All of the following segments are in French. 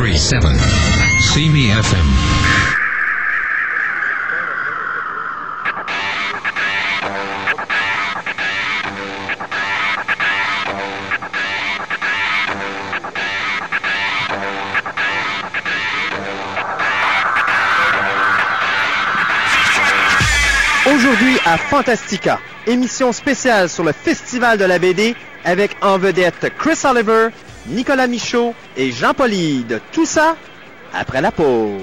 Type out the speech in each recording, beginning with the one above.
1037. See me FM. Aujourd'hui à Fantastica, émission spéciale sur le Festival de la BD avec en vedette Chris Oliver, Nicolas Michaud et Jean Paulide. Tout ça après la pause.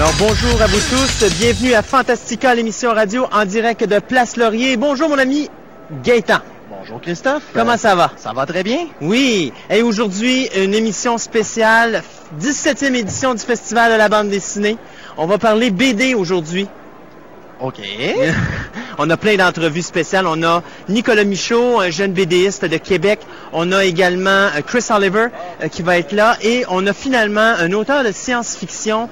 Alors bonjour à vous tous, bienvenue à Fantastica, l'émission radio en direct de Place Laurier. Bonjour mon ami Gaëtan. Bonjour Christophe. Comment ça va? Ça va très bien? Oui, et aujourd'hui, une émission spéciale, 17e édition du Festival de la bande dessinée. On va parler BD aujourd'hui. OK. On a plein d'entrevues spéciales. On a Nicolas Michaud, un jeune BDiste de Québec. On a également euh, Chris Oliver euh, qui va être là. Et on a finalement un auteur de science-fiction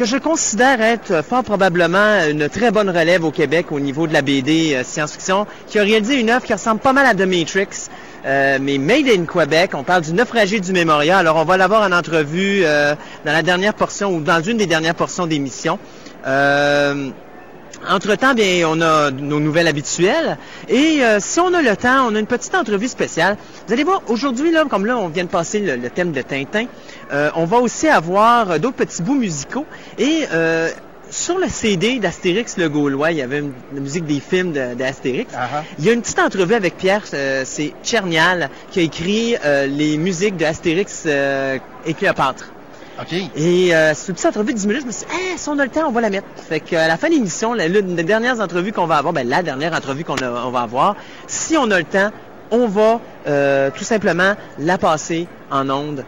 que je considère être fort probablement une très bonne relève au Québec au niveau de la BD euh, science-fiction, qui a réalisé une œuvre qui ressemble pas mal à The Matrix, euh, mais made in Québec. On parle du naufragé du mémorial. Alors, on va l'avoir en entrevue euh, dans la dernière portion ou dans une des dernières portions d'émission. Euh, entre-temps, bien, on a nos nouvelles habituelles. Et euh, si on a le temps, on a une petite entrevue spéciale. Vous allez voir, aujourd'hui, là, comme là, on vient de passer le, le thème de Tintin, euh, on va aussi avoir euh, d'autres petits bouts musicaux. Et euh, sur le CD d'Astérix le Gaulois, il y avait une, la musique des films de- d'Astérix. Uh-huh. Il y a une petite entrevue avec Pierre, euh, c'est Tchernial, qui a écrit les musiques de Astérix euh, et Cléopâtre. Et euh, c'est une petite entrevue de 10 minutes, je me suis dit, Ah, si on a le temps, on va la mettre. Fait qu'à la fin de l'émission, l'une des dernières entrevues qu'on va avoir, ben, la dernière entrevue qu'on on va avoir, si on a le temps, on va euh, tout simplement la passer en ondes.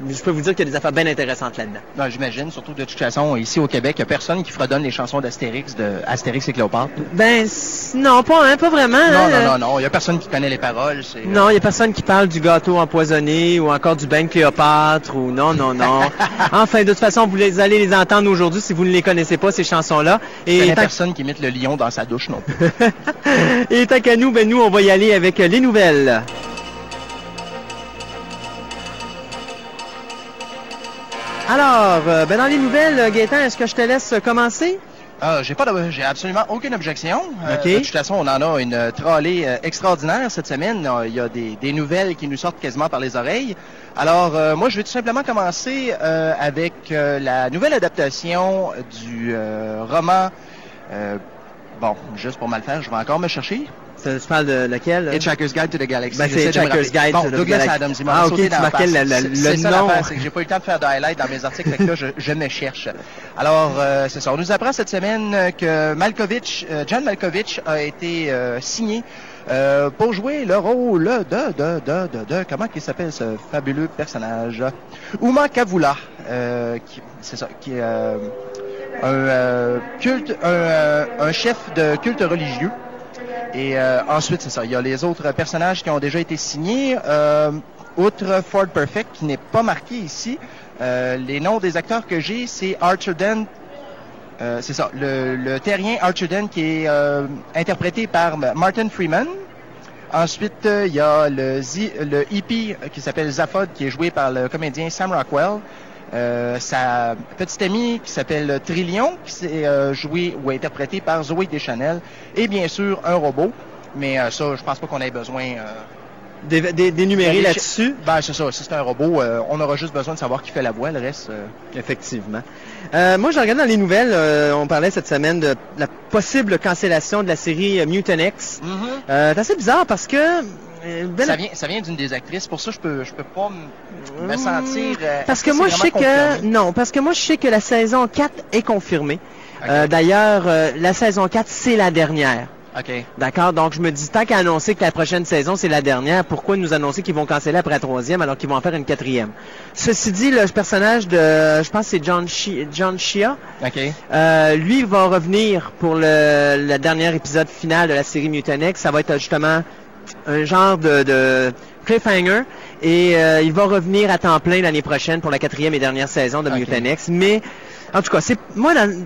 Euh, je peux vous dire qu'il y a des affaires bien intéressantes là-dedans. Ben, J'imagine, surtout de toute façon, ici au Québec, il n'y a personne qui fredonne les chansons d'Astérix, de Astérix et Cléopâtre. Ben, non, pas, hein, pas vraiment. Non, hein, non, euh, non, non, il n'y a personne qui connaît les paroles. euh, Non, il n'y a personne qui parle du gâteau empoisonné ou encore du bain de Cléopâtre ou non, non, non. enfin, de toute façon, vous les, allez les entendre aujourd'hui si vous ne les connaissez pas, ces chansons-là. Et connais tant, personne qui imite le lion dans sa douche non plus. et tant qu'à nous, ben nous, on va y aller avec euh, les nouvelles. Alors, euh, ben dans les nouvelles, euh, Gaëtan, est-ce que je te laisse euh, commencer? Ah, j'ai pas de- j'ai absolument aucune objection. Euh, de toute façon, on en a une euh, trollée euh, extraordinaire cette semaine. Euh, Il y a des, des nouvelles qui nous sortent quasiment par les oreilles. Alors, euh, moi, je vais tout simplement commencer euh, avec euh, la nouvelle adaptation du euh, roman. euh, bon, juste pour mal faire, je vais encore me chercher. Tu parles de lequel? Hitchhiker's Guide to the Galaxy. Ben, c'est Hitchhiker's. Guide bon, to the Douglas Galaxy. Adams, il m'a Ah, ok, tu marquais le- le- le ça nom. l'affaire, c'est que j'ai pas eu le temps de faire de highlight dans mes articles, fait que là, je, je me cherche. Alors, euh, c'est ça. On nous apprend cette semaine que Malkovich, euh, John Malkovich a été euh, signé euh, pour jouer le rôle de, de, de, de, de, comment il s'appelle ce fabuleux personnage? Uma Kavula, euh, qui, c'est ça, qui est euh, un culte, un, un chef de culte religieux. Et euh, ensuite, c'est ça. Il y a les autres personnages qui ont déjà été signés. Euh, outre Ford Perfect, qui n'est pas marqué ici, euh, les noms des acteurs que j'ai, c'est Archer Dent. c'est ça, le, terrien Archer Dent qui est interprété par Martin Freeman. Ensuite, il y a le, Zi- le hippie qui s'appelle Zaphod, qui est joué par le comédien Sam Rockwell. Euh, sa petite amie qui s'appelle Trillion, qui s'est euh, jouée ou interprétée par Zoé Deschanel. Et bien sûr, un robot. Mais euh, ça, je pense pas qu'on ait besoin euh, dé- dé- d'énumérer là-dessus? Ben, c'est ça. Si c'est un robot, euh, on aura juste besoin de savoir qui fait la voix. Le reste, euh, Effectivement. Euh, moi, je regarde dans les nouvelles, euh, on parlait cette semaine de la possible cancellation de la série euh, Mutant X. Euh, c'est assez bizarre parce que... euh, Ben ça vient, ça vient d'une des actrices. Pour ça, je peux, je peux pas me, Hum, sentir. euh, Parce que moi, je sais que... Non, parce que moi, je sais que la saison 4 est confirmée. Euh, D'ailleurs, euh, la saison 4, c'est la dernière. D'accord? Donc, je me dis, tant qu'à annoncer que la prochaine saison, c'est la dernière, pourquoi nous annoncer qu'ils vont canceller après la troisième alors qu'ils vont en faire une quatrième? Ceci dit, le personnage de, je pense que c'est John, Shi- John euh, lui va revenir pour le, le dernier épisode final de la série Mutant X. Ça va être justement un genre de, de cliffhanger. Et euh, il va revenir à temps plein l'année prochaine pour la quatrième et dernière saison de Ok. Mutant X. Mais, en tout cas, c'est moi, dans-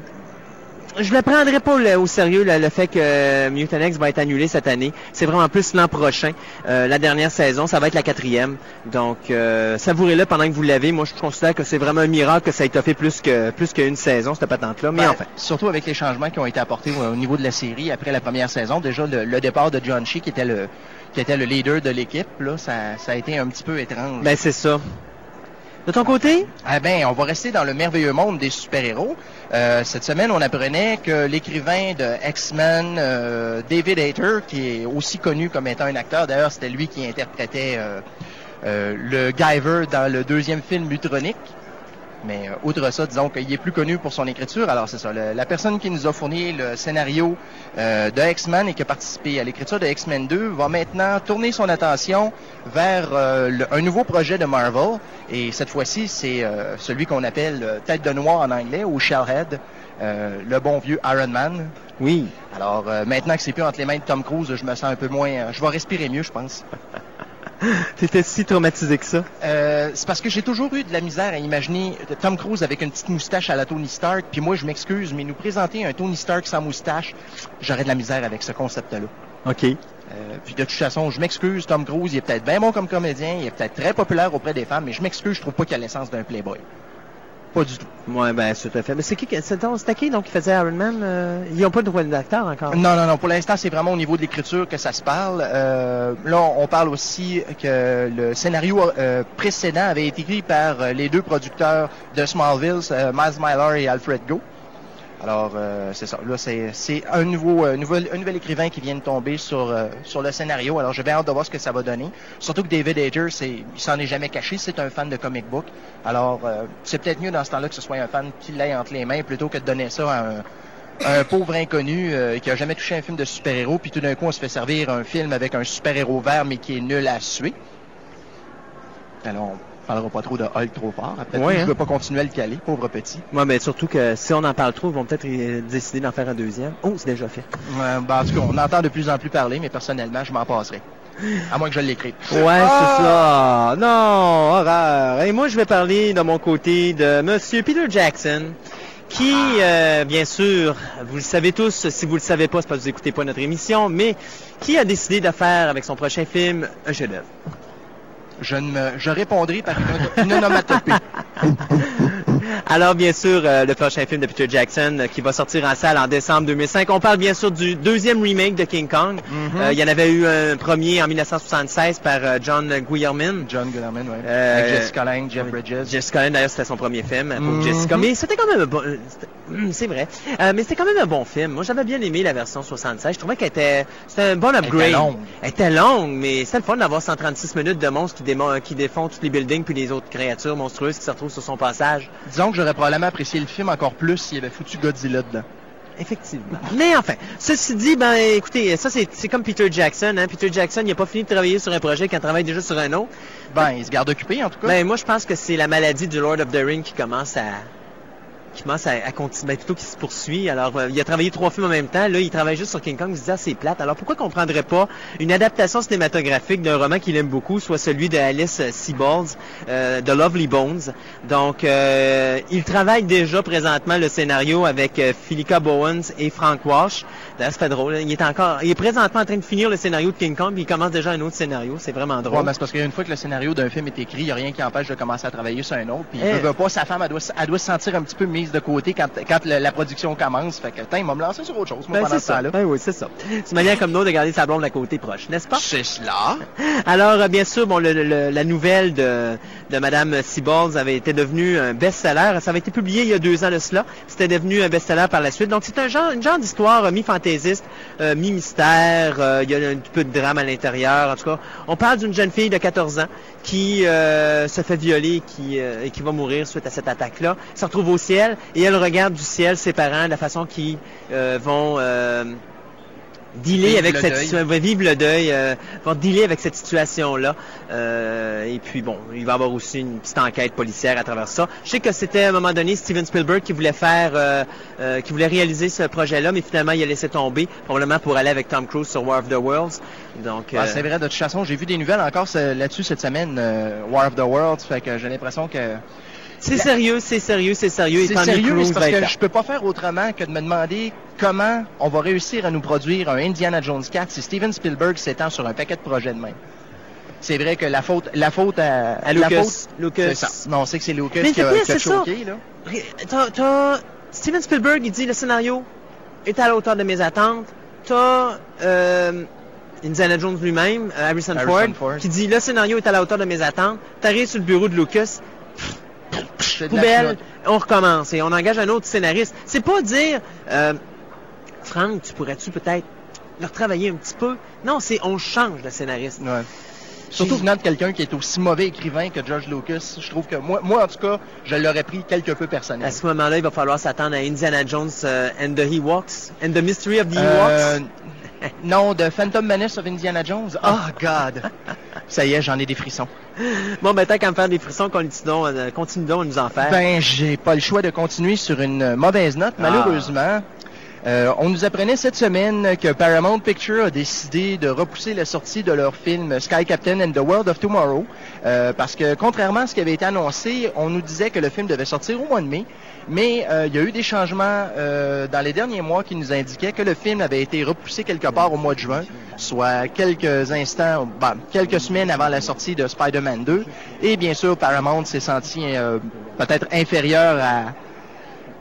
je ne prendrai pas le- au sérieux le, le fait que Mutant X va être annulé cette année. C'est vraiment plus l'an prochain. Euh, la dernière saison, ça va être la quatrième. Donc, euh, savourez-le pendant que vous l'avez. Moi, je considère que c'est vraiment un miracle que ça ait été fait plus que plus qu'une saison, cette patente-là. Mais Ben, enfin. Surtout avec les changements qui ont été apportés au, au niveau de la série après la première saison. Déjà, le, le départ de John Shee, qui était le, qui était le leader de l'équipe, là, ça, ça a été un petit peu étrange. Ben, c'est ça. De ton côté? Ah ben, on va rester dans le merveilleux monde des super-héros. Euh, cette semaine, on apprenait que l'écrivain de X-Men, euh, David Hayter, qui est aussi connu comme étant un acteur, d'ailleurs, c'était lui qui interprétait euh, euh, le Guyver dans le deuxième film Mutronic. Mais euh, outre ça, disons qu'il est plus connu pour son écriture. Alors c'est ça, le- la personne qui nous a fourni le scénario euh, de X-Men et qui a participé à l'écriture de X-Men 2 va maintenant tourner son attention vers euh, le- un nouveau projet de Marvel. Et cette fois-ci, c'est euh, celui qu'on appelle euh, Tête de Noir en anglais ou Shellhead, euh, le bon vieux Iron Man. Oui. Alors euh, maintenant que c'est plus entre les mains de Tom Cruise, je me sens un peu moins... je vais respirer mieux, je pense. T'étais si traumatisé que ça. Euh, c'est parce que j'ai toujours eu de la misère à imaginer Tom Cruise avec une petite moustache à la Tony Stark. Puis moi, je m'excuse, mais nous présenter un Tony Stark sans moustache, j'aurais de la misère avec ce concept-là. OK. Euh, puis de toute façon, je m'excuse, Tom Cruise, il est peut-être bien bon comme comédien, il est peut-être très populaire auprès des femmes, mais je m'excuse, je trouve pas qu'il a l'essence d'un playboy. Pas du tout. Ouais, ben, c'est tout à fait. Mais c'est qui, c'était qui, donc, qui faisait Iron Man? euh, ils n'ont pas de droit d'acteur encore? Non, non, non. Pour l'instant, c'est vraiment au niveau de l'écriture que ça se parle. Euh, là, on parle aussi que le scénario euh, précédent avait été écrit par euh, les deux producteurs de Smallville, Miles Myler et Alfred Go. Alors, euh, c'est ça. Là, c'est un nouveau, euh, nouvel, un nouvel écrivain qui vient de tomber sur, euh, sur le scénario. Alors, j'ai bien hâte de voir ce que ça va donner. Surtout que David Ayer, il s'en est jamais caché. C'est un fan de comic book. Alors, c'est peut-être mieux dans ce temps-là que ce soit un fan qui l'ait entre les mains plutôt que de donner ça à un, un pauvre inconnu qui a jamais touché un film de super-héros, puis tout d'un coup, on se fait servir un film avec un super-héros vert, mais qui est nul à suer. Alors, parlera pas trop de Hulk trop fort. Après Ouais, tout, je hein. veux pas continuer à le caler, pauvre petit. Moi, mais surtout que si on en parle trop, ils vont peut-être décider d'en faire un deuxième. Oh, c'est déjà fait. Euh, ben, en tout cas, on entend de plus en plus parler, mais personnellement, je m'en passerai. À moins que je l'écrive. Ouais, Ah! c'est ça. Non, horreur. Et moi, je vais parler de mon côté de Monsieur Peter Jackson, qui, euh, bien sûr, vous le savez tous, si vous le savez pas, c'est parce que vous écoutez pas notre émission, mais qui a décidé de faire avec son prochain film un chef-d'œuvre. Je, ne me, je répondrai par une, une onomatopée. Alors, bien sûr, euh, le prochain film de Peter Jackson euh, qui va sortir en salle en décembre 2005. On parle bien sûr du deuxième remake de King Kong. Mhm. Euh, il y en avait eu un premier en 1976 par euh, John Guillermin. John ouais. Euh, Avec Jessica Lange, Jeff Bridges. Jessica Lange, d'ailleurs, c'était son premier film pour Mhm. Jessica. Mais c'était quand même un bon... C'est vrai. Euh, mais c'était quand même un bon film. Moi, j'avais bien aimé la version 76. Je trouvais qu'elle était... C'était un bon upgrade. était longue. Elle était longue, mais c'était le fun d'avoir 136 minutes de monstres qui, démon- qui défont tous les buildings puis les autres créatures monstrueuses qui se retrouvent sur son passage. Disons que j'aurais probablement apprécié le film encore plus s'il avait foutu Godzilla dedans. Effectivement. Mais enfin, ceci dit, ben écoutez, ça c'est comme Peter Jackson. Hein? Peter Jackson, il n'a pas fini de travailler sur un projet qu'il travaille déjà sur un autre. Ben, il se garde occupé, en tout cas. Ben moi je pense que c'est la maladie du Lord of the Ring qui commence à qui commence à, à continuer, ben, plutôt qui se poursuit. Alors, euh, il a travaillé trois films en même temps. Là, il travaille juste sur King Kong. Il se dit, ah, c'est plate. Alors, pourquoi qu'on prendrait pas une adaptation cinématographique d'un roman qu'il aime beaucoup, soit celui de Alice euh, The Lovely Bones? Donc, euh, il travaille déjà présentement le scénario avec euh, Philippa Bowens et Frank Walsh. D'ailleurs, fait drôle. Il est encore, il est présentement en train de finir le scénario de King Kong, puis il commence déjà un autre scénario. C'est vraiment drôle. Ouais, mais c'est parce qu'une fois que le scénario d'un film est écrit, il n'y a rien qui empêche de commencer à travailler sur un autre. Puis, Eh. il veut pas, sa femme, elle doit, elle doit se sentir un petit peu mise de côté quand, quand le- la production commence. Fait que, tiens, il va me lancer sur autre chose, moi, Ben, pendant c'est ce ça. temps-là. Ben oui, c'est ça. C'est une manière comme nous de garder sa blonde à côté proche, n'est-ce pas? C'est cela? Alors, euh, bien sûr, bon, le- le- la nouvelle de, de Madame Seaballs avait été devenue un best-seller. Ça avait été publié il y a deux ans de cela. C'était devenu un best-seller par la suite. Donc, c'est un genre, une genre d'histoire euh, mi-fantaisiste, euh, mi-mystère. euh, il y a un petit peu de drame à l'intérieur. En tout cas, on parle d'une jeune fille de 14 ans qui se fait violer qui, et qui va mourir suite à cette attaque-là. Elle se retrouve au ciel et elle regarde du ciel ses parents de la façon qu'ils vont... euh, dealer avec cette situation, vivre le deuil, euh, vont dealer avec cette situation-là. Euh, et puis bon, il va y avoir aussi une petite enquête policière à travers ça. Je sais que c'était à un moment donné Steven Spielberg qui voulait faire, euh, euh, qui voulait réaliser ce projet-là, mais finalement il a laissé tomber, probablement pour aller avec Tom Cruise sur War of the Worlds. Donc, Ah, euh, c'est vrai, de toute façon, j'ai vu des nouvelles encore là-dessus cette semaine, euh, War of the Worlds, fait que j'ai l'impression que c'est sérieux, c'est sérieux, c'est sérieux. c'est sérieux, Cruise parce que je peux pas faire autrement que de me demander comment on va réussir à nous produire un Indiana Jones 4 si Steven Spielberg s'étend sur un paquet de projets de même. C'est vrai que la faute, la faute à, À la Lucas. faute- Lucas. ça. Non, on sait que c'est Lucas Mais qui a, qui a ça? choqué, là. T'as, Steven Spielberg, il dit le scénario est à la hauteur de mes attentes. T'as euh, Indiana Jones lui-même, euh, Harrison, Harrison Ford, Ford. qui dit le scénario est à la hauteur de mes attentes. T'arrives sur le bureau de Lucas, poubelle, on recommence et on engage un autre scénariste. C'est pas dire, euh, Franck, tu pourrais-tu peut-être leur travailler un petit peu? Non, c'est on change de scénariste. Ouais. Surtout venant de quelqu'un qui est aussi mauvais écrivain que George Lucas, je trouve que moi, moi en tout cas, je l'aurais pris quelque peu personnel. À ce moment-là, il va falloir s'attendre à Indiana Jones euh, and the Ewoks, and the Mystery of the Euh, Ewoks. non, de Phantom Menace of Indiana Jones. Oh God! Ça y est, j'en ai des frissons. Bon, ben, tant qu'à me faire des frissons, continuons, euh, continue donc à nous en faire. Ben, j'ai pas le choix de continuer sur une mauvaise note, malheureusement. Euh, on nous apprenait cette semaine que Paramount Pictures a décidé de repousser la sortie de leur film Sky Captain and the World of Tomorrow, euh, parce que contrairement à ce qui avait été annoncé, on nous disait que le film devait sortir au mois de mai, mais euh, il y a eu des changements euh, dans les derniers mois qui nous indiquaient que le film avait été repoussé quelque part au mois de juin, soit quelques instants, ben, quelques semaines avant la sortie de Spider-Man 2, et bien sûr Paramount s'est senti euh, peut-être inférieur à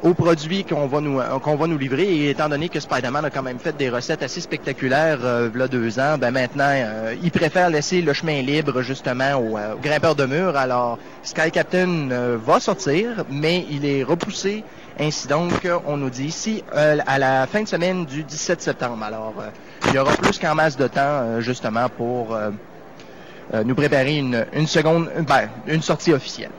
aux produits qu'on va nous euh, qu'on va nous livrer et étant donné que Spider-Man a quand même fait des recettes assez spectaculaires euh, il deux ans, ben maintenant euh, il préfère laisser le chemin libre justement aux, euh, aux grimpeurs de murs. Alors Sky Captain euh, va sortir, mais il est repoussé. Ainsi donc, on nous dit ici euh, à la fin de semaine du 17 septembre. Alors il y aura plus qu'en masse de temps justement pour nous préparer une, une seconde, ben, une sortie officielle.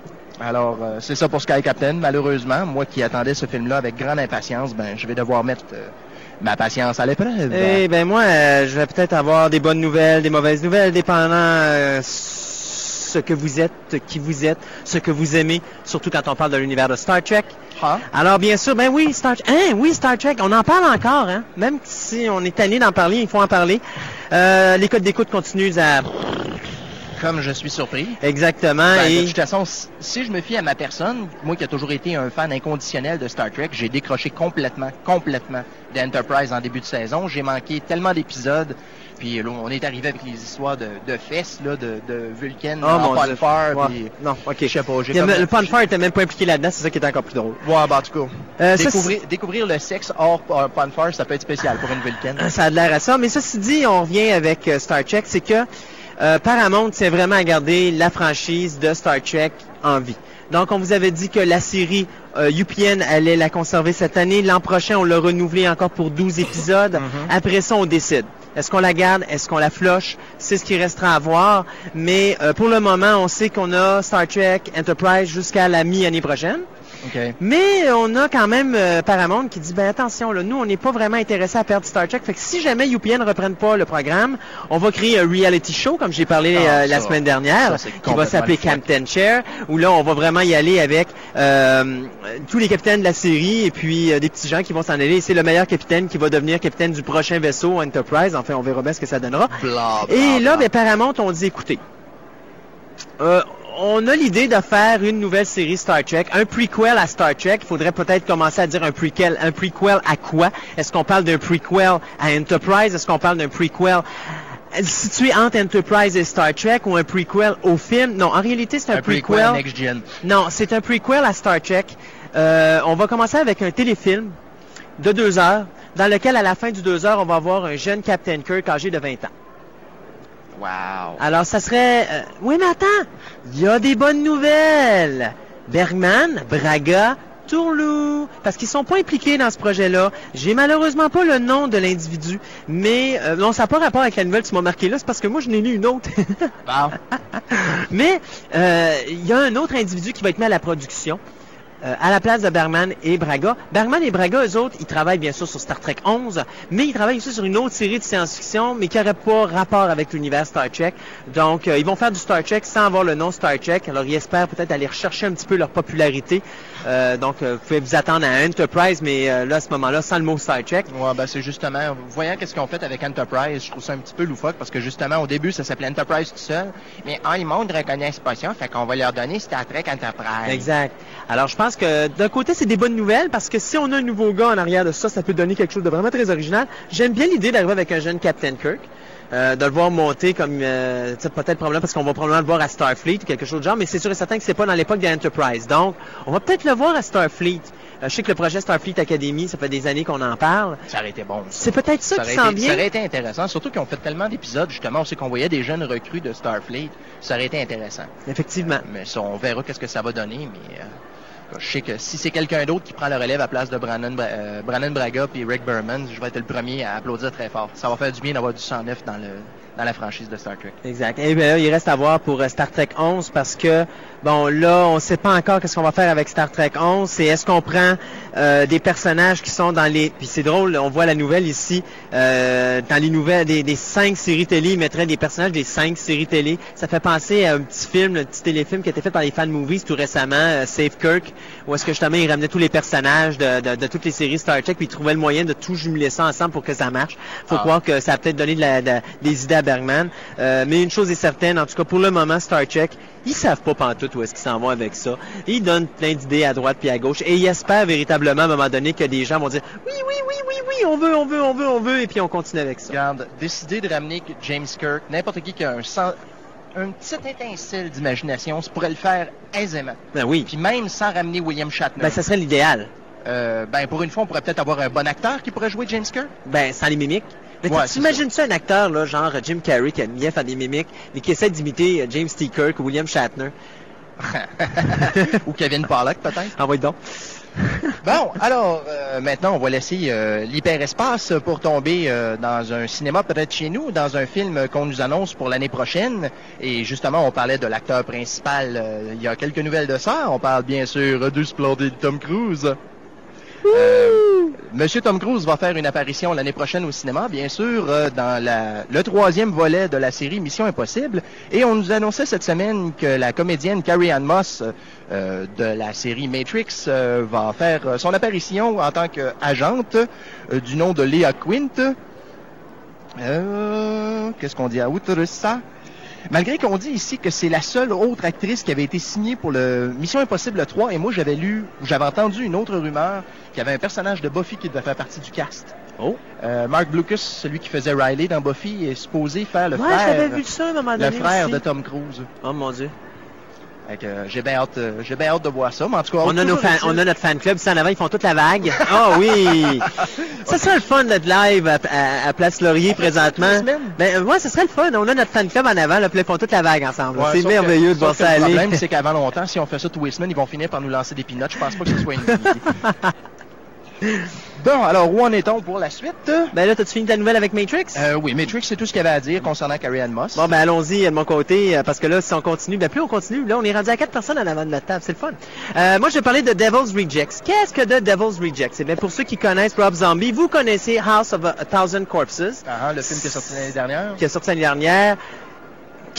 Alors, euh, c'est ça pour Sky Captain. Malheureusement, moi qui attendais ce film-là avec grande impatience, ben, je vais devoir mettre euh, ma patience à l'épreuve. Eh ben moi, euh, je vais peut-être avoir des bonnes nouvelles, des mauvaises nouvelles, dépendant ce que vous êtes, qui vous êtes, ce que vous aimez, surtout quand on parle de l'univers de Star Trek. Ah, Alors bien sûr, ben oui, Star Trek, hein, oui, Star Trek, on en parle encore, hein, même si on est tanné d'en parler, il faut en parler. Les codes d'écoute continuent à... comme je suis surpris. Exactement, Ben, de toute façon, si- je me fie à ma personne, moi qui a toujours été un fan inconditionnel de Star Trek, j'ai décroché complètement, complètement d'Enterprise en début de saison. J'ai manqué tellement d'épisodes. Puis là, on est arrivé avec les histoires de, de fesses, là, de, de Vulcan Oh, en mon Dieu. Ponfar, Ouais. puis- Non, ok. Je sais pas, j'ai Le Ponfar était même pas impliqué là-dedans, c'est ça qui est encore plus drôle. Ouais, ben, en tout cas. Euh, ça, découvrir, le sexe hors euh, Ponfar, ça peut être spécial pour une Vulcan. Ça a l'air à ça. Mais ceci dit, on revient avec euh, Star Trek, c'est que euh, Paramount c'est vraiment à garder la franchise de Star Trek en vie. Donc, on vous avait dit que la série euh, UPN allait la conserver cette année. L'an prochain, on l'a renouvelée encore pour 12 épisodes. Après ça, on décide. Est-ce qu'on la garde? Est-ce qu'on la floche? C'est ce qui restera à voir. Mais euh, pour le moment, on sait qu'on a Star Trek Enterprise jusqu'à la mi-année prochaine. OK. Mais on a quand même euh, Paramount qui dit ben attention là, nous on n'est pas vraiment intéressé à perdre Star Trek. Fait que si jamais UPN ne reprenne pas le programme, on va créer un reality show comme j'ai parlé Ah, euh, la semaine dernière, Ça, qui va s'appeler. Captain Chair, où là on va vraiment y aller avec euh, tous les capitaines de la série et puis euh, des petits gens qui vont s'en aller. C'est le meilleur capitaine qui va devenir capitaine du prochain vaisseau Enterprise. Enfin, on verra bien ce que ça donnera. Blah, blah, Et là, blah. ben, Paramount, on dit, écoutez, euh, on a l'idée de faire une nouvelle série Star Trek, un prequel à Star Trek. Il faudrait peut-être commencer à dire un prequel. Un prequel à quoi? Est-ce qu'on parle d'un prequel à Enterprise? Est-ce qu'on parle d'un prequel situé entre Enterprise et Star Trek ou un prequel au film? Non, en réalité, c'est un, Un prequel prequel. Next Gen. Non, c'est un prequel à Star Trek. Euh, on va commencer avec un téléfilm de deux heures, dans lequel, à la fin du deux heures, on va avoir un jeune Captain Kirk âgé de 20 ans. Wow. Alors, ça serait... euh, Oui, mais attends, il y a des bonnes nouvelles. Bergman, Braga, Tourlou, parce qu'ils sont pas impliqués dans ce projet-là. J'ai malheureusement pas le nom de l'individu, mais euh, non, ça n'a pas rapport avec la nouvelle que tu m'as marqué là, c'est parce que moi, je n'ai lu une autre. Mais euh, il y a un autre individu qui va être mis à la production. Euh, à la place de Bergman et Braga. Bergman et Braga, eux autres, ils travaillent bien sûr sur Star Trek 11, mais ils travaillent aussi sur une autre série de science-fiction, mais qui n'aurait pas rapport avec l'univers Star Trek. Donc, euh, ils vont faire du Star Trek sans avoir le nom Star Trek. Alors, ils espèrent peut-être aller rechercher un petit peu leur popularité. Euh, donc, euh, vous pouvez vous attendre à Enterprise, mais euh, là, à ce moment-là, sans le mot Trek. Ouais, ben c'est justement, voyant qu'est-ce qu'ils ont fait avec Enterprise, je trouve ça un petit peu loufoque parce que justement, au début, ça s'appelait Enterprise tout seul. Mais ah, le monde reconnaissent pas ça, fait qu'on va leur donner Star Trek Enterprise. Exact. Alors, je pense que d'un côté, c'est des bonnes nouvelles parce que si on a un nouveau gars en arrière de ça, ça peut donner quelque chose de vraiment très original. J'aime bien l'idée d'arriver avec un jeune Captain Kirk. Euh, de le voir monter comme euh, peut-être probablement parce qu'on va probablement le voir à Starfleet ou quelque chose de genre, mais c'est sûr et certain que c'est pas dans l'époque de Enterprise. Donc, on va peut-être le voir à Starfleet. Euh, je sais que le projet Starfleet Academy, ça fait des années qu'on en parle. Ça aurait été bon. C'est peut-être ça, Ça qui aurait, s'en été, ça aurait été intéressant, surtout qu'ils ont fait tellement d'épisodes, justement, on sait qu'on voyait des jeunes recrues de Starfleet. Ça aurait été intéressant. Effectivement. Mais ça, on verra qu'est-ce que ça va donner, mais je sais que si c'est quelqu'un d'autre qui prend le relève à place de Brandon, Bra- euh, Brandon Braga puis Rick Berman, je vais être le premier à applaudir très fort. Ça va faire du bien d'avoir du 109 dans le dans la franchise de Star Trek. Exact. Et bien là, il reste à voir pour euh, Star Trek 11 parce que, bon, là, on sait pas encore qu'est-ce qu'on va faire avec Star Trek 11. C'est est-ce qu'on prend euh, des personnages qui sont dans les... Puis c'est drôle, on voit la nouvelle ici, euh, dans les nouvelles, des, des cinq séries télé, ils mettraient des personnages des cinq séries télé. Ça fait penser à un petit film, un petit téléfilm qui a été fait par les fan movies tout récemment, euh, Save Kirk, où est-ce que justement ils ramenaient tous les personnages de, de, de toutes les séries Star Trek, puis ils trouvaient le moyen de tout jumeler ça ensemble pour que ça marche? Faut Ah. croire que ça a peut-être donné de la- de- des idées à Bergman. Euh, mais une chose est certaine, en tout cas pour le moment, Star Trek, ils savent pas pantoute où est-ce qu'ils s'en vont avec ça. Ils donnent plein d'idées à droite puis à gauche et ils espèrent véritablement à un moment donné que des gens vont dire oui, oui, oui, oui, oui, on veut, on veut, on veut, on veut, et puis on continue avec ça. Regarde, décider de ramener James Kirk, n'importe qui qui a un, sang- un petit étincelle d'imagination, ça pourrait le faire aisément. Ben oui. Puis même sans ramener William Shatner. Ben ça serait l'idéal. Euh, ben pour une fois, on pourrait peut-être avoir un bon acteur qui pourrait jouer James Kirk. Ben sans les mimiques. Mais Ouais, t'imagines ça un acteur là, genre Jim Carrey qui aime bien faire des mimiques, mais qui essaie d'imiter euh, James T. Kirk ou William Shatner? Ou Kevin Pollak peut-être. Envoie donc. Bon, alors euh, maintenant, on va laisser euh, l'hyperespace pour tomber euh, dans un cinéma peut-être chez nous, dans un film qu'on nous annonce pour l'année prochaine. Et justement, on parlait de l'acteur principal. il y a quelques nouvelles de ça. On parle bien sûr du splendide Tom Cruise. Monsieur Tom Cruise va faire une apparition l'année prochaine au cinéma, bien sûr, euh, dans la- le troisième volet de la série Mission Impossible. Et on nous annonçait cette semaine que la comédienne Carrie Ann Moss euh, de la série Matrix euh, va faire euh, son apparition en tant qu'agente euh, du nom de Leah Quint. Euh, Qu'est-ce qu'on dit à outre ça? Malgré qu'on dit ici que c'est la seule autre actrice qui avait été signée pour le Mission Impossible 3, et moi j'avais lu, ou j'avais entendu une autre rumeur qu'il y avait un personnage de Buffy qui devait faire partie du cast. Oh. Euh, Mark Blucas, celui qui faisait Riley dans Buffy, est supposé faire le ouais, frère, vu ça à un moment le donné. frère aussi. de Tom Cruise. Oh mon dieu. Euh, j'ai bien hâte, euh, j'ai bien hâte de voir ça, mais en tout cas, On a, nos fan- on a notre fan club, ici en avant, ils font toute la vague. Ah oui! Ça serait le fun d'être live à, à- à Place Laurier présentement. Ben, ouais, ce serait le fun. On a notre fan club en avant, là, puis ils font toute la vague ensemble. Ouais, c'est merveilleux que- de voir ça Le aller. problème, c'est qu'avant longtemps, si on fait ça tous les semaines, ils vont finir par nous lancer des pinottes. Je pense pas que ce soit une bonne idée. Bon, alors, où en est-on pour la suite? Ben là, t'as-tu fini ta nouvelle avec Matrix? Euh, oui, Matrix, c'est tout ce qu'il y avait à dire concernant Carrie Ann Moss. Bon, ben allons-y de mon côté, euh, parce que là, si on continue, ben plus on continue, là, on est rendu à quatre personnes en avant de notre table, c'est le fun. Euh, moi, je vais parler de Devil's Rejects. Qu'est-ce que de Devil's Rejects? Eh bien, pour ceux qui connaissent Rob Zombie, vous connaissez House of a, a Thousand Corpses, Ah, ah, le film qui est sorti l'année dernière. qui est sorti l'année dernière.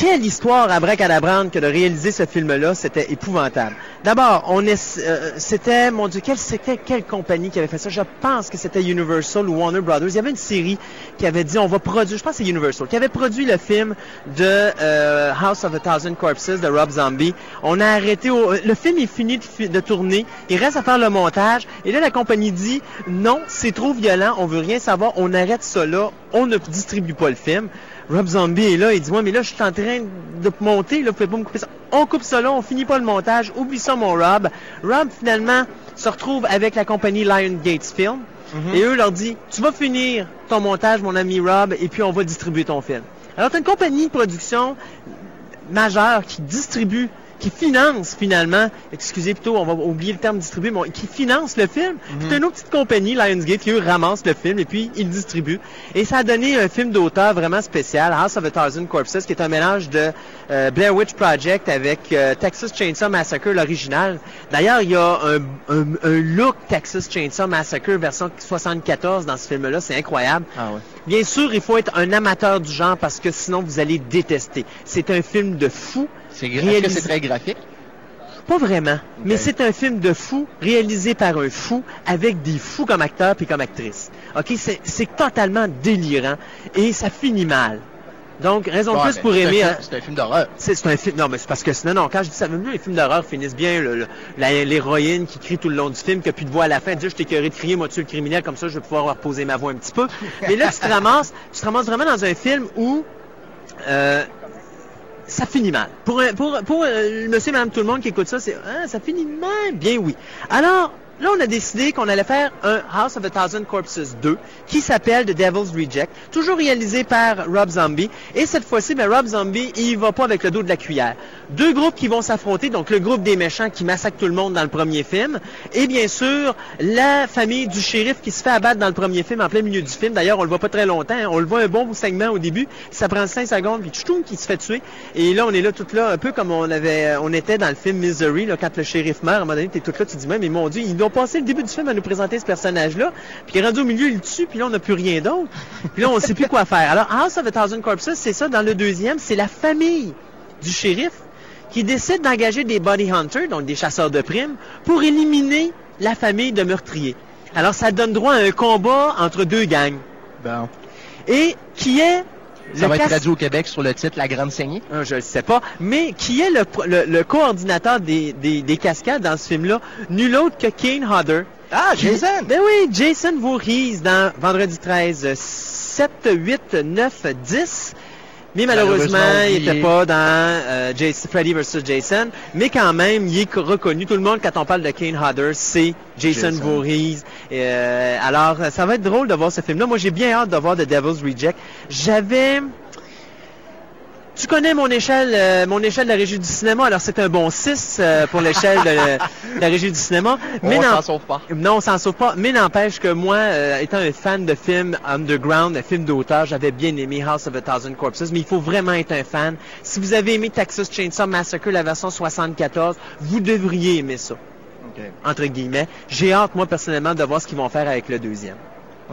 Quelle histoire à Bracadabrande que de réaliser ce film-là, c'était épouvantable. D'abord, on est, euh, c'était, mon Dieu, quelle, c'était quelle compagnie qui avait fait ça? Je pense que c'était Universal ou Warner Brothers. Il y avait une série qui avait dit, on va produire, je pense que c'est Universal, qui avait produit le film de euh, House of a Thousand Corpses de Rob Zombie. On a arrêté, le film est fini de, de tourner, il reste à faire le montage, et là la compagnie dit, non, c'est trop violent, on veut rien savoir, on arrête ça là, on ne distribue pas le film. Rob Zombie est là, il dit, moi, mais là, je suis en train de monter, là, vous pouvez pas me couper ça. On coupe ça là, on finit pas le montage, oublie ça, mon Rob. Rob, finalement, se retrouve avec la compagnie Lion Gates Film, et eux leur dit, tu vas finir ton montage, mon ami Rob, et puis on va distribuer ton film. Alors, tu une compagnie de production majeure qui distribue, qui finance finalement, excusez plutôt, on va oublier le terme distribuer, mais on- qui finance le film. C'est une autre petite compagnie, Lionsgate, qui eux ramasse le film et puis ils le distribuent. Et ça a donné un film d'auteur vraiment spécial, House of a Thousand Corpses, qui est un mélange de euh, Blair Witch Project avec euh, Texas Chainsaw Massacre, l'original. D'ailleurs, il y a un, un- un look Texas Chainsaw Massacre version 74 dans ce film-là, c'est incroyable. Ah ouais. Bien sûr, il faut être un amateur du genre parce que sinon vous allez détester. C'est un film de fou. C'est, est-ce que réalisé- c'est très graphique? Pas vraiment, mais c'est un film de fou réalisé par un fou avec des fous comme acteurs puis comme actrices. Ok, c'est, totalement délirant et ça finit mal. Donc raison de plus pour aimer. C'est un film d'horreur. c'est, un film. Non, mais c'est parce que sinon, non, quand je dis ça, même les films d'horreur finissent bien. l'héroïne qui crie tout le long du film, qui a plus de voix à la fin, dit je t'ai écœuré de crier, moi tu es le criminel, comme ça je vais pouvoir reposer ma voix un petit peu. Mais là, tu te ramasses, tu te ramasses vraiment dans un film où euh, ça finit mal. Pour, pour, pour euh, monsieur madame tout le monde qui écoute ça, c'est ah, ça finit mal. Bien oui. Alors, là, on a décidé qu'on allait faire un House of a Thousand Corpses 2 qui s'appelle The Devil's Reject, toujours réalisé par Rob Zombie. Et cette fois-ci, ben, Rob Zombie, il va pas avec le dos de la cuillère. Deux groupes qui vont s'affronter, donc le groupe des méchants qui massacrent tout le monde dans le premier film, et bien sûr, la famille du shérif qui se fait abattre dans le premier film, en plein milieu du film. D'ailleurs, on le voit pas très longtemps, hein. on le voit un bon segment au début, ça prend 5 secondes, puis tchoutoum, qui se fait tuer. Et là, on est là tout là, un peu comme on avait, on était dans le film Misery, là, quand le shérif meurt, à un moment donné, t'es tout là, tu te dis, mais mon Dieu, ils ont passé le début du film à nous présenter ce personnage-là, puis rendu au milieu, il le tue, puis là, on n'a plus rien d'autre. Puis là, on sait plus quoi faire. Alors, House of a Thousand Corpses, c'est ça, dans le deuxième, c'est la famille du shérif qui décide d'engager des body hunters, donc des chasseurs de primes, pour éliminer la famille de meurtriers. Alors, ça donne droit à un combat entre deux gangs. Bon. Et qui est Ça va être traduit au Québec sur le titre La Grande Saignée. euh, je ne sais pas, mais qui est le, pro- le- le coordinateur des, des- des cascades dans ce film-là? Nul autre que Kane Hodder. Ah, Jason! Ben oui, Jason Voorhees dans Vendredi 13, euh, 7, 8, 9, 10. Mais malheureusement, Malheureusement, il n'était pas dans euh, Jason- Freddy vs. Jason. Mais quand même, il est co- reconnu. Tout le monde, quand on parle de Kane Hodder, c'est Jason, Jason. Voorhees. Euh, alors, ça va être drôle de voir ce film-là. Moi, j'ai bien hâte de voir The Devil's Reject. J'avais... Tu connais mon échelle, euh, mon échelle de la régie du cinéma, alors c'est un bon 6 euh, pour l'échelle de, de la régie du cinéma. On non- s'en sauve pas. non, on s'en sauve pas. Mais n'empêche que moi, euh, étant un fan de films underground, de films d'auteur, j'avais bien aimé House of a Thousand Corpses. Mais il faut vraiment être un fan. Si vous avez aimé Texas Chainsaw Massacre, la version 74, vous devriez aimer ça, entre guillemets. J'ai hâte, moi, personnellement, de voir ce qu'ils vont faire avec le deuxième.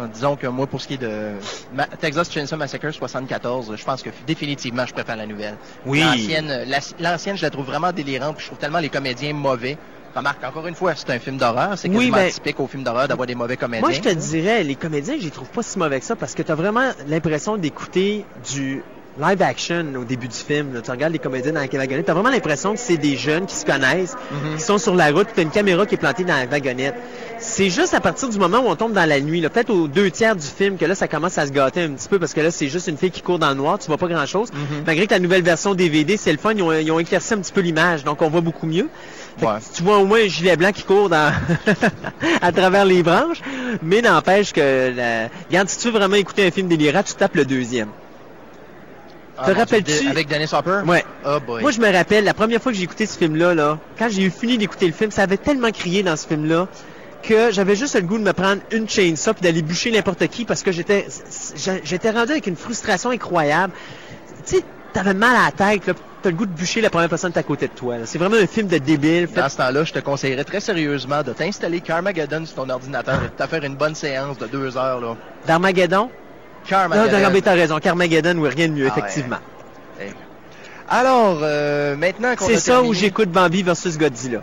Disons que moi, pour ce qui est de Ma- Texas Chainsaw Massacre 74, je pense que définitivement, je préfère la nouvelle. Oui. L'ancienne, la- l'ancienne, je la trouve vraiment délirante. puis Je trouve tellement les comédiens mauvais. Remarque, encore une fois, c'est un film d'horreur. C'est Oui, quasiment ben- typique au film d'horreur d'avoir des mauvais comédiens. Moi, je te dirais, les comédiens, je les trouve pas si mauvais que ça parce que tu as vraiment l'impression d'écouter du live action au début du film. là. Tu regardes les comédiens dans la wagonnette, tu as vraiment l'impression que c'est des jeunes qui se connaissent, Mhm. qui sont sur la route, tu as une caméra qui est plantée dans la wagonnette. C'est juste à partir du moment où on tombe dans la nuit, peut-être aux deux tiers du film, que là, ça commence à se gâter un petit peu parce que là, c'est juste une fille qui court dans le noir, tu vois pas grand-chose. Mhm. Malgré que la nouvelle version DVD, c'est le fun, ils ont, ils ont éclairci un petit peu l'image, donc on voit beaucoup mieux. Ouais. Tu vois au moins un gilet blanc qui court dans à travers les branches, mais n'empêche que, la... regarde, si tu veux vraiment écouter un film délirant, tu tapes le deuxième. Ah, te rappelles-tu- Avec Dennis Hopper? Ouais. Oh boy. Moi, je me rappelle, la première fois que j'ai écouté ce film-là, là, quand j'ai eu fini d'écouter le film, ça avait tellement crié dans ce film-là que j'avais juste le goût de me prendre une chainsaw puis d'aller boucher n'importe qui parce que j'étais j'étais rendu avec une frustration incroyable. Tu sais, t'avais mal à la tête, là, t'as le goût de bûcher la première personne qui est à côté de toi. C'est vraiment un film de débile. fait- Dans ce temps-là, je te conseillerais très sérieusement de t'installer Carmageddon sur ton ordinateur et de te faire une bonne séance de deux heures. Là. D'Armageddon? Non, Carmageddon. non, mais t'as raison. Carmageddon, oui, rien de mieux, Ah ouais. effectivement. Hey. Alors, euh, maintenant qu'on C'est ça terminé- où j'écoute Bambi versus Godzilla.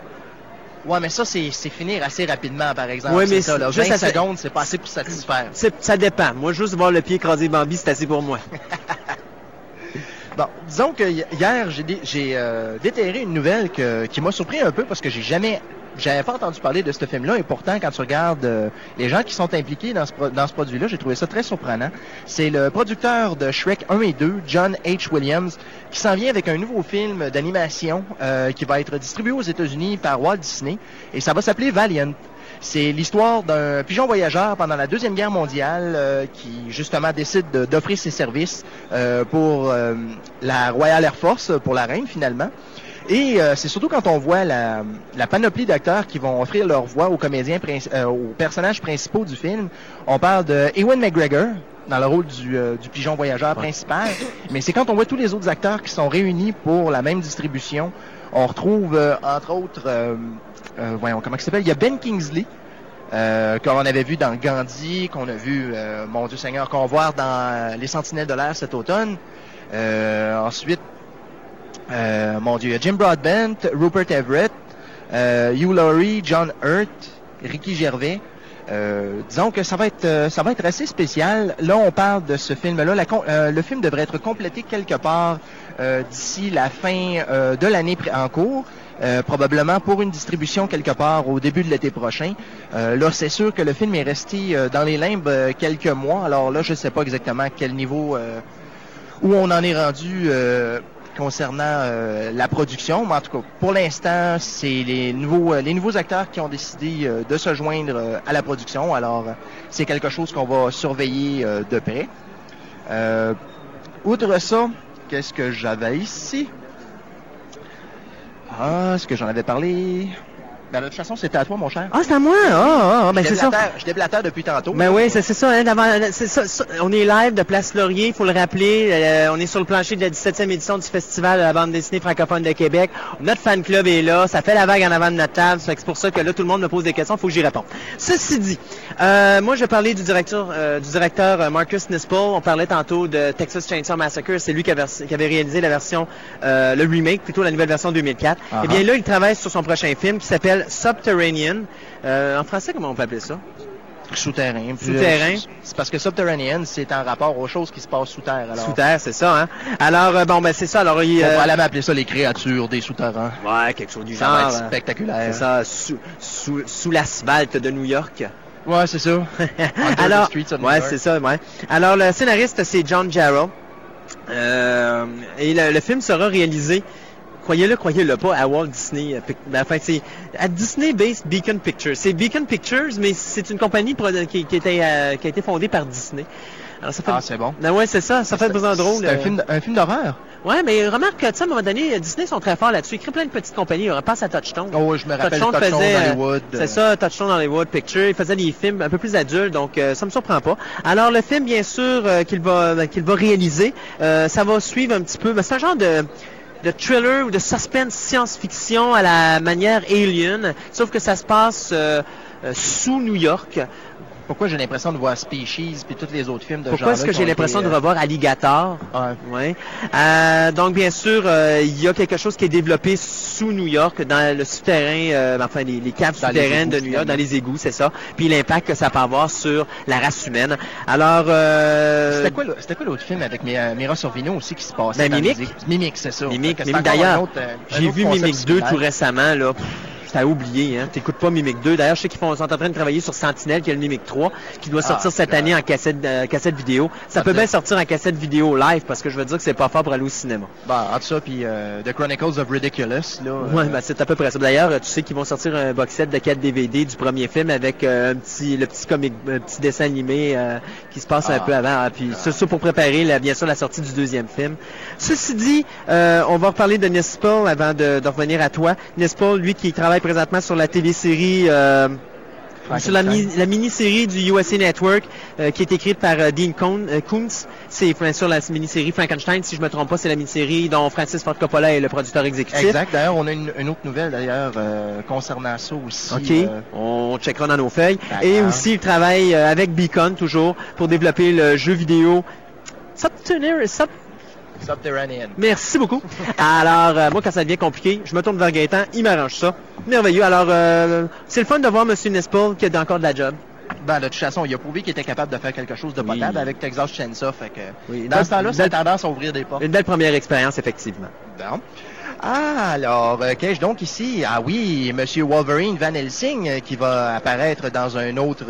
Ouais, mais ça, c'est finir assez rapidement, par exemple. Ouais, mais C'est ça, là. juste 20 à fait- secondes, c'est pas assez pour satisfaire. Ça dépend. Moi, juste voir le pied écraser Bambi, c'est assez pour moi. Bon, disons que hi- hier, j'ai euh, déterré une nouvelle que- qui m'a surpris un peu parce que j'ai jamais j'avais pas entendu parler de ce film-là et pourtant quand tu regardes euh, les gens qui sont impliqués dans ce, produit-là, j'ai trouvé ça très surprenant. C'est le producteur de Shrek 1 et 2, John H. Williams, qui s'en vient avec un nouveau film d'animation euh, qui va être distribué aux États-Unis par Walt Disney et ça va s'appeler Valiant. C'est l'histoire d'un pigeon voyageur pendant la Deuxième Guerre mondiale euh, qui justement décide de- d'offrir ses services euh, pour euh, la Royal Air Force, pour la reine finalement. Et euh, c'est surtout quand on voit la, la panoplie d'acteurs qui vont offrir leur voix aux comédiens, euh, aux personnages principaux du film. On parle de Ewan McGregor dans le rôle du, euh, du pigeon voyageur principal. Mais c'est quand on voit tous les autres acteurs qui sont réunis pour la même distribution. On retrouve entre autres, voyons comment il s'appelle, il y a Ben Kingsley. Euh, qu'on avait vu dans Gandhi, qu'on a vu, mon Dieu Seigneur, qu'on va voir dans Les Sentinelles de l'air cet automne. Ensuite, euh, mon Dieu, Jim Broadbent, Rupert Everett, euh, Hugh Laurie, John Hurt, Ricky Gervais. Euh, disons que ça va être euh, ça va être assez spécial. Là, on parle de ce film-là. Euh, le film devrait être complété quelque part d'ici la fin de l'année en cours. euh, probablement pour une distribution quelque part au début de l'été prochain. Euh, là, c'est sûr que le film est resté dans les limbes quelques mois. Alors là, je ne sais pas exactement à quel niveau où on en est rendu concernant euh, la production. Mais en tout cas, pour l'instant, c'est les nouveaux euh, les nouveaux acteurs qui ont décidé euh, de se joindre à la production. Alors, c'est quelque chose qu'on va surveiller de près. Outre ça, qu'est-ce que j'avais ici? Ah, est-ce que j'en avais parlé? Ben, de toute façon, c'était à toi, mon cher. Ah, c'est à moi? Ah, ah, ah, ben je c'est ça. je déblatère depuis tantôt. Ben oui, c'est c'est ça, hein, c'est ça, ça. On est live de Place Laurier, il faut le rappeler. Euh, on est sur le plancher de la 17e édition du Festival de la bande dessinée francophone de Québec. Notre fan club est là, ça fait la vague en avant de notre table, c'est pour ça que là, tout le monde me pose des questions, il faut que j'y réponde. Ceci dit, euh, moi, je parler du directeur, euh, du directeur euh, Marcus Nispel. On parlait tantôt de Texas Chainsaw Massacre, c'est lui qui avait, qui avait réalisé la version, euh, le remake, plutôt la nouvelle version 2004. Ah Eh bien là, il travaille sur son prochain film qui s'appelle Subterranean. Euh, en français, comment on peut appeler ça? Souterrain. Souterrain. euh, C'est parce que Subterranean, c'est en rapport aux choses qui se passent sous terre. Alors, Sous terre, c'est ça, hein? Alors, euh, bon, ben, c'est ça. Alors, il, on euh, va aller appeler ça les créatures des souterrains. Ouais, quelque chose du Ça genre. va être spectaculaire. C'est ça, sous, sous, sous l'asphalte de New York. Ouais, c'est ça. Alors, streets of New ouais, c'est ça, ouais. Alors, le scénariste, c'est John Jarrell. Euh, et le, le film sera réalisé, croyez-le, croyez-le pas, à Walt Disney. euh, ben, enfin, c'est à Disney-based Beacon Pictures. C'est Beacon Pictures, mais c'est une compagnie qui, qui, était, euh, qui a été fondée par Disney. Alors, ça fait... Ah, c'est bon. Ben ouais, c'est ça, ça fait besoin drôle. C'est un euh. film, un film d'horreur. Ouais, mais remarque que, tu sais, à un moment donné, Disney sont très forts là-dessus. Ils créent plein de petites compagnies. On passe à Touchstone. Oh, je me rappelle Touchstone Touchstone faisait, Hollywood. C'est ça, Touchstone Hollywood Picture. Il faisait des films un peu plus adultes, donc euh, ça me surprend pas. Alors le film, bien sûr, euh, qu'il va euh, qu'il va réaliser, ça va suivre un petit peu. ben, c'est un genre de de thriller ou de suspense science-fiction à la manière Alien, sauf que ça se passe euh, euh, sous New York. Pourquoi j'ai l'impression de voir Species puis tous les autres films de Pourquoi est-ce que j'ai l'impression de revoir Alligator? Ouais. Ouais. Euh, donc bien sûr, euh, il y a quelque chose qui est développé sous New York, dans le souterrain, euh, enfin les, les caves Dans les souterraines de New York, dans les égouts, c'est ça. Puis l'impact que ça peut avoir sur la race humaine. Alors, euh, C'était quoi, l'autre film avec Mi- Mira Sorvino aussi qui se passait Ben, Mimic. Mimic, c'est ça. Mimic, D'ailleurs, euh, j'ai vu Mimic 2 similaire. tout récemment, là. Pff, T'as oublié, hein. T'écoutes pas Mimic 2. D'ailleurs, je sais qu'ils sont en train de travailler sur Sentinelle, qui est le Mimic 3, qui doit Ah, sortir cette année en cassette, euh, cassette vidéo. Ça peut bien. sortir en cassette vidéo live, parce que je veux dire que c'est pas fort pour aller au cinéma. Bon, entre ça, puis euh, The Chronicles of Ridiculous, là. euh, Ouais, ben c'est à peu près ça. D'ailleurs, tu sais qu'ils vont sortir un box set de 4 DVD du premier film avec un petit, le petit comic, un petit dessin animé qui se passe un Ah. peu avant. Ah, Puis c'est ça pour préparer, bien sûr, la sortie du deuxième film. Ceci dit, on va reparler de Nispel avant de, de revenir à toi. Nispel, lui, qui travaille présentement sur la télésérie. Euh, sur la, mi- la mini-série du USA Network euh, qui est écrite par euh, Dean euh, Koontz. C'est bien sûr la mini-série Frankenstein, si je me trompe pas, c'est la mini-série dont Francis Ford Coppola est le producteur exécutif. Exact. D'ailleurs, on a une, une autre nouvelle, d'ailleurs, concernant ça aussi. OK. On checkera dans nos feuilles. Et aussi, il travaille avec Beacon toujours pour développer le jeu vidéo Subterranean. Sub... Subterranean. Merci beaucoup. Alors, euh, moi, quand ça devient compliqué, je me tourne vers Gaëtan, il m'arrange ça. Merveilleux. Alors, euh, c'est le fun de voir M. Nespel qui a encore de la job. Ben, de toute façon, il a prouvé qu'il était capable de faire quelque chose de Oui. potable avec Texas Chainsaw. Fait que, Oui, dans ce temps-là, ça a tendance à ouvrir des portes. Une belle première expérience, effectivement. Bon. Ah, alors, euh, qu'ai-je donc ici? Ah oui, Monsieur Wolverine Van Helsing euh, qui va apparaître dans un autre,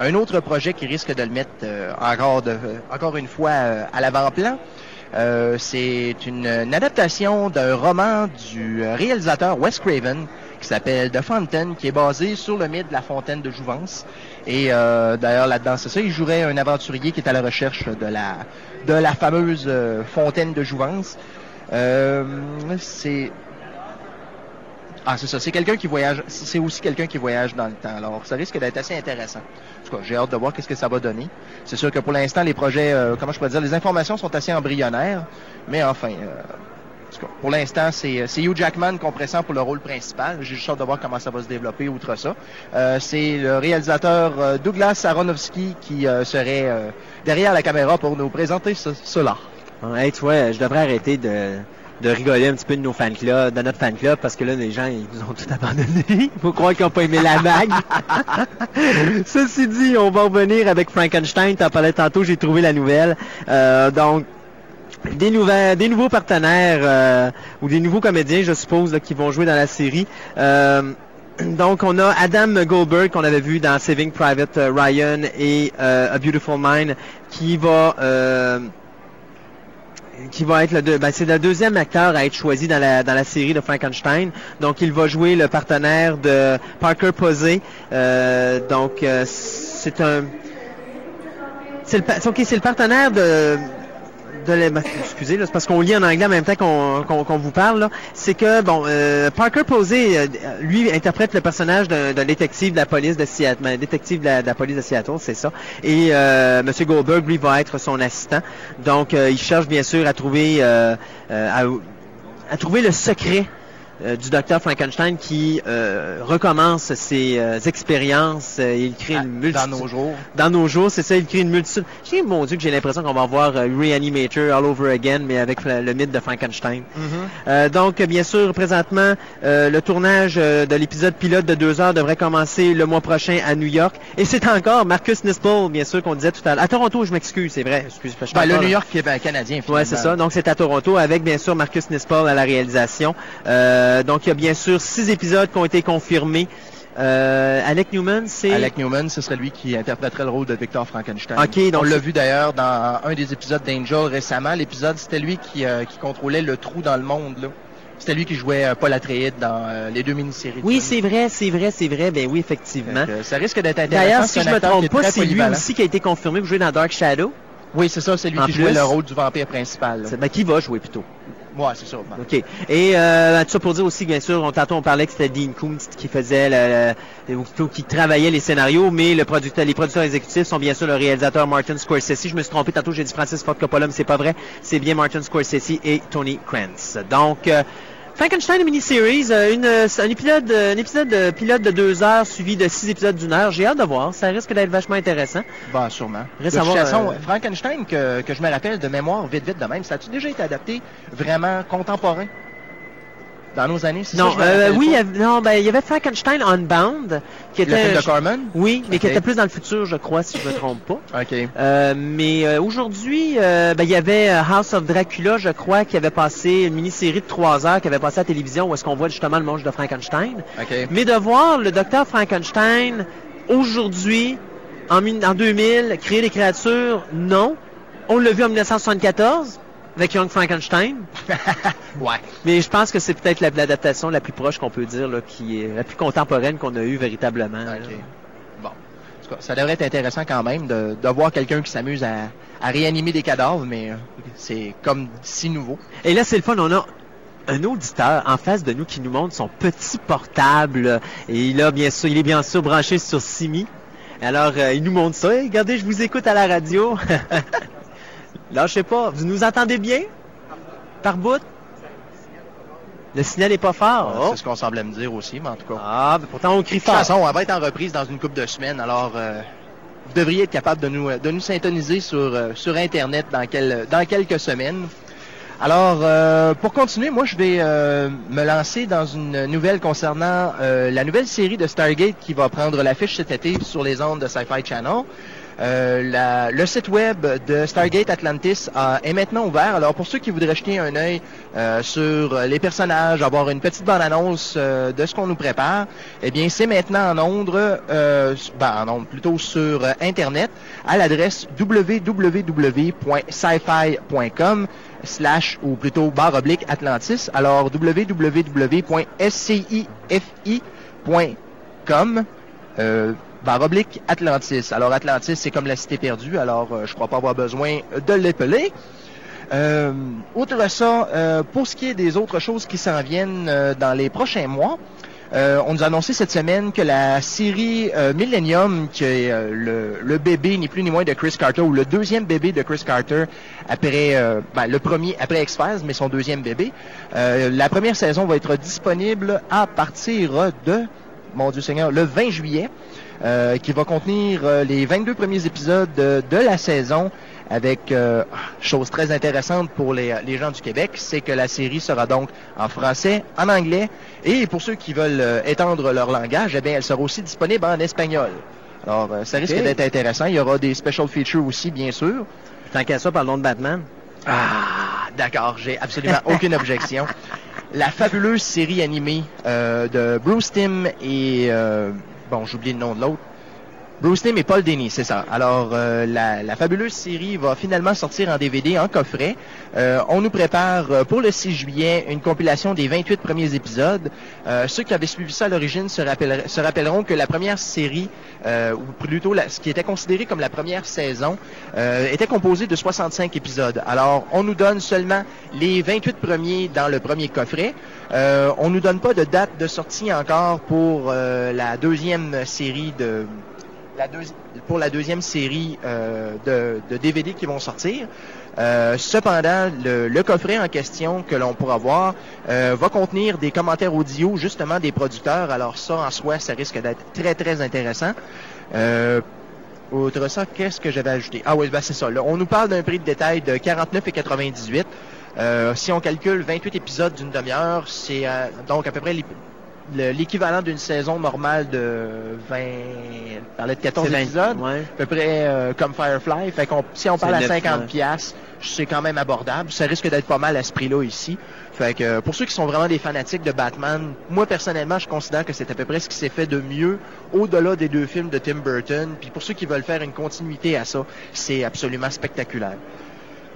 un autre projet qui risque de le mettre euh, encore, de, euh, encore une fois euh, à l'avant-plan. Euh, c'est une, une adaptation d'un roman du euh, réalisateur Wes Craven qui s'appelle The Fountain, qui est basé sur le mythe de la fontaine de Jouvence. Et euh, d'ailleurs, là-dedans, c'est ça, il jouerait un aventurier qui est à la recherche de la, de la fameuse euh, fontaine de Jouvence. Euh, c'est ah c'est ça, c'est quelqu'un qui voyage, c'est aussi quelqu'un qui voyage dans le temps. Alors ça risque d'être assez intéressant. En tout cas, j'ai hâte de voir qu'est-ce que ça va donner. C'est sûr que pour l'instant les projets, euh, comment je peux dire, les informations sont assez embryonnaires, mais enfin. euh, en tout cas, pour l'instant, c'est c'est Hugh Jackman qu'on pressent pour le rôle principal. J'ai juste hâte de voir comment ça va se développer outre ça. Euh, c'est le réalisateur euh, Douglas Aronofsky qui euh, serait euh, derrière la caméra pour nous présenter ce- cela. Tu vois, je devrais arrêter de, de rigoler un petit peu de nos fan clubs, de notre fan club, parce que là, les gens, ils nous ont tout abandonné. Il faut croire qu'ils n'ont pas aimé la vague. Ceci dit, on va revenir avec Frankenstein. T'en parlais tantôt, j'ai trouvé la nouvelle. Euh, donc, des, des nouveaux partenaires euh, ou des nouveaux comédiens, je suppose, qui vont jouer dans la série. Euh, donc, on a Adam Goldberg qu'on avait vu dans Saving Private Ryan et A Beautiful Mind qui va qui va être le deux, ben, c'est le deuxième acteur à être choisi dans la dans la série de Frankenstein. Donc, il va jouer le partenaire de Parker Posey. Euh, donc, euh, c'est un c'est le, c'est le partenaire de de la- excusez, c'est parce qu'on lit en anglais en même temps qu'on vous parle. C'est que, bon, euh, Parker Posey, euh, lui, interprète le personnage d'un détective de la police de Seattle. ben, détective de la, police de Seattle, c'est ça. Et euh, M. Goldberg, lui, va être son assistant. Donc, euh, il cherche bien sûr à trouver, euh, à trouver le secret euh, du docteur Frankenstein qui euh, recommence ses euh, expériences. euh, il crée Ah, une multitude dans nos jours. dans nos jours, c'est ça, il crée une multitude. J'ai mon Dieu que j'ai l'impression qu'on va voir euh, Reanimator all over again, mais avec le, le mythe de Frankenstein. Euh, donc, bien sûr, présentement, euh, le tournage de l'épisode pilote de deux heures devrait commencer le mois prochain à New York. Et c'est encore Marcus Nispel, bien sûr, qu'on disait tout à l'heure. À Toronto, je m'excuse, c'est vrai. Excuse, je Ben, le New York est ben, canadien. Ouais, c'est finalement. ça. Donc, c'est à Toronto avec, bien sûr, Marcus Nispel à la réalisation. Euh, donc, il y a bien sûr six épisodes qui ont été confirmés. Euh, Alec Newman, c'est... Alec Newman, ce serait lui qui interpréterait le rôle de Victor Frankenstein. Donc On l'a vu d'ailleurs dans un des épisodes d'Angel récemment. L'épisode, c'était lui qui, euh, qui contrôlait le trou dans le monde. là. C'était lui qui jouait euh, Paul Atreides dans euh, les deux mini-séries. Oui, c'est vrai, c'est vrai, c'est vrai. Ben oui, effectivement. Ça risque d'être intéressant. D'ailleurs, si je me trompe pas, c'est lui aussi qui a été confirmé pour jouer dans Dark Shadow. Oui, c'est ça. C'est lui En qui jouait le rôle du vampire principal. C'est- Ben, qui va jouer plutôt. Ouais, c'est ça. Ben, OK. Et euh, ça pour dire aussi, bien sûr, on, tantôt on parlait que c'était Dean Koontz qui faisait, le, ou plutôt qui travaillait les scénarios, mais le producteur, les producteurs exécutifs sont bien sûr le réalisateur Martin Scorsese. Je me suis trompé tantôt, j'ai dit Francis Ford Coppola, c'est pas vrai. C'est bien Martin Scorsese et Tony Krantz. Donc, euh, Frankenstein mini-series, euh, une, euh, un épisode, euh, un épisode pilote de deux heures suivi de six épisodes d'une heure. J'ai hâte de voir. Ça risque d'être vachement intéressant. ben, sûrement. Reste de toute façon, euh, Frankenstein, que, que je me rappelle de mémoire vite, vite de même, ça a-tu déjà été adapté vraiment contemporain? Dans nos années? Ça, Non, me euh, oui, il non, ben, il y avait Frankenstein Unbound, qui Le film était, de Corman? oui, mais qui était plus dans le futur, je crois, si je me trompe pas. OK. Euh, mais euh, aujourd'hui, euh, ben, il y avait euh, House of Dracula, je crois, qui avait passé une mini-série de trois heures, qui avait passé à la télévision, où est-ce qu'on voit justement le monstre de Frankenstein. OK. Mais de voir le docteur Frankenstein aujourd'hui, en, en 2000, créer des créatures, non. On l'a vu en 1974 avec Young Frankenstein? Ouais. Mais je pense que c'est peut-être la- l'adaptation la plus proche qu'on peut dire, là, qui est la plus contemporaine qu'on a eue véritablement. Bon. En tout cas, ça devrait être intéressant quand même de, de voir quelqu'un qui s'amuse à, à réanimer des cadavres, mais euh, c'est comme si nouveau. Et là, c'est le fun, on a un auditeur en face de nous qui nous montre son petit portable. Et il a bien sûr, il est bien sûr branché sur Simi. Alors, euh, il nous montre ça. Hey, regardez, je vous écoute à la radio. Là, je sais pas, vous nous entendez bien? Par bout? Le signal est pas fort. Oh. C'est ce qu'on semblait me dire aussi, mais en tout cas. Ah, pourtant on crie De toute fort. façon, elle va être en reprise dans une couple de semaines, alors euh, vous devriez être capable de nous, de nous syntoniser sur, euh, sur Internet dans, quel- dans quelques semaines. Alors, euh, pour continuer, moi, je vais euh, me lancer dans une nouvelle concernant euh, la nouvelle série de Stargate qui va prendre l'affiche cet été sur les ondes de Sci-Fi Channel. Euh, le site web de Stargate Atlantis est maintenant ouvert. Alors pour ceux qui voudraient jeter un œil euh, sur les personnages, avoir une petite bande-annonce euh, de ce qu'on nous prépare, eh bien c'est maintenant en ondes, ben, en plutôt sur Internet à l'adresse www.sci-fi.com slash ou plutôt barre oblique Atlantis. Alors www.scifi.com barre oblique Atlantis. Alors Atlantis, c'est comme la cité perdue, alors euh, je crois pas avoir besoin de l'épeler. Euh, outre ça, euh, pour ce qui est des autres choses qui s'en viennent euh, dans les prochains mois, euh, on nous a annoncé cette semaine que la série Millennium, qui est le, le bébé ni plus ni moins de Chris Carter, ou le deuxième bébé de Chris Carter après ben, le premier après X-Files, mais son deuxième bébé, la première saison va être disponible à partir de, mon Dieu Seigneur, le 20 juillet, euh, qui va contenir euh, les 22 premiers épisodes de, de la saison avec euh, chose très intéressante pour les, les gens du Québec, c'est que la série sera donc en français, en anglais, et pour ceux qui veulent euh, étendre leur langage, eh bien, elle sera aussi disponible en espagnol. Alors, euh, ça risque d'être intéressant. Il y aura des special features aussi, bien sûr. Tant qu'à ça, parlons de Batman. Ah, d'accord, j'ai absolument aucune objection. La fabuleuse série animée de Bruce Timm et... bon, j'oublie le nom de l'autre. Bruce Timm et Paul Denny, c'est ça. Alors, euh, la, la fabuleuse série va finalement sortir en DVD, en coffret. Euh, on nous prépare euh, pour le 6 juillet une compilation des 28 premiers épisodes. Euh, ceux qui avaient suivi ça à l'origine se, rappelleront que la première série, euh, ou plutôt la- ce qui était considéré comme la première saison, euh, était composée de 65 épisodes. Alors, on nous donne seulement les 28 premiers dans le premier coffret. On nous donne pas de date de sortie encore pour la deuxième série de pour la deuxième série euh, de, DVD qui vont sortir. Euh, cependant, le, coffret en question que l'on pourra voir euh, va contenir des commentaires audio justement des producteurs. Alors ça, en soi, ça risque d'être très, très intéressant. Outre ça, qu'est-ce que j'avais ajouté? Ah oui, ben c'est ça. là. on nous parle d'un prix de détail de 49,98. Euh, si on calcule 28 épisodes d'une demi-heure, c'est donc à peu près l'équivalent d'une saison normale de 20... On parlait de 14 C'est vingt- épisodes. Ouais. À peu près euh, comme Firefly. Fait qu'on, si on parle à neuf, 50 ouais. piastres, c'est quand même abordable. Ça risque d'être pas mal à ce prix-là ici. Fait que pour ceux qui sont vraiment des fanatiques de Batman, moi personnellement, je considère que c'est à peu près ce qui s'est fait de mieux au-delà des deux films de Tim Burton. Puis pour ceux qui veulent faire une continuité à ça, c'est absolument spectaculaire.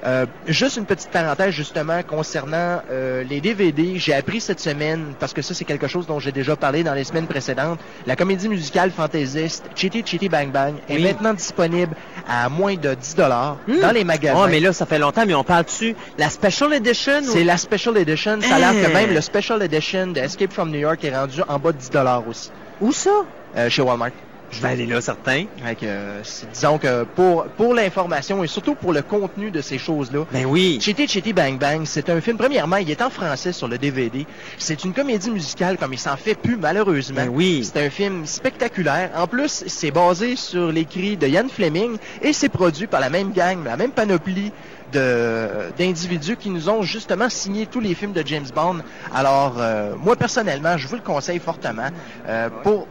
Euh, juste une petite parenthèse justement concernant euh, les DVD. J'ai appris cette semaine, parce que ça c'est quelque chose dont j'ai déjà parlé dans les semaines précédentes, la comédie musicale fantaisiste Chitty Chitty Bang Bang est maintenant disponible à moins de 10 dollars Hmm. dans les magasins. Oh, mais là, ça fait longtemps, mais on parle dessus. La Special Edition? ou- C'est la Special Edition. Ça a l'air que Hein. même le Special Edition de Escape from New York est rendu en bas de 10 dollars aussi Où ça? euh, chez Walmart. Je vais aller là, certain. Fait que, euh, c'est- disons que pour, pour l'information et surtout pour le contenu de ces choses-là, Ben oui. Chitty Chitty Bang Bang, c'est un film, premièrement, il est en français sur le DVD. C'est une comédie musicale comme il s'en fait plus malheureusement. Ben oui. C'est un film spectaculaire. En plus, c'est basé sur l'écrit de Ian Fleming et c'est produit par la même gang, la même panoplie de d'individus qui nous ont justement signé tous les films de James Bond. Alors, euh, moi personnellement, je vous le conseille fortement euh, pour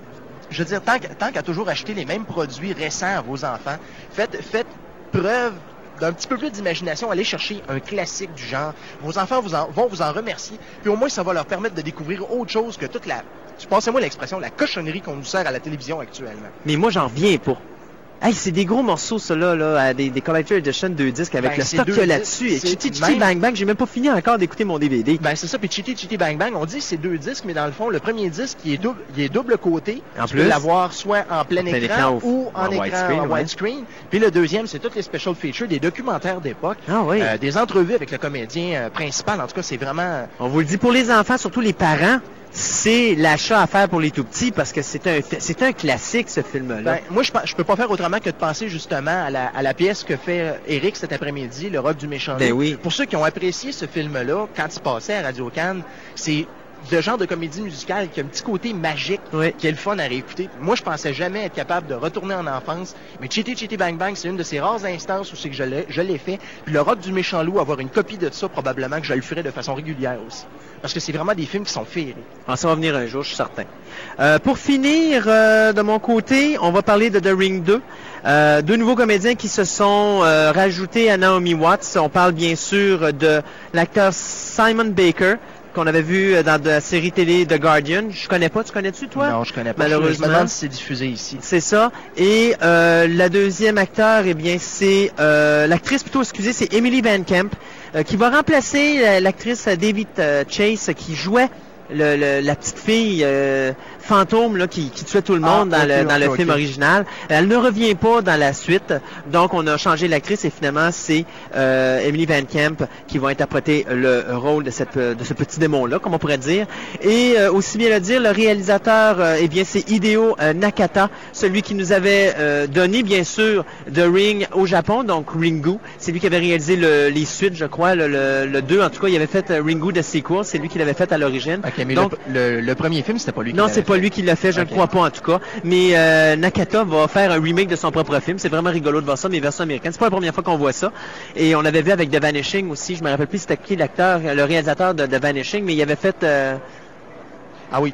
je veux dire, tant qu'à toujours acheter les mêmes produits récents à vos enfants, faites, faites preuve d'un petit peu plus d'imagination, allez chercher un classique du genre. Vos enfants vont vous en remercier, puis au moins ça va leur permettre de découvrir autre chose que toute la, passez-moi l'expression, la cochonnerie qu'on nous sert à la télévision actuellement. Mais moi, j'en reviens pas. Hey, c'est des gros morceaux, ça, là, des, des Collector Edition deux disques avec Ben, le stock deux qu'il y a disques, là-dessus. Et Chitty Chitty même- Bang Bang, j'ai même pas fini encore d'écouter mon DVD. Ben c'est ça, puis Chitty Chitty Bang Bang, on dit c'est deux disques, mais dans le fond, le premier disque, il est double, il est double côté. En tu plus. peux l'avoir soit en plein, écran, écran ou- en, en écran widescreen, en ouais. widescreen. Puis le deuxième, c'est toutes les special features, des documentaires d'époque, Ah oui. euh, des entrevues avec le comédien euh, principal. En tout cas, c'est vraiment... On vous le dit pour les enfants, surtout les parents, c'est l'achat à faire pour les tout petits parce que c'est un, c'est un classique, ce film-là. Ben, moi, je, je peux pas faire autrement que de penser justement à la, à la pièce que fait euh, Eric cet après-midi, Le Rock du méchant. Ben loup. oui. Pour ceux qui ont apprécié ce film-là, quand il passait à Radio Cannes, c'est de genre de comédie musicale qui a un petit côté magique, Oui. qui est le fun à réécouter. Moi, je pensais jamais être capable de retourner en enfance, mais Chitty Chitty Bang Bang, c'est une de ces rares instances où c'est que je l'ai, je l'ai fait. Puis le rock du méchant loup, avoir une copie de ça, probablement que je le ferai de façon régulière aussi. Parce que c'est vraiment des films qui sont féeriques. Ah, ça va venir un jour, je suis certain. Euh, pour finir, euh, de mon côté, on va parler de The Ring 2. Euh, deux nouveaux comédiens qui se sont rajoutés à Naomi Watts. On parle bien sûr de l'acteur Simon Baker qu'on avait vu dans la série télé The Guardian. Je connais pas, tu connais-tu toi? Non, je connais pas. Malheureusement. Je me demande si c'est diffusé ici. C'est ça. Et euh, la deuxième acteur, eh bien, c'est euh, l'actrice plutôt, excusez, c'est Emily Van Camp, qui va remplacer euh, l'actrice David euh, Chase qui jouait la petite fille euh, fantôme là, qui, qui tuait tout le Ah, monde dans le, dans le film original. Elle ne revient pas dans la suite, donc on a changé l'actrice et finalement c'est euh, Emily Van Camp qui va interpréter le rôle de, cette, de ce petit démon-là, comme on pourrait dire. Et euh, aussi bien le dire, le réalisateur, euh, eh bien c'est Hideo euh, Nakata, celui qui nous avait euh, donné bien sûr The Ring au Japon, donc Ringu. C'est lui qui avait réalisé le- les suites, je crois, le, le, le 2. En tout cas, il avait fait euh, Ringu de sequel, c'est lui qui l'avait fait à l'origine. Ok, mais Donc, le, le- premier film, c'était pas lui qui non, c'est pas fait. lui qui l'a fait, je ne crois pas en tout cas. Mais euh, Nakata va faire un remake de son propre film. C'est vraiment rigolo de voir ça, mais version américaine. C'est pas la première fois qu'on voit ça. Et on avait vu avec The Vanishing aussi. Je me rappelle plus c'était qui l'acteur, le réalisateur de The Vanishing, mais il avait fait. Euh... Ah oui,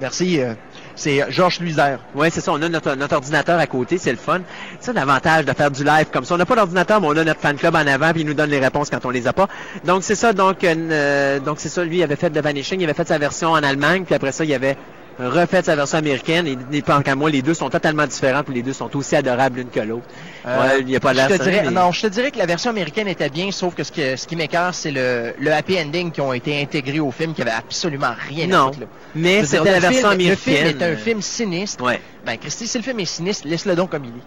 merci. euh, c'est Georges Luizer. Ouais, c'est ça. On a notre, notre ordinateur à côté, c'est le fun. C'est l'avantage de faire du live comme ça. On n'a pas d'ordinateur, mais on a notre fan club en avant, puis il nous donne les réponses quand on les a pas. Donc c'est ça. Donc euh, donc c'est ça. Lui il avait fait The Vanishing, il avait fait sa version en Allemagne, puis après ça il avait refait sa version américaine. Et, et tant qu'à moi, les deux sont totalement différents, puis les deux sont aussi adorables l'une que l'autre. ouais, il n'y a pas Euh, je te dirais, mais- Non, je te dirais que la version américaine était bien, sauf que ce, que, ce qui m'écœure, c'est le, le happy ending qui ont été intégrés au film qui avait absolument rien à Non, foutre, là. mais c'était la le film- version Le film américaine. est un film sinistre. Ouais. Ben, Christy, si le film est sinistre, laisse-le donc comme il est.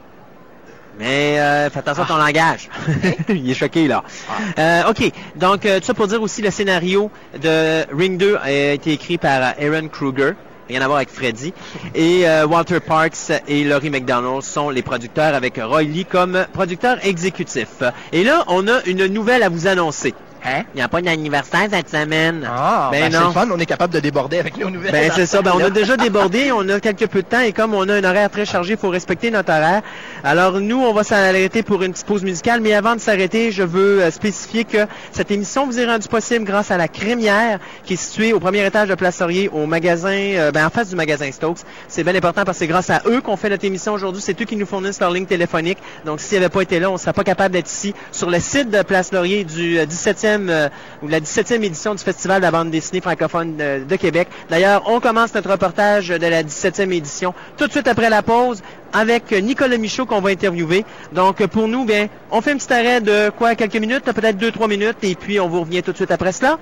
Mais euh, fais attention à ton langage. il est choqué là. Ah. Euh, ok, donc euh, tout ça pour dire aussi le scénario de Ring 2 a été écrit par euh, Aaron Kruger. Rien à voir avec Freddy. Et euh, Walter Parks et Laurie McDonald sont les producteurs avec Roy Lee comme producteur exécutif. Et là, on a une nouvelle à vous annoncer. Hein? Il n'y a pas d'anniversaire cette semaine. Ah, Ben ben, c'est non. le fun, on est capable de déborder avec nos nouvelles. Ben c'est ça. Ben, on a déjà débordé, on a quelques peu de temps et comme on a un horaire très chargé, il faut respecter notre horaire. Alors nous, on va s'arrêter pour une petite pause musicale, mais avant de s'arrêter, je veux euh, spécifier que cette émission vous est rendue possible grâce à la crémière qui est située au premier étage de Place Laurier au magasin, euh, ben en face du magasin Stokes. C'est bien important parce que c'est grâce à eux qu'on fait notre émission aujourd'hui. C'est eux qui nous fournissent leur ligne téléphonique. Donc s'ils n'avaient pas été là, on ne serait pas capable d'être ici sur le site de Place Laurier du euh, 17e euh, ou la 17e édition du Festival de la bande dessinée francophone de Québec. D'ailleurs, on commence notre reportage de la 17e édition tout de suite après la pause avec Nicolas Michaud qu'on va interviewer. Donc pour nous, bien, on fait un petit arrêt de quoi, quelques minutes, peut-être deux, trois minutes, et puis on vous revient tout de suite après cela.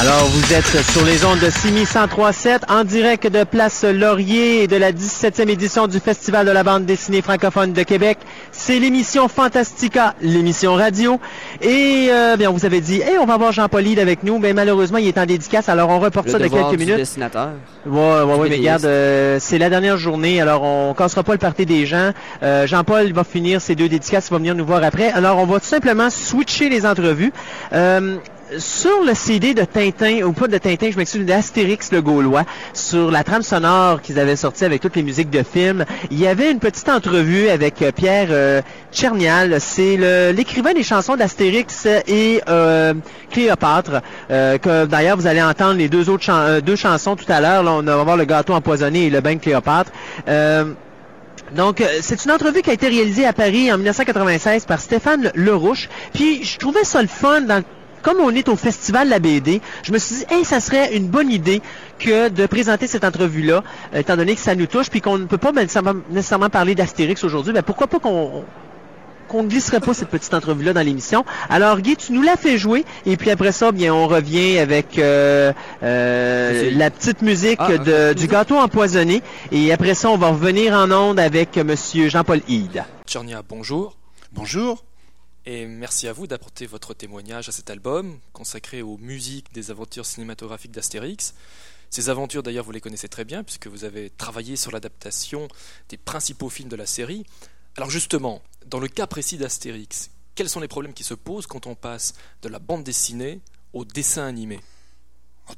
Alors, vous êtes sur les ondes de 6137 en direct de Place Laurier et de la 17e édition du Festival de la bande dessinée francophone de Québec. C'est l'émission Fantastica, l'émission radio. Et euh, bien, on vous avait dit, hey, on va avoir Jean-Paul avec nous. Mais malheureusement, il est en dédicace, alors on reporte Le ça de quelques minutes. dessinateur. Ouais, ouais, ouais, mais regarde, euh, c'est la dernière journée, alors on cassera pas le party des gens. Euh, Jean-Paul va finir ses deux dédicaces, il va venir nous voir après. Alors on va tout simplement switcher les entrevues. Sur le CD de Tintin, ou pas de Tintin, je m'excuse, d'Astérix le Gaulois, sur la trame sonore qu'ils avaient sortie avec toutes les musiques de films, il y avait une petite entrevue avec euh, Pierre euh, Tchernial. C'est le- l'écrivain des chansons d'Astérix et euh, Cléopâtre, euh, d'ailleurs vous allez entendre les deux autres deux chansons tout à l'heure. On va voir le gâteau empoisonné et le bain de Cléopâtre. Donc, c'est une entrevue qui a été réalisée à Paris en 1996 par Stéphane Lerouche. Puis, je trouvais ça le fun dans comme on est au festival de la BD, je me suis dit, hey, ça serait une bonne idée que de présenter cette entrevue-là, euh, étant donné que ça nous touche, puis qu'on ne peut pas nécessairement, parler d'Astérix aujourd'hui, ben pourquoi pas qu'on qu'on ne glisserait pas cette petite entrevue-là dans l'émission? Alors, Guy, tu nous l'as fait jouer, et puis après ça, bien, on revient avec euh, euh, la petite musique Ah, de- du gâteau empoisonné, et après ça, on va revenir en onde avec Monsieur Jean-Paul Hyde. Tchernia, bonjour. Bonjour. Et merci à vous d'apporter votre témoignage à cet album consacré aux musiques des aventures cinématographiques d'Astérix. Ces aventures, d'ailleurs, vous les connaissez très bien puisque vous avez travaillé sur l'adaptation des principaux films de la série. Alors justement, dans le cas précis d'Astérix, quels sont les problèmes qui se posent quand on passe de la bande dessinée au dessin animé?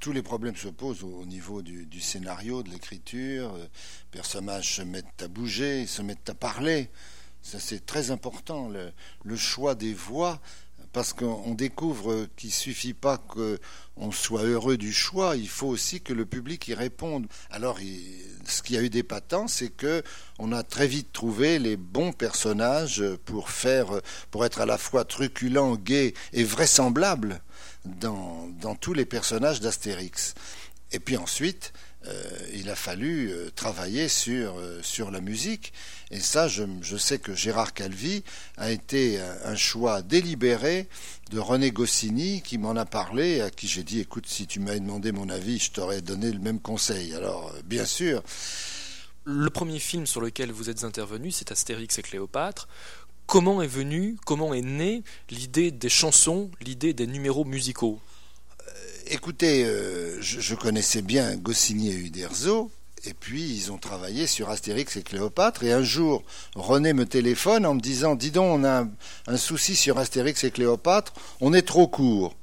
Tous les problèmes se posent au niveau du, scénario, de l'écriture. Les personnages se mettent à bouger, se mettent à parler. Ça, c'est très important. Le, choix des voix, parce qu'on découvre qu'il ne suffit pas qu'on soit heureux du choix, il faut aussi que le public y réponde. Alors, ce qui a eu des patents, c'est que on a très vite trouvé les bons personnages pour faire, pour être à la fois truculent, gai et vraisemblable dans, dans tous les personnages d'Astérix. Et puis ensuite, il a fallu euh, travailler sur, euh, sur la musique. Et ça, je, je, sais que Gérard Calvi a été un, choix délibéré de René Goscinny qui m'en a parlé, à qui j'ai dit, écoute, si tu m'avais demandé mon avis, je t'aurais donné le même conseil. Alors, bien sûr. Le premier film sur lequel vous êtes intervenu, c'est Astérix et Cléopâtre comment est venue, comment est née l'idée des chansons, l'idée des numéros musicaux? euh, Écoutez, euh, je, connaissais bien Goscinny et Uderzo, et puis ils ont travaillé sur Astérix et Cléopâtre. Et un jour, René me téléphone en me disant Dis donc, on a un, souci sur Astérix et Cléopâtre, on est trop court.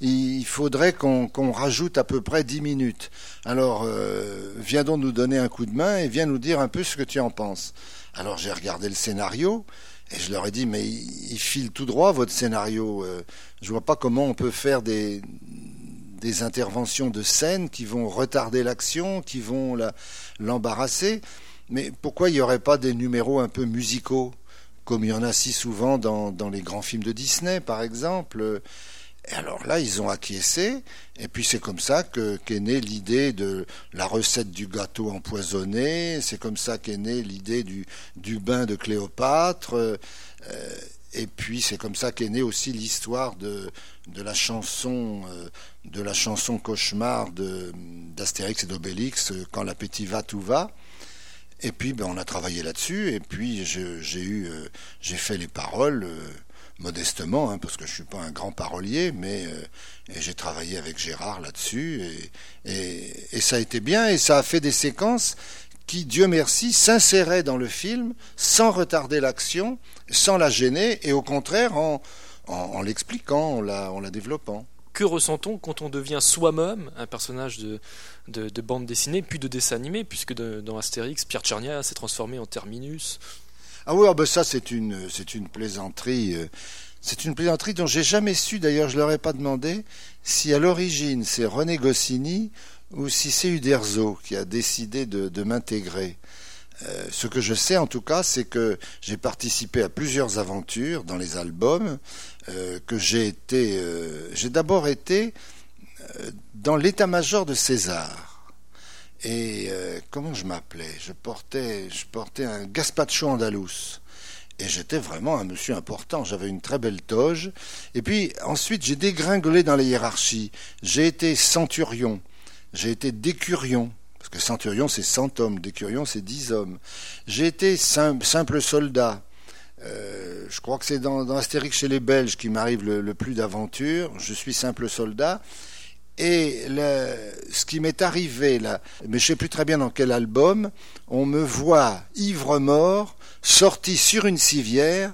Il faudrait qu'on rajoute à peu près dix minutes. Alors, euh, viens donc nous donner un coup de main et viens nous dire un peu ce que tu en penses. Alors j'ai regardé le scénario et je leur ai dit, mais il, file tout droit votre scénario. Euh, je vois pas comment on peut faire des, des interventions de scène qui vont retarder l'action, qui vont l'embarrasser. Mais pourquoi il n'y aurait pas des numéros un peu musicaux, comme il y en a si souvent dans, les grands films de Disney, par exemple? Et alors là, ils ont acquiescé, et puis c'est comme ça que qu'est née l'idée de la recette du gâteau empoisonné, c'est comme ça qu'est née l'idée du, du bain de Cléopâtre, euh, et puis c'est comme ça qu'est née aussi l'histoire de, de la chanson euh, de la chanson cauchemar d'Astérix et d'Obélix, quand l'appétit va, tout va. Et puis ben, on a travaillé là-dessus, et puis j'ai eu euh, j'ai fait les paroles modestement, hein, parce que je suis pas un grand parolier, mais euh, j'ai travaillé avec Gérard là-dessus, et, et, ça a été bien, et ça a fait des séquences qui, Dieu merci, s'inséraient dans le film sans retarder l'action, sans la gêner, et au contraire en, en, l'expliquant, en la, en la développant. Que ressent-on quand on devient soi-même un personnage de, de, bande dessinée, puis de dessin animé, puisque dans Astérix, Pierre Tchernia s'est transformé en Terminus? Ah oui, ah ben ça c'est une c'est une plaisanterie. Euh, c'est une plaisanterie dont j'ai jamais su, d'ailleurs je leur ai pas demandé, si à l'origine c'est René Goscinny ou si c'est Uderzo qui a décidé de, m'intégrer. Euh, ce que je sais en tout cas, c'est que j'ai participé à plusieurs aventures dans les albums, euh, que j'ai été, j'ai d'abord été dans l'état-major de César. Et euh, comment je m'appelais? Je portais, je portais un Gaspacho andalous. Et j'étais vraiment un monsieur important. J'avais une très belle toge. Et puis ensuite, j'ai dégringolé dans les hiérarchies. J'ai été centurion. J'ai été décurion. Parce que centurion, c'est 100 hommes. Décurion, c'est 10 hommes. J'ai été simple, soldat. Euh, je crois que c'est dans, Astérix chez les Belges qui m'arrive le, le, plus d'aventures. Je suis simple soldat. Et ce qui m'est arrivé là, mais je sais plus très bien dans quel album, on me voit ivre mort, sorti sur une civière,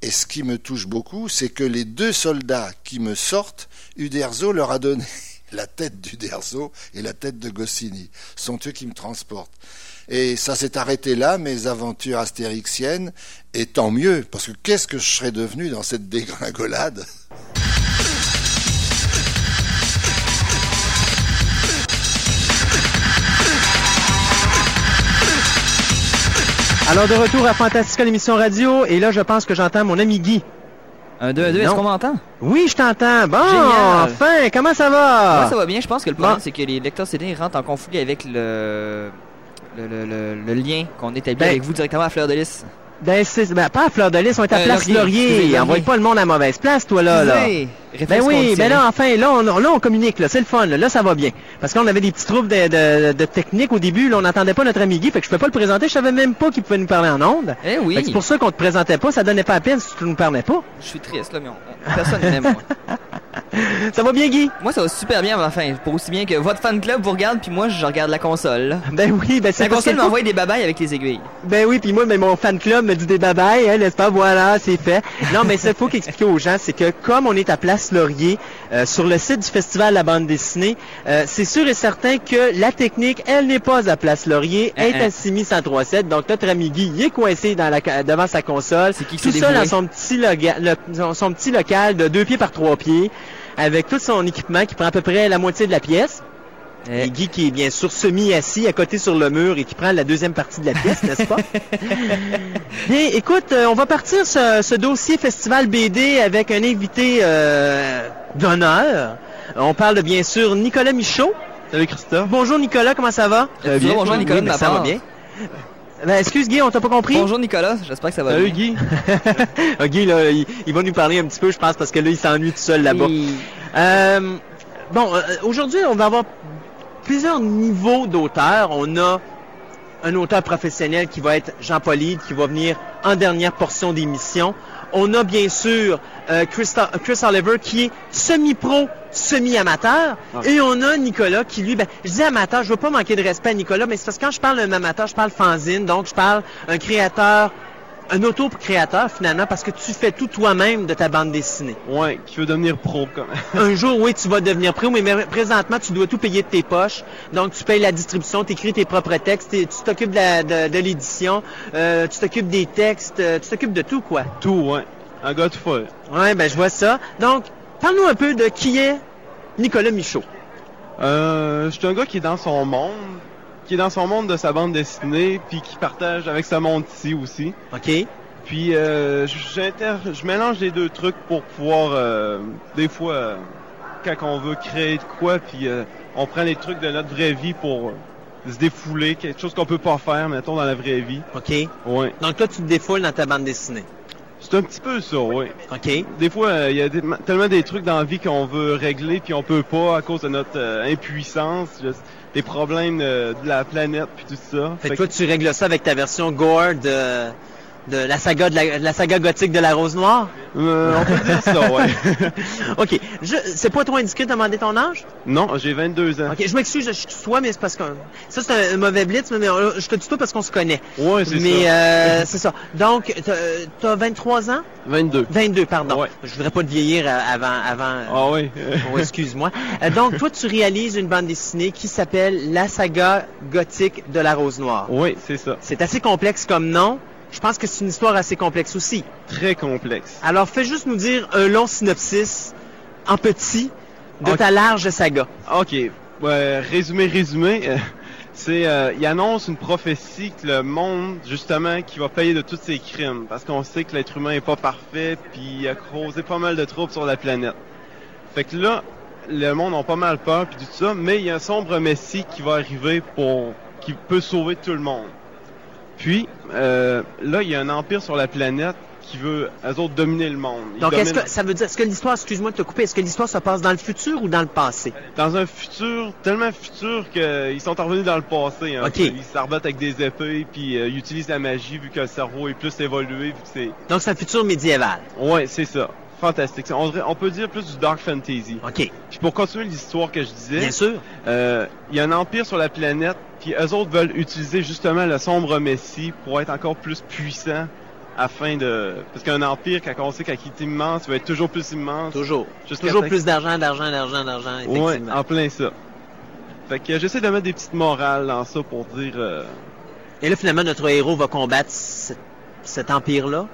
et ce qui me touche beaucoup, c'est que les deux soldats qui me sortent, Uderzo leur a donné la tête d'Uderzo et la tête de Goscinny. Sont eux qui me transportent. Et ça s'est arrêté là, mes aventures astérixiennes, et tant mieux, parce que qu'est-ce que je serais devenu dans cette dégringolade? Alors, de retour à Fantastica, l'émission radio, et là, je pense que j'entends mon ami Guy. Un, deux, un, deux, est-ce qu'on m'entend? Oui, je t'entends. Bon, enfin, comment ça va? Moi, ça va bien. Je pense que le problème, c'est que les lecteurs CD rentrent en conflit avec le, le, le, le, lien qu'on établit ben, avec vous directement à Fleur de Lys. Ben, ben, pas à Fleur de Lys, on est à euh, Place Laurier. Envoie pas le monde à mauvaise place, toi, là. là. Ben oui, ben là, enfin, là, on, là, on communique, là. C'est le fun, là. Là, ça va bien. Parce qu'on avait des petits troubles de, de, de, technique au début, là. On n'entendait pas notre ami Guy, fait que je peux pas le présenter. Je savais même pas qu'il pouvait nous parler en ondes. Eh oui. c'est pour ça qu'on te présentait pas. Ça donnait pas à peine si tu nous parlais pas. Je suis triste, là, mais on, personne n'aime, moi. Ça va bien, Guy? Moi, ça va super bien, enfin, pour aussi bien que votre fan club vous regarde, puis moi, je regarde la console. Ben oui, ben c'est La console que- m'envoie des babayes avec les aiguilles. Ben oui, puis moi, mais mon fan club me dit des babayes, hein, n'est-ce pas? Voilà, c'est fait. Non, mais ce qu'il faut qu'expliquer aux gens, c'est que comme on est à Place Laurier, euh, sur le site du Festival de la bande dessinée, euh, c'est sûr et certain que la technique, elle n'est pas à Place Laurier, elle est Hein, à Simi 1037. Donc, notre ami Guy, il est coincé dans la, ca- devant sa console. C'est qui Tout ça dans son petit, loga- le- son- son petit local de deux pieds par trois pieds, avec tout son équipement qui prend à peu près la moitié de la pièce. Euh, Et Guy qui est bien sûr semi-assis à côté sur le mur et qui prend la deuxième partie de la pièce, n'est-ce pas? Bien, écoute, euh, on va partir ce, ce dossier Festival BD avec un invité euh, d'honneur. On parle de, bien sûr Nicolas Michaud. Salut Christophe. Bonjour Nicolas, comment ça va? Bien? Bonjour, Nicolas, Oui, de ben, ma ça va bien. Ben, excuse Guy, on t'a pas compris? Bonjour Nicolas, j'espère que ça va Salut bien. Guy. Ah, Guy, là, il, il va nous parler un petit peu, je pense, parce que là, il s'ennuie tout seul là-bas. Oui. Euh, bon, aujourd'hui, on va avoir plusieurs niveaux d'auteurs. On a un auteur professionnel qui va être Jean Paulide, qui va venir en dernière portion d'émission. On a bien sûr euh, Christa- Chris Oliver qui est semi-pro, semi-amateur. Ah. Et on a Nicolas qui, lui, ben, je dis amateur, je veux pas manquer de respect à Nicolas, mais c'est parce que quand je parle d'un amateur, je parle fanzine, donc je parle un créateur, un auto-créateur finalement, parce que tu fais tout toi-même de ta bande dessinée. Ouais, qui veut devenir pro quand même. Un jour, oui, tu vas devenir pro, mais présentement, tu dois tout payer de tes poches. Donc, tu payes la distribution, tu écris tes propres textes, t'es- tu t'occupes de la- de, de l'édition, euh, tu t'occupes des textes, euh, tu t'occupes de tout, quoi. Tout, ouais. Un gars de feu. Ouais, ben, je vois ça. Donc, parle-nous un peu de qui est Nicolas Michaud. Euh, je suis un gars qui est dans son monde, qui est dans son monde de sa bande dessinée, puis qui partage avec ce monde ici aussi. OK? Puis euh, je mélange les deux trucs pour pouvoir, euh, des fois, euh, quand on veut créer de quoi, puis euh, on prend les trucs de notre vraie vie pour se défouler, quelque chose qu'on peut pas faire, mettons, dans la vraie vie. OK? Ouais. Donc, toi, tu te défoules dans ta bande dessinée. C'est un petit peu ça, ouais. OK? Des fois, euh, il y a des- tellement des trucs dans la vie qu'on veut régler puis on peut pas à cause de notre euh, impuissance, juste des problèmes de la planète puis tout ça. Fait Fait que toi, tu règles ça avec ta version gore de, de la saga de la, de la saga gothique de la Rose Noire? euh, on peut dire ça, ouais. OK. C'est pas trop indiscret de demander ton âge? non, j'ai 22 ans. OK, je m'excuse, je, je tutoie, mais c'est parce que ça c'est un, un mauvais blitz, mais euh, je te tutoie parce qu'on se connaît. Ouais, c'est mais ça. euh, c'est ça. Donc, t'as- t'as 23 ans? 22. 22, pardon. Ouais. Je voudrais pas te vieillir euh, avant... avant Ah oui. Oh, excuse-moi. Euh, donc, toi, tu réalises une bande dessinée qui s'appelle La saga gothique de la Rose Noire. oui, c'est ça. C'est assez complexe comme nom. Je pense que c'est une histoire assez complexe aussi. Très complexe. Alors, fais juste nous dire un long synopsis en petit de ta large saga. OK. Ouais, résumé, résumé. euh, c'est, euh, il annonce une prophétie que le monde, justement, qui va payer de tous ses crimes. Parce qu'on sait que l'être humain est pas parfait, puis il a causé pas mal de troubles sur la planète. Fait que là, le monde a pas mal peur, puis tout ça, mais il y a un sombre messie qui va arriver pour, qui peut sauver tout le monde. Puis, euh, là, il y a un empire sur la planète qui veut, eux autres, dominer le monde. Ils Donc, est-ce que ça veut dire, est-ce que l'histoire, excuse-moi de te couper, est-ce que l'histoire se passe dans le futur ou dans le passé? dans un futur tellement futur qu'ils sont revenus dans le passé. Hein, Ok. Ils s'arbattent avec des épées puis euh, ils utilisent la magie vu que le cerveau est plus évolué vu que c'est. Donc, c'est un futur médiéval. Ouais, c'est ça. Fantastique. On, on peut dire plus du dark fantasy. OK. Puis pour continuer l'histoire que je disais, Bien sûr. euh, il y a un empire sur la planète puis eux autres veulent utiliser justement le sombre messie pour être encore plus puissant afin de parce qu'un empire quand on sait qu'il est immense, il va être toujours plus immense. Toujours. Toujours plus d'argent, d'argent, d'argent, d'argent, Ouais, effectivement. en plein ça. Fait que j'essaie de mettre des petites morales dans ça pour dire euh, Et là, finalement, notre héros va combattre ce- cet empire-là?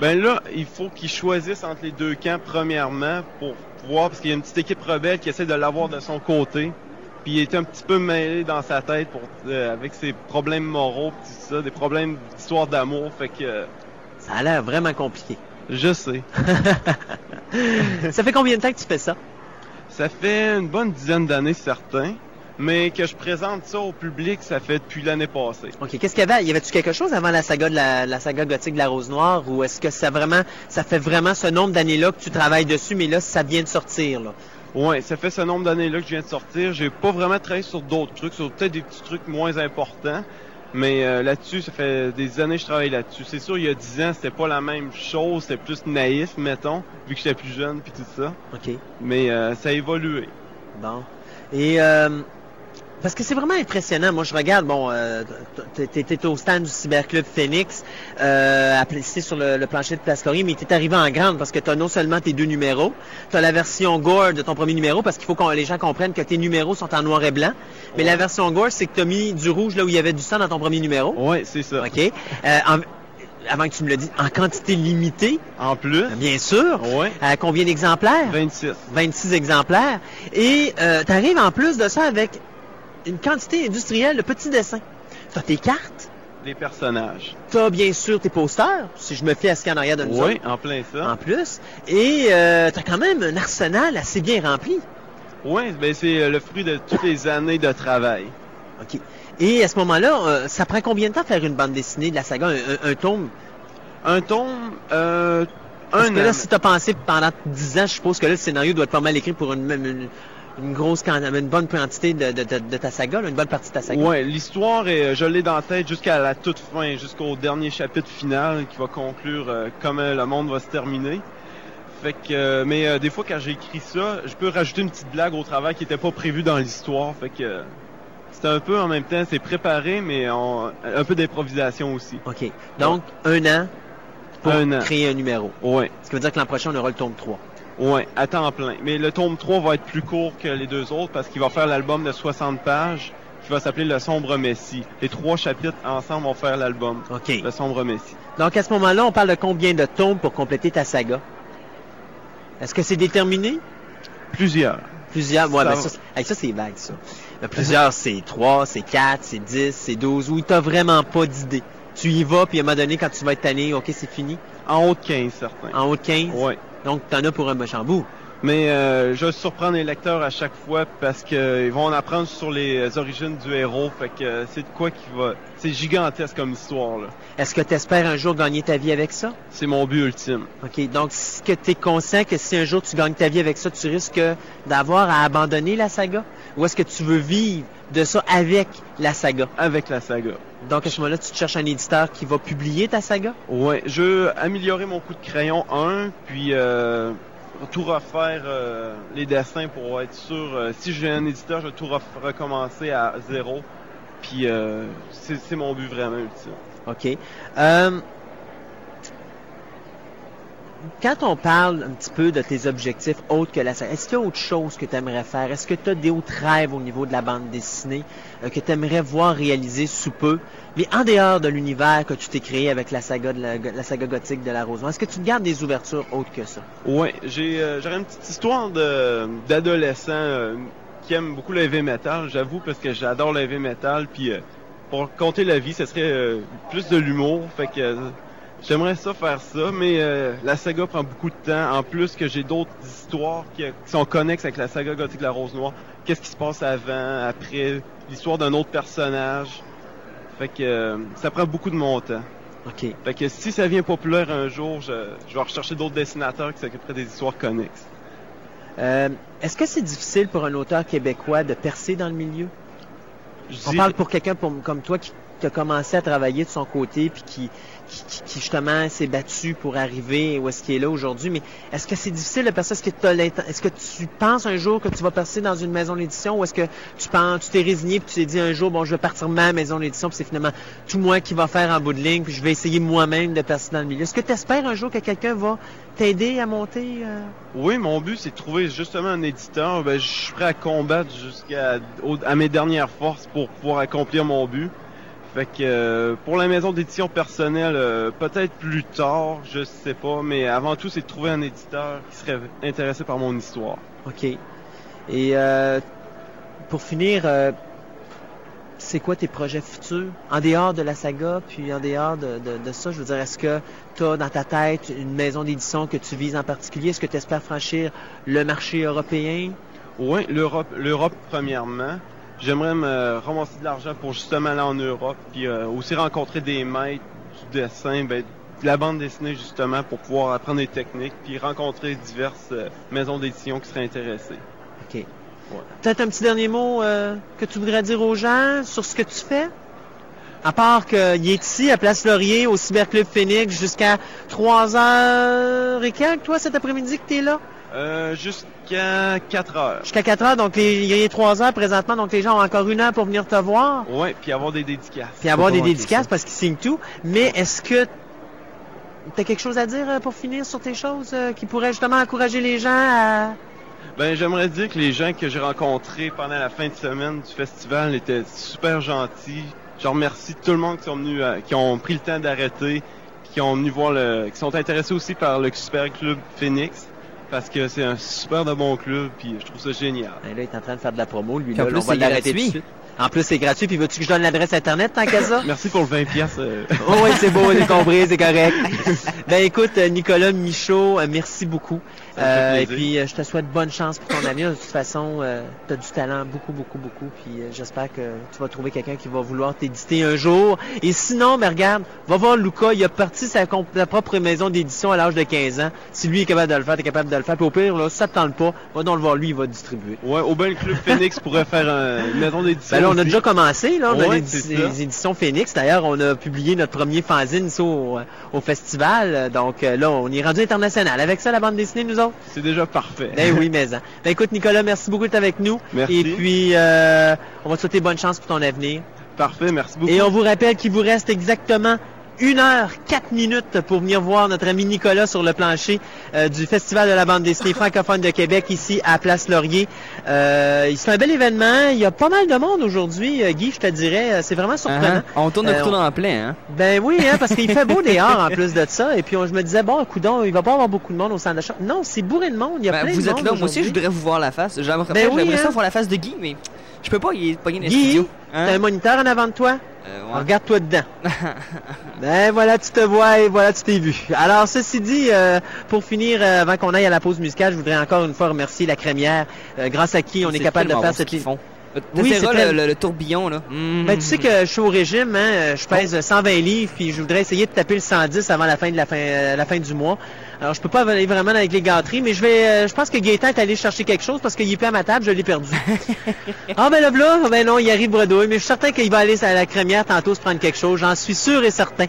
Ben là, il faut qu'ils choisissent entre les deux camps premièrement pour voir, parce qu'il y a une petite équipe rebelle qui essaie de l'avoir de son côté. Puis il est un petit peu mêlé dans sa tête pour euh, avec ses problèmes moraux, pis tout ça, des problèmes d'histoire d'amour. Fait que euh, Ça a l'air vraiment compliqué. je sais. ça fait combien de temps que tu fais ça? Ça fait une bonne dizaine d'années certains, mais que je présente ça au public, ça fait depuis l'année passée. OK. Qu'est-ce qu'il y avait? Y avait-tu quelque chose avant la saga de la, la saga gothique de la Rose Noire? Ou est-ce que ça vraiment, ça fait vraiment ce nombre d'années-là que tu travailles dessus, mais là, ça vient de sortir, là? Ouais, ça fait ce nombre d'années-là que je viens de sortir. J'ai pas vraiment travaillé sur d'autres trucs, sur peut-être des petits trucs moins importants. Mais euh, là-dessus, ça fait des années que je travaille là-dessus. C'est sûr, il y a 10 ans, c'était pas la même chose, c'était plus naïf, mettons, vu que j'étais plus jeune puis tout ça. OK. Mais euh, ça a évolué. Bon. Et euh, parce que c'est vraiment impressionnant. Moi, je regarde, bon, euh, t'étais au stand du Cyberclub Phoenix, euh, apprécié sur le, le plancher de Place Laurier, mais t'es arrivé en grande parce que t'as non seulement tes deux numéros, t'as la version Gore de ton premier numéro, parce qu'il faut que les gens comprennent que tes numéros sont en noir et blanc. Mais la version Gore, c'est que t'as mis du rouge là où il y avait du sang dans ton premier numéro. Ouais, c'est ça. OK. Euh, en- avant que tu me le dises, en quantité limitée, En plus, bien sûr. ouais, À combien d'exemplaires? 26. 26 exemplaires. Et tu arrives en plus de ça avec une quantité industrielle de petits dessins. Tu as tes cartes, Les personnages. tu as bien sûr tes posters, si je me fie à ce qu'il y a en arrière de nous Oui, autres, en plein ça. en plus. Et tu as quand même un arsenal assez bien rempli. Oui, ben c'est euh, le fruit de toutes les années de travail. OK. Et à ce moment-là, euh, ça prend combien de temps faire une bande dessinée de la saga, un, tome? Un tome, euh, Parce un que an. là, si tu as pensé pendant 10 ans, je suppose que là, le scénario doit être pas mal écrit pour une, même une, une grosse quantité, une bonne quantité de, de- de- de ta saga, là, une bonne partie de ta saga. Ouais, l'histoire, est- je l'ai dans la tête jusqu'à la toute fin, jusqu'au dernier chapitre final qui va conclure euh, comment le monde va se terminer. Fait que, euh, mais euh, des fois quand j'ai écrit ça, je peux rajouter une petite blague au travail qui était pas prévue dans l'histoire. Fait que euh, c'est un peu en même temps, c'est préparé, mais on- un peu d'improvisation aussi. OK. Donc, un an pour Un an. créer un numéro. Ouais, Ce qui veut dire que l'an prochain, on aura le tome 3. Ouais, à temps plein. Mais le tome 3 va être plus court que les deux autres parce qu'il va faire l'album de 60 pages qui va s'appeler Le Sombre Messie. Les trois chapitres ensemble vont faire l'album. OK. Le Sombre Messie. Donc, à ce moment-là, on parle de combien de tomes pour compléter ta saga? Est-ce que c'est déterminé? Plusieurs. Plusieurs. Ouais, Ça ben ça, hey, ça c'est vague, ça. Ben, plusieurs, c'est 3, c'est 4, c'est 10, c'est 12, où t'as vraiment pas d'idée. Tu y vas, puis à un moment donné, quand tu vas être tanné, OK, c'est fini? En haut de 15, certains. En haut de 15. Ouais. Donc, t'en as pour un méchant bout. Mais euh, je vais surprendre les lecteurs à chaque fois parce qu'ils vont en apprendre sur les origines du héros. Fait que euh, c'est de quoi qui va... C'est gigantesque comme histoire, là. Est-ce que tu espères un jour gagner ta vie avec ça? C'est mon but ultime. OK. Donc, est-ce que tu es conscient que si un jour tu gagnes ta vie avec ça, tu risques d'avoir à abandonner la saga? Ou est-ce que tu veux vivre de ça avec la saga? Avec la saga. Donc, à ce moment-là, tu te cherches un éditeur qui va publier ta saga? Ouais, je veux améliorer mon coup de crayon 1, puis euh, tout refaire euh, les dessins pour être sûr. euh, si j'ai un éditeur, je vais tout recommencer à zéro. Puis euh, c'est c'est mon but vraiment ultime. OK. Quand on parle un petit peu de tes objectifs autres que la saga, est-ce qu'il y a autre chose que tu aimerais faire? Est-ce que tu as d'autres rêves au niveau de la bande dessinée euh, que tu aimerais voir réaliser sous peu, mais en dehors de l'univers que tu t'es créé avec la saga, de la, saga gothique de la? Est-ce que tu te gardes des ouvertures autres que ça? Ouais, j'ai euh, j'aurais une petite histoire d'adolescent euh, qui aime beaucoup le heavy metal, j'avoue parce que j'adore le heavy metal puis pour compter la vie, ce serait plus de l'humour, fait que j'aimerais ça faire ça, mais euh, la saga prend beaucoup de temps en plus que j'ai d'autres histoires qui, qui sont connexes avec la saga gothique de la rose noire. Qu'est-ce qui se passe avant, après, l'histoire d'un autre personnage. Fait que euh, ça prend beaucoup de mon temps. OK. Fait que si ça devient populaire un jour, je, je vais rechercher d'autres dessinateurs qui s'occuperaient des histoires connexes. Euh, Est-ce que c'est difficile pour un auteur québécois de percer dans le milieu? Je On dis- parle pour quelqu'un comme toi qui a commencé à travailler de son côté puis qui, qui, qui- justement s'est battu pour arriver où est-ce qu'il est là aujourd'hui. Mais est-ce que c'est difficile de percer? Est-ce que, est-ce que tu penses un jour que tu vas percer dans une maison d'édition ou est-ce que tu penses, tu t'es résigné puis tu t'es dit un jour, bon, je vais partir ma maison d'édition puis c'est finalement tout moi qui va faire en bout de ligne puis je vais essayer moi-même de percer dans le milieu. Est-ce que tu espères un jour que quelqu'un va t'aider à monter? euh? Oui, mon but, c'est de trouver justement un éditeur. Ben, je suis prêt à combattre jusqu'à à mes dernières forces pour pouvoir accomplir mon but. Fait que euh, pour la maison d'édition personnelle, euh, peut-être plus tard, je sais pas, mais avant tout, c'est de trouver un éditeur qui serait intéressé par mon histoire. OK. Et euh, pour finir, c'est quoi tes projets futurs? En dehors de la saga, puis en dehors de, de- de ça, je veux dire, est-ce que tu as dans ta tête une maison d'édition que tu vises en particulier? Est-ce que tu espères franchir le marché européen? Oui, l'Europe, l'Europe premièrement. J'aimerais me ramasser de l'argent pour justement aller en Europe, puis euh, aussi rencontrer des maîtres du dessin, ben, de la bande dessinée justement, pour pouvoir apprendre des techniques, puis rencontrer diverses euh, maisons d'édition qui seraient intéressées. OK. Peut-être un petit dernier mot euh, que tu voudrais dire aux gens sur ce que tu fais? À part qu'il est ici, à Place Laurier, au Cyberclub Phoenix, jusqu'à 3 heures et quelques, toi, cet après-midi que t'es là? Euh, jusqu'à 4 heures. Jusqu'à 4 heures, donc les- il y a 3 heures présentement, donc les gens ont encore une heure pour venir te voir, Ouais, puis avoir des dédicaces. puis avoir des dédicaces ça. parce qu'ils signent tout. Mais est-ce que t'as quelque chose à dire euh, pour finir sur tes choses euh, qui pourraient justement encourager les gens à... Ben, j'aimerais dire que les gens que j'ai rencontrés pendant la fin de semaine du festival étaient super gentils. Je remercie tout le monde qui sont venus, qui ont pris le temps d'arrêter, qui ont venu voir le, qui sont intéressés aussi par le Super Club Phoenix, parce que c'est un super de bon club, puis je trouve ça génial. Ben là, il est en train de faire de la promo, lui, Puis là, en plus, on va c'est l'arrêter tout de gratuit. suite. En plus, c'est gratuit, puis veux-tu que je donne l'adresse Internet tant qu'à ça? Merci pour le 20 pièces. Oh oui, c'est beau, j'ai compris, c'est correct. ben écoute, euh, Nicolas Michaud, euh, merci beaucoup. Ça Euh, et puis, euh, je te souhaite bonne chance pour ton avenir. De toute façon, tu as du talent, beaucoup, beaucoup, beaucoup. Puis, euh, j'espère que tu vas trouver quelqu'un qui va vouloir t'éditer un jour. Et sinon, ben regarde, va voir Luca. Il a parti sa, propre maison d'édition à l'âge de 15 ans. Si lui est capable de le faire, t'es capable de le faire. Puis au pire, là, si ça te tente pas, va donc le voir lui, il va distribuer. Ouais, au le club Phoenix pourrait faire un- une maison d'édition. Ben là, on a aussi. déjà commencé, là, on a Ouais, ça. les éditions Phoenix. D'ailleurs, on a publié notre premier fanzine ici au, au festival. Donc euh, là, on est rendu international. Avec ça, la bande dessinée, nous autres? C'est déjà parfait. Ben oui, mais hein. Ben écoute, Nicolas, merci beaucoup d'être avec nous. Merci. Et puis, euh, on va te souhaiter bonne chance pour ton avenir. Parfait, merci beaucoup. Et on vous rappelle qu'il vous reste exactement une heure, quatre minutes pour venir voir notre ami Nicolas sur le plancher euh, du Festival de la bande dessinée francophone de Québec ici à Place Laurier. Euh, c'est un bel événement. Il y a pas mal de monde aujourd'hui, euh, Guy, je te dirais. Euh, C'est vraiment surprenant. Uh-huh. On tourne le Euh, on- dans le plein, hein? Ben oui, hein, parce qu'il fait beau dehors en plus de ça. Et puis on- je me disais, bon, coudon, il va pas avoir beaucoup de monde au centre d'achat. Non, c'est bourré de monde. Il y a Ben, plein vous de êtes monde là, moi aussi, je voudrais vous voir la face. J'aimerais Ben oui, j'aimerais ça hein. voir la face de Guy, mais je peux pas, il est pogné dans le Guy. Hein? T'as un moniteur en avant de toi? Euh, ouais. Regarde-toi dedans. ben voilà, tu te vois et voilà, tu t'es vu. Alors, ceci dit, euh, pour finir, euh, avant qu'on aille à la pause musicale, je voudrais encore une fois remercier la crémière, grâce à qui on est, capable de faire cette... qu'ils font. Oui, c'est le, le- le tourbillon, là. Mm. Ben, tu sais que je suis au régime, hein, euh, je pèse 120 livres, puis je voudrais essayer de taper le 110 avant la fin de la fin, euh, la fin du mois. Alors, je peux pas aller vraiment avec les gâteries, mais je vais, euh, je pense que Gaëtan est allé chercher quelque chose parce qu'il est plus à ma table, je l'ai perdu. ah, ben là, là, ben non, il arrive bredouille, mais je suis certain qu'il va aller à la crémière tantôt se prendre quelque chose, j'en suis sûr et certain.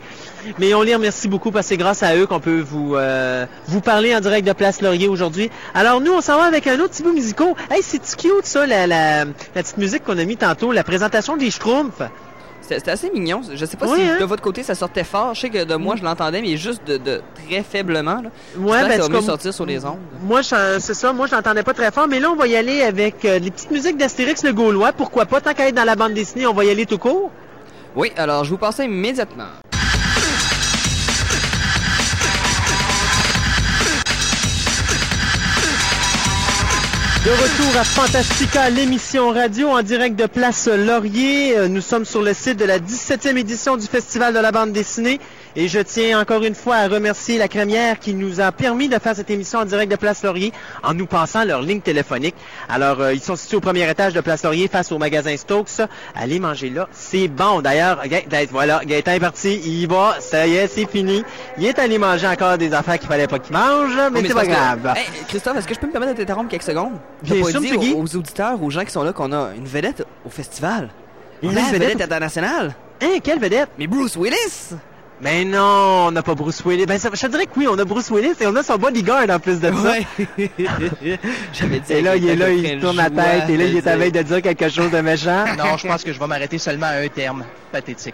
Mais on les remercie beaucoup parce que c'est grâce à eux qu'on peut vous, euh, vous parler en direct de Place Laurier aujourd'hui. Alors, nous, on s'en va avec un autre petit bout musical. Hey, c'est cute, ça, la, la, la petite musique qu'on a mis tantôt, la présentation des Schtroumpfs? C'était assez mignon. Je sais pas Oui, si hein? de votre côté ça sortait fort. Je sais que de moi je l'entendais, mais juste de, de très faiblement. Là. Ouais, ben, que ça va mieux sortir sur les ondes. Moi, c'est ça. Moi, je l'entendais pas très fort. Mais là, on va y aller avec euh, les petites musiques d'Astérix le Gaulois. Pourquoi pas? Tant qu'à être dans la bande dessinée, on va y aller tout court. Oui, alors je vous passe immédiatement. De retour à Fantastica, l'émission radio en direct de Place Laurier. Euh, Nous sommes sur le site de la 17e édition du Festival de la bande dessinée. Et je tiens encore une fois à remercier la crémière qui nous a permis de faire cette émission en direct de Place Laurier en nous passant leur ligne téléphonique. Alors, euh, ils sont situés au premier étage de Place Laurier face au magasin Stokes. Allez manger là, c'est bon. D'ailleurs, voilà, Gaëtan est parti, il y va, ça y est, c'est fini. Il est allé manger encore des affaires qu'il fallait pas qu'il mange, mais, Oh, c'est pas que- grave. Hey, Christophe, est-ce que je peux me permettre de t'interrompre quelques secondes? Bien sûr, Guy. aux, aux auditeurs, aux gens qui sont là, qu'on a une vedette au festival. On a une une vedette vedette internationale. Hein, quelle vedette? Mais Bruce Willis! Mais non, on n'a pas Bruce Willis. Ben, ça, je te dirais que oui, on a Bruce Willis et on a son bodyguard en plus de ça. Ouais. J'avais dit. Et là, il est là, il tourne la tête et là, il est à dire- veille de dire quelque chose de méchant. Non, je pense que je vais m'arrêter seulement à un terme. Pathétique.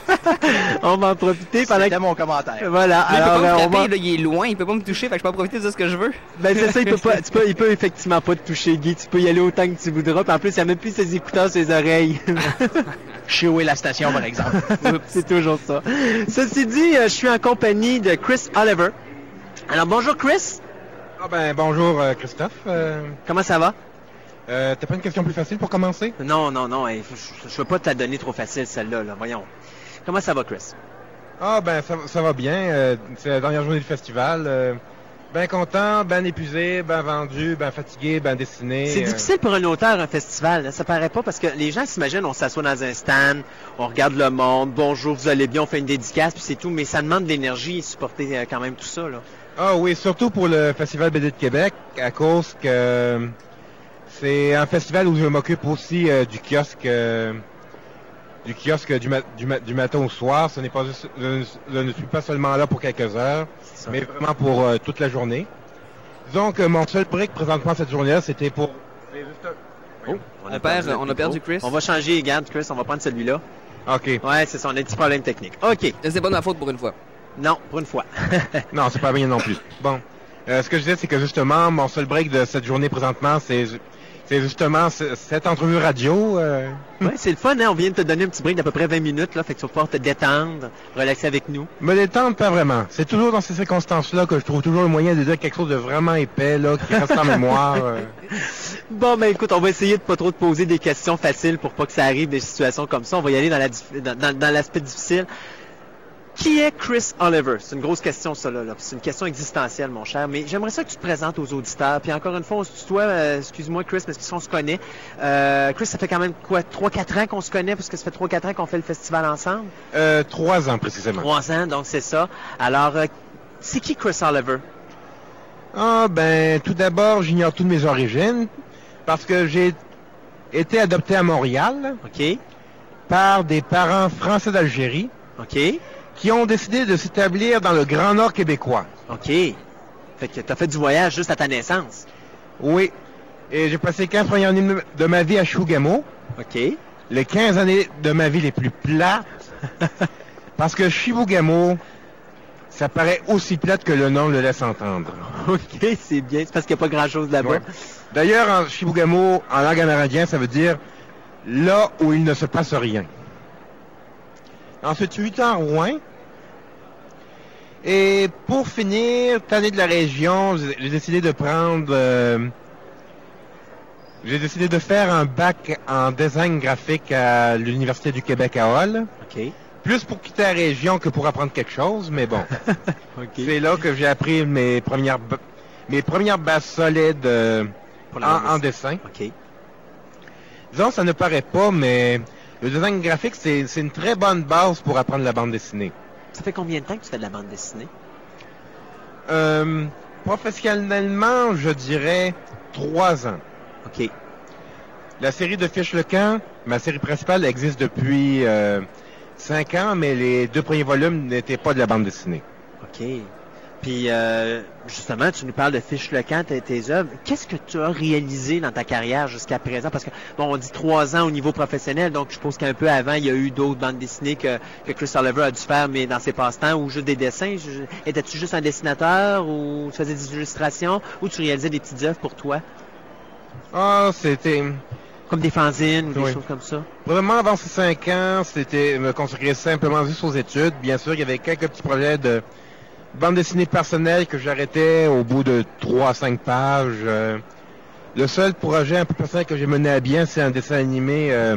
on va en profiter pendant C'était que... mon commentaire. Voilà, il peut alors, pas euh, on va... là, il est loin, il peut pas me toucher, fait que je peux en profiter de dire ce que je veux. Ben, c'est ça, il peut pas, tu peux, il peut effectivement pas te toucher, Guy. Tu peux y aller autant que tu voudras. Puis en plus, il a même plus ses écouteurs sur ses oreilles. Je sais où est la station, par exemple. c'est toujours ça. Ceci dit, euh, je suis en compagnie de Chris Oliver. Alors, bonjour Chris. Ah ben bonjour euh, Christophe. Euh, Comment ça va? euh, T'as pas une question plus facile pour commencer? Non, non, non. hey, je, je veux pas te la donner trop facile, celle-là. Là. Voyons. Comment ça va, Chris? Ah ben ça, ça va bien. euh, c'est la dernière journée du festival. Ben content, ben épuisé, ben vendu, ben fatigué, ben dessiné. C'est euh, difficile pour un auteur, un festival. là. Ça paraît pas parce que les gens s'imaginent, on s'assoit dans un stand, on regarde le monde, bonjour, vous allez bien, on fait une dédicace, puis c'est tout. Mais ça demande de l'énergie, supporter euh, quand même tout ça. Là. Ah oui, surtout pour le Festival BD de Québec, à cause que c'est un festival où je m'occupe aussi euh, du kiosque. du kiosque du, ma- du, ma- du matin au soir. Ce n'est pas juste- je, ne- suis pas seulement là pour quelques heures. Mais vraiment pour euh, toute la journée. Disons que mon seul break présentement cette journée-là, c'était pour... On perd- notre on a perdu. Chris. On va changer, regarde, Chris, on va prendre celui-là. OK. Ouais, c'est ça, on a un petit problème technique. OK. C'est pas de ma faute pour une fois. Non, pour une fois. Non, c'est pas bien non plus. Bon. Euh, ce que je disais, c'est que justement, mon seul break de cette journée présentement, c'est c'est justement ce- cette entrevue radio. euh, ouais, c'est le fun, hein? On vient de te donner un petit break d'à peu près 20 minutes, là. Fait que tu vas pouvoir te détendre, relaxer avec nous. me détendre pas vraiment. C'est toujours dans ces circonstances-là que je trouve toujours le moyen de dire quelque chose de vraiment épais, là, qui reste en mémoire. euh. Bon, ben écoute, on va essayer de pas trop te poser des questions faciles pour pas que ça arrive des situations comme ça. On va y aller dans la dif- dans, dans- dans l'aspect difficile. Qui est Chris Oliver? C'est une grosse question, ça, là. là. C'est une question existentielle, mon cher. Mais j'aimerais ça que tu te présentes aux auditeurs. Puis encore une fois, on se tutoie, euh, excuse-moi, Chris, parce qu'on se connaît. Euh, Chris, ça fait quand même, quoi, 3-4 ans qu'on se connaît, parce que ça fait 3-4 ans qu'on fait le festival ensemble? Euh, trois ans précisément. 3 ans, donc c'est ça. Alors, euh, c'est qui Chris Oliver? Ah ben, tout d'abord, j'ignore toutes mes origines parce que j'ai été adopté à Montréal OK? par des parents français d'Algérie OK? Qui ont décidé de s'établir dans le Grand Nord québécois. OK. Fait que t'as fait du voyage juste à ta naissance. Oui. Et j'ai passé 15 premières années de ma vie à Chougamau. OK? les 15 années de ma vie les plus plates. parce que Chibougamau, ça paraît aussi plate que le nom le laisse entendre. OK, c'est bien. C'est parce qu'il n'y a pas grand-chose là-bas. Ouais. D'ailleurs, en Chibougamau, en langue amérindienne, ça veut dire là où il ne se passe rien. Ensuite, 8 ans à Rouen. Et pour finir, tanné de la région, j'ai décidé de prendre... euh, j'ai décidé de faire un bac en design graphique à l'Université du Québec à Hall. OK. Plus pour quitter la région que pour apprendre quelque chose, mais bon. OK. C'est là que j'ai appris mes premières mes premières bases solides euh, en, en dessin. OK. Disons, ça ne paraît pas, mais le design graphique, c'est une très bonne base pour apprendre la bande dessinée. Ça fait combien de temps que tu fais de la bande dessinée? Euh, professionnellement, je dirais trois ans. OK. La série de Fiche le camp, ma série principale, existe depuis euh, cinq ans, mais les deux premiers volumes n'étaient pas de la bande dessinée. OK. Puis, euh, justement, tu nous parles de Fiche le camp, tes, tes œuvres. Qu'est-ce que tu as réalisé dans ta carrière jusqu'à présent? Parce que, bon, on dit trois ans au niveau professionnel, donc je suppose qu'un peu avant, il y a eu d'autres bandes dessinées que, que Chris Oliver a dû faire, mais dans ses passe-temps, ou juste des dessins. Étais-tu juste un dessinateur, ou tu faisais des illustrations, ou tu réalisais des petites œuvres pour toi? Ah, c'était... Comme des fanzines, ou des Oui. choses comme ça? Vraiment, avant ces cinq ans, c'était me consacrer simplement juste aux études. Bien sûr, il y avait quelques petits projets de bande dessinée personnelle que j'arrêtais au bout de trois à cinq pages. Euh, le seul projet un peu personnel que j'ai mené à bien, c'est un dessin animé euh,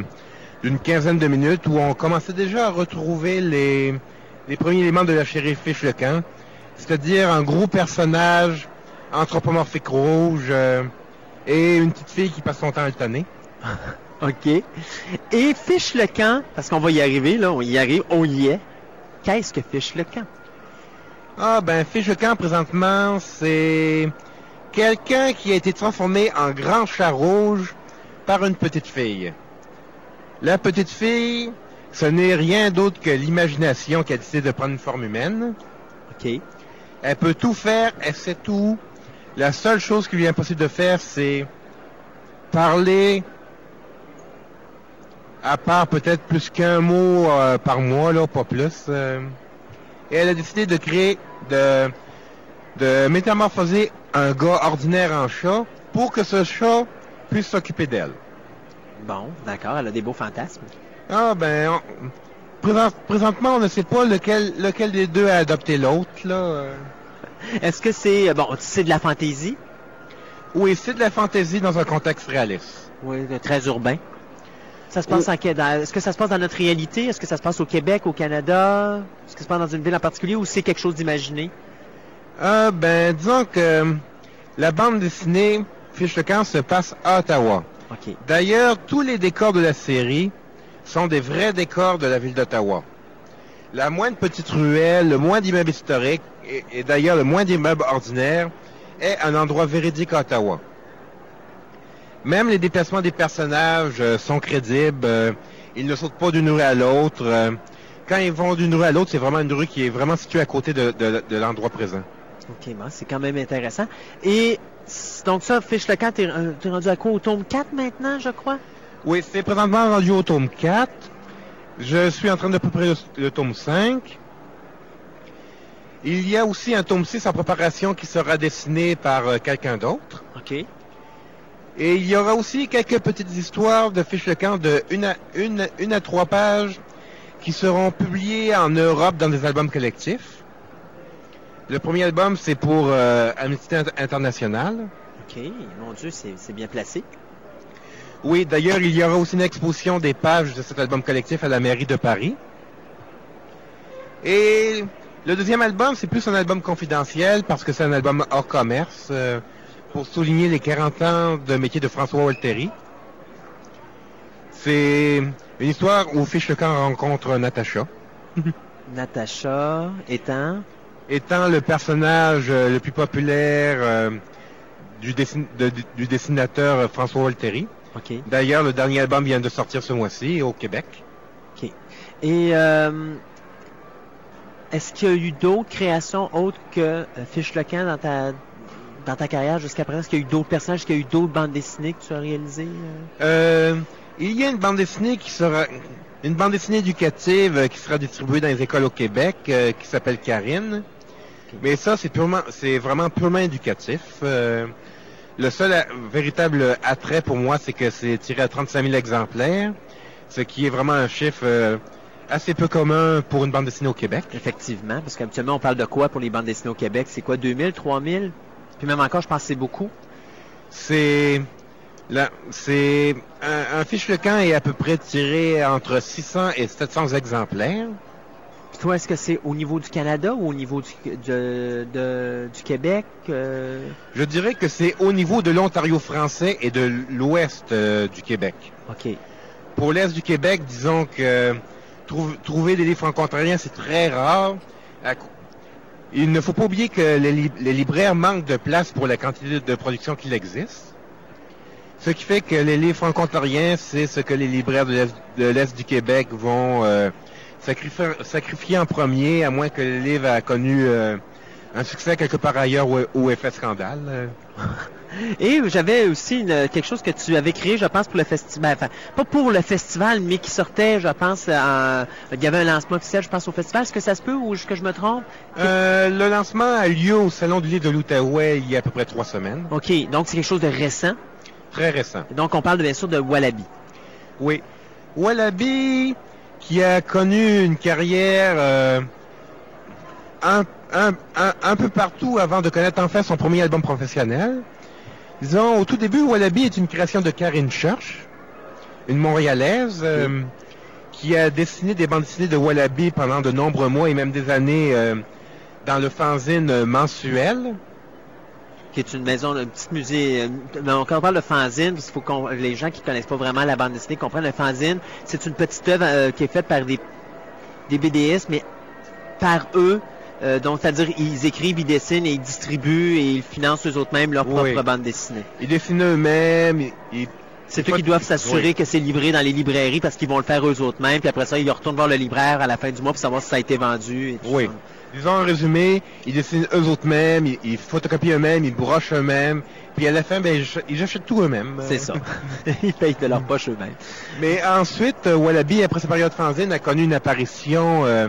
d'une quinzaine de minutes où on commençait déjà à retrouver les, les premiers éléments de la chérie Fiche le camp. C'est-à-dire un gros personnage anthropomorphique rouge euh, et une petite fille qui passe son temps à le tonner. OK. Et Fiche le camp, parce qu'on va y arriver, là, on y arrive, on y est. Qu'est-ce que Fiche le camp? Ah ben Fiche camp présentement, c'est quelqu'un qui a été transformé en grand chat rouge par une petite fille. La petite fille, ce n'est rien d'autre que l'imagination qui a décidé de prendre une forme humaine. OK. Elle peut tout faire, elle sait tout. La seule chose qui lui est impossible de faire, c'est parler à part peut-être plus qu'un mot euh, par mois, là, pas plus. euh. Et elle a décidé de créer, de, de métamorphoser un gars ordinaire en chat pour que ce chat puisse s'occuper d'elle. Bon, d'accord, elle a des beaux fantasmes. Ah ben, on- présent- présentement, on ne sait pas lequel, lequel des deux a adopté l'autre, là. Est-ce que c'est, euh, bon, c'est de la fantaisie? Oui, c'est de la fantaisie dans un contexte réaliste. Oui, très urbain. Ça se passe en dans- Est-ce que ça se passe dans notre réalité? Est-ce que ça se passe au Québec, au Canada? Est-ce que ça se passe dans une ville en particulier ou c'est quelque chose d'imaginé? Ah ben, disons que euh, la bande dessinée Fiche le camp se passe à Ottawa. D'ailleurs, tous les décors de la série sont des vrais décors de la ville d'Ottawa. La moindre petite ruelle, le moins d'immeubles historiques, et, et d'ailleurs le moins d'immeubles ordinaires, est un endroit véridique à Ottawa. Même les déplacements des personnages euh, sont crédibles. euh, Ils ne sautent pas d'une rue à l'autre. Euh, quand ils vont d'une rue à l'autre, c'est vraiment une rue qui est vraiment située à côté de, de- de l'endroit présent. OK, bon, c'est quand même intéressant. Et donc ça, Fiche le camp, t'es t'es rendu à quoi? Au tome 4 maintenant, je crois? Oui, c'est présentement rendu au tome 4. Je suis en train de préparer le, le tome 5. Il y a aussi un tome 6 en préparation qui sera dessiné par euh, quelqu'un d'autre. OK. Et il y aura aussi quelques petites histoires de fiches de camp de une à, une, une à trois pages qui seront publiées en Europe dans des albums collectifs. Le premier album, c'est pour euh, Amnesty Int- International. OK, mon Dieu, c'est c'est bien placé. Oui, d'ailleurs, il y aura aussi une exposition des pages de cet album collectif à la mairie de Paris. Et le deuxième album, c'est plus un album confidentiel parce que c'est un album hors commerce euh, pour souligner les 40 ans de métier de François Walteri. C'est une histoire où Fiche le camp rencontre Natacha, Natacha étant... étant le personnage euh, le plus populaire euh, du, dessin- de- du dessinateur euh, François Walteri. OK. D'ailleurs, le dernier album vient de sortir ce mois-ci au Québec. Et euh, est-ce qu'il y a eu d'autres créations autres que Fiche le camp dans ta, dans ta carrière jusqu'à présent? Est-ce qu'il y a eu d'autres personnages? Est-ce qu'il y a eu d'autres bandes dessinées que tu as réalisées? euh? Euh, il y a une bande dessinée qui sera une bande dessinée éducative euh, qui sera distribuée dans les écoles au Québec euh, qui s'appelle Karine. Mais ça c'est purement c'est vraiment purement éducatif. Euh, le seul a- véritable attrait pour moi c'est que c'est tiré à 35 000 exemplaires, ce qui est vraiment un chiffre assez peu commun pour une bande dessinée au Québec. Effectivement, parce qu'habituellement, on parle de quoi pour les bandes dessinées au Québec? C'est quoi, 2000, 3000? Puis même encore, je pense que c'est beaucoup. C'est là, c'est un, un fiche le camp est à peu près tiré entre 600 et 700 exemplaires. Puis toi, est-ce que c'est au niveau du Canada ou au niveau du, de- de- du Québec? euh? Je dirais que c'est au niveau de l'Ontario français et de l'ouest euh, du Québec. OK. Pour l'est du Québec, disons que trou- trouver des livres franco-ontariens, c'est très rare. À Il ne faut pas oublier que les, li- les libraires manquent de place pour la quantité de production qu'il existe. Ce qui fait que les livres franco-ontariens, c'est ce que les libraires de l'Est- du Québec vont euh, sacrifier, en premier, à moins que le livre a connu euh, un succès quelque part ailleurs ou, ou fait scandale. Et j'avais aussi une- quelque chose que tu avais créé, je pense, pour le festival. Enfin, pas pour le festival, mais qui sortait, je pense, en- il y avait un lancement officiel, je pense, au festival. Est-ce que ça se peut ou est-ce que je me trompe? Euh, le lancement a lieu au Salon du livre de l'Outaouais il y a à peu près trois semaines. OK, donc c'est quelque chose de récent. Très récent. Donc, on parle bien sûr de Wallaby. Oui. Wallaby, qui a connu une carrière euh, un, un- un- un peu partout avant de connaître enfin son premier album professionnel. Disons, au tout début, Wallaby est une création de Karine Church, une Montréalaise, euh, qui a dessiné des bandes dessinées de Wallaby pendant de nombreux mois et même des années euh, dans le fanzine mensuel. qui est une maison, un petit musée. euh, mais Quand on parle de fanzine, parce qu'il faut qu'on les gens qui connaissent pas vraiment la bande dessinée comprennent le fanzine, c'est une petite œuvre euh, qui est faite par des, des BDS, mais par eux. Euh, donc, c'est-à-dire, ils écrivent, ils dessinent et ils distribuent et ils financent eux autres mêmes leur Oui. propre bande dessinée. Ils dessinent eux-mêmes, ils- C'est eux qui doivent s'assurer oui. que c'est livré dans les librairies parce qu'ils vont le faire eux autres mêmes. Puis après ça, ils retournent voir le libraire à la fin du mois pour savoir si ça a été vendu. Et tout Oui. ça. Disons en résumé, ils dessinent eux autres mêmes, ils, ils photocopient eux-mêmes, ils brochent eux-mêmes, puis à la fin, ben, ils achètent tout eux-mêmes. C'est ça. ils payent de leur poche eux-mêmes. Mais ensuite, euh, Wallaby, après sa période fanzine, a connu une apparition euh,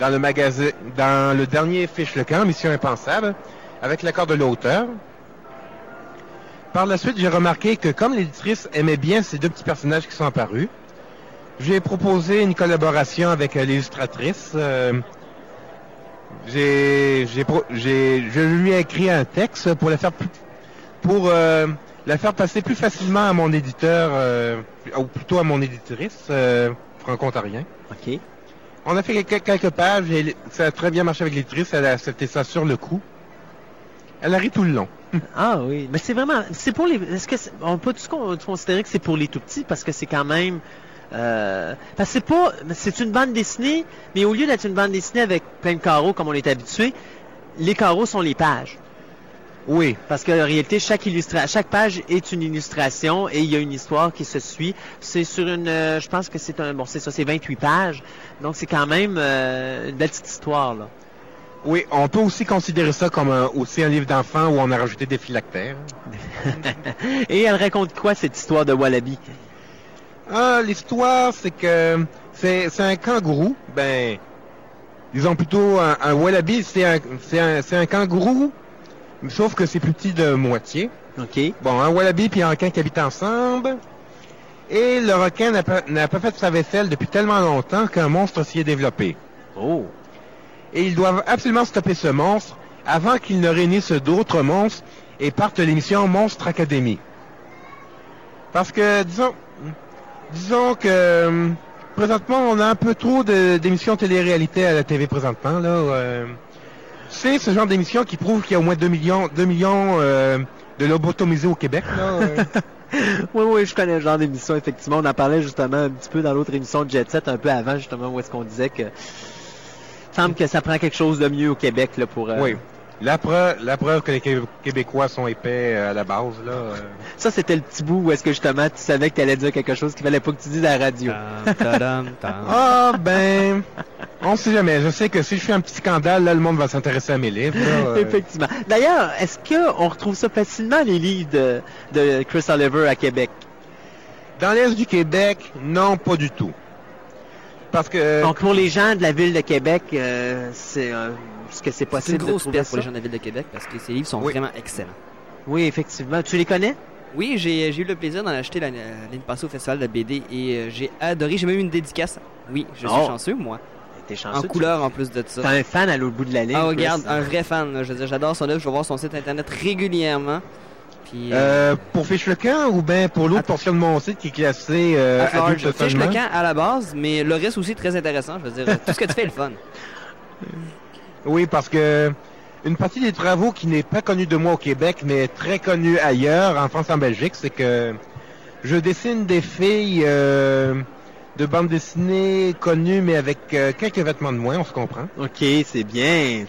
dans le dans le dernier Fiche le camp, Mission Impensable, avec l'accord de l'auteur. Par la suite, j'ai remarqué que comme l'éditrice aimait bien ces deux petits personnages qui sont apparus, j'ai proposé une collaboration avec euh, l'illustratrice. euh, j'ai, je lui ai écrit un texte pour la faire pour euh, la faire passer plus facilement à mon éditeur, ou plutôt à mon éditrice franco-ontarien. OK. On a fait quelques, pages et ça a très bien marché avec l'éditrice. Elle a ça sur le coup. Elle a ri tout le long. Ah oui, mais c'est vraiment, c'est pour les, est-ce considérer que c'est pour les tout petits parce que c'est quand même, euh, parce c'est c'est une bande dessinée, mais au lieu d'être une bande dessinée avec plein de carreaux comme on est habitué, les carreaux sont les pages. Oui, Parce qu'en réalité, chaque illustra chaque page est une illustration et il y a une histoire qui se suit. C'est sur une, euh, je pense que c'est un, bon, c'est ça, c'est 28 pages. Donc c'est quand même euh, une belle petite histoire, là. oui, on peut aussi considérer ça comme un- aussi un livre d'enfant où on a rajouté des phylactères. Et elle raconte quoi, cette histoire de Wallaby? Ah, l'histoire, c'est que c'est un kangourou. Ben, disons plutôt un, un wallaby, c'est un, c'est un, c'est un kangourou, sauf que c'est plus petit de moitié. OK. Bon, un wallaby puis un requin qui habitent ensemble. Et le requin n'a pas, pas fait sa vaisselle depuis tellement longtemps qu'un monstre s'y est développé. Oh. Et ils doivent absolument stopper ce monstre avant qu'il ne réunisse d'autres monstres et parte l'émission Monstre Academy. Parce que, disons, disons que présentement, on a un peu trop de- d'émissions télé-réalité à la TV présentement. Là, euh, c'est ce genre d'émission qui prouve qu'il y a au moins 2 millions, 2 millions euh, de lobotomisés au Québec. Euh. Oui, oui, je connais le genre d'émission, effectivement. On en parlait justement un petit peu dans l'autre émission de Jet Set, un peu avant, justement, où est-ce qu'on disait que... Il semble que ça prend quelque chose de mieux au Québec, là, pour... euh, oui. La preuve, la preuve que les Qué- Québécois sont épais euh, à la base. Là, euh. Ça, c'était le petit bout où est-ce que, justement, tu savais que tu allais dire quelque chose qu'il fallait pas que tu dises à la radio. Ah ben, on sait jamais. Je sais que si je fais un petit scandale, là, le monde va s'intéresser à mes livres. là, euh. Effectivement. D'ailleurs, est-ce qu'on retrouve ça facilement, les livres de, de Chris Oliver à Québec? Dans l'est du Québec, non, pas du tout. Parce que Donc, pour les gens de la ville de Québec, euh, c'est... euh, est-ce que c'est C'est possible une de grosse trouver perte pour ça? les gens de la ville de Québec parce que ces livres sont Oui. vraiment excellents. Oui, effectivement. Tu les connais? Oui, j'ai j'ai eu le plaisir d'en acheter l'année passée au festival de BD et euh, j'ai adoré. J'ai même eu une dédicace. Oui, je suis Oh. chanceux, moi. T'es chanceux. En tu- couleur en plus de T'es ça. un fan à l'autre bout de la ligne. Ah, regarde, un vrai fan. là. Je veux dire, j'adore son œuvre. Je vais voir son site internet régulièrement. Puis, euh, pour Fiche le camp ou bien pour l'autre portion de mon site qui est classée euh, at large, adulte fiche le camp à la base, mais le reste aussi très intéressant. Je veux dire, tout ce que tu fais est le fun. Oui, parce que une partie des travaux qui n'est pas connue de moi au Québec, mais très connue ailleurs, en France et en Belgique, c'est que je dessine des filles euh, de bande dessinée connues, mais avec euh, quelques vêtements de moins, on se comprend. OK, c'est bien.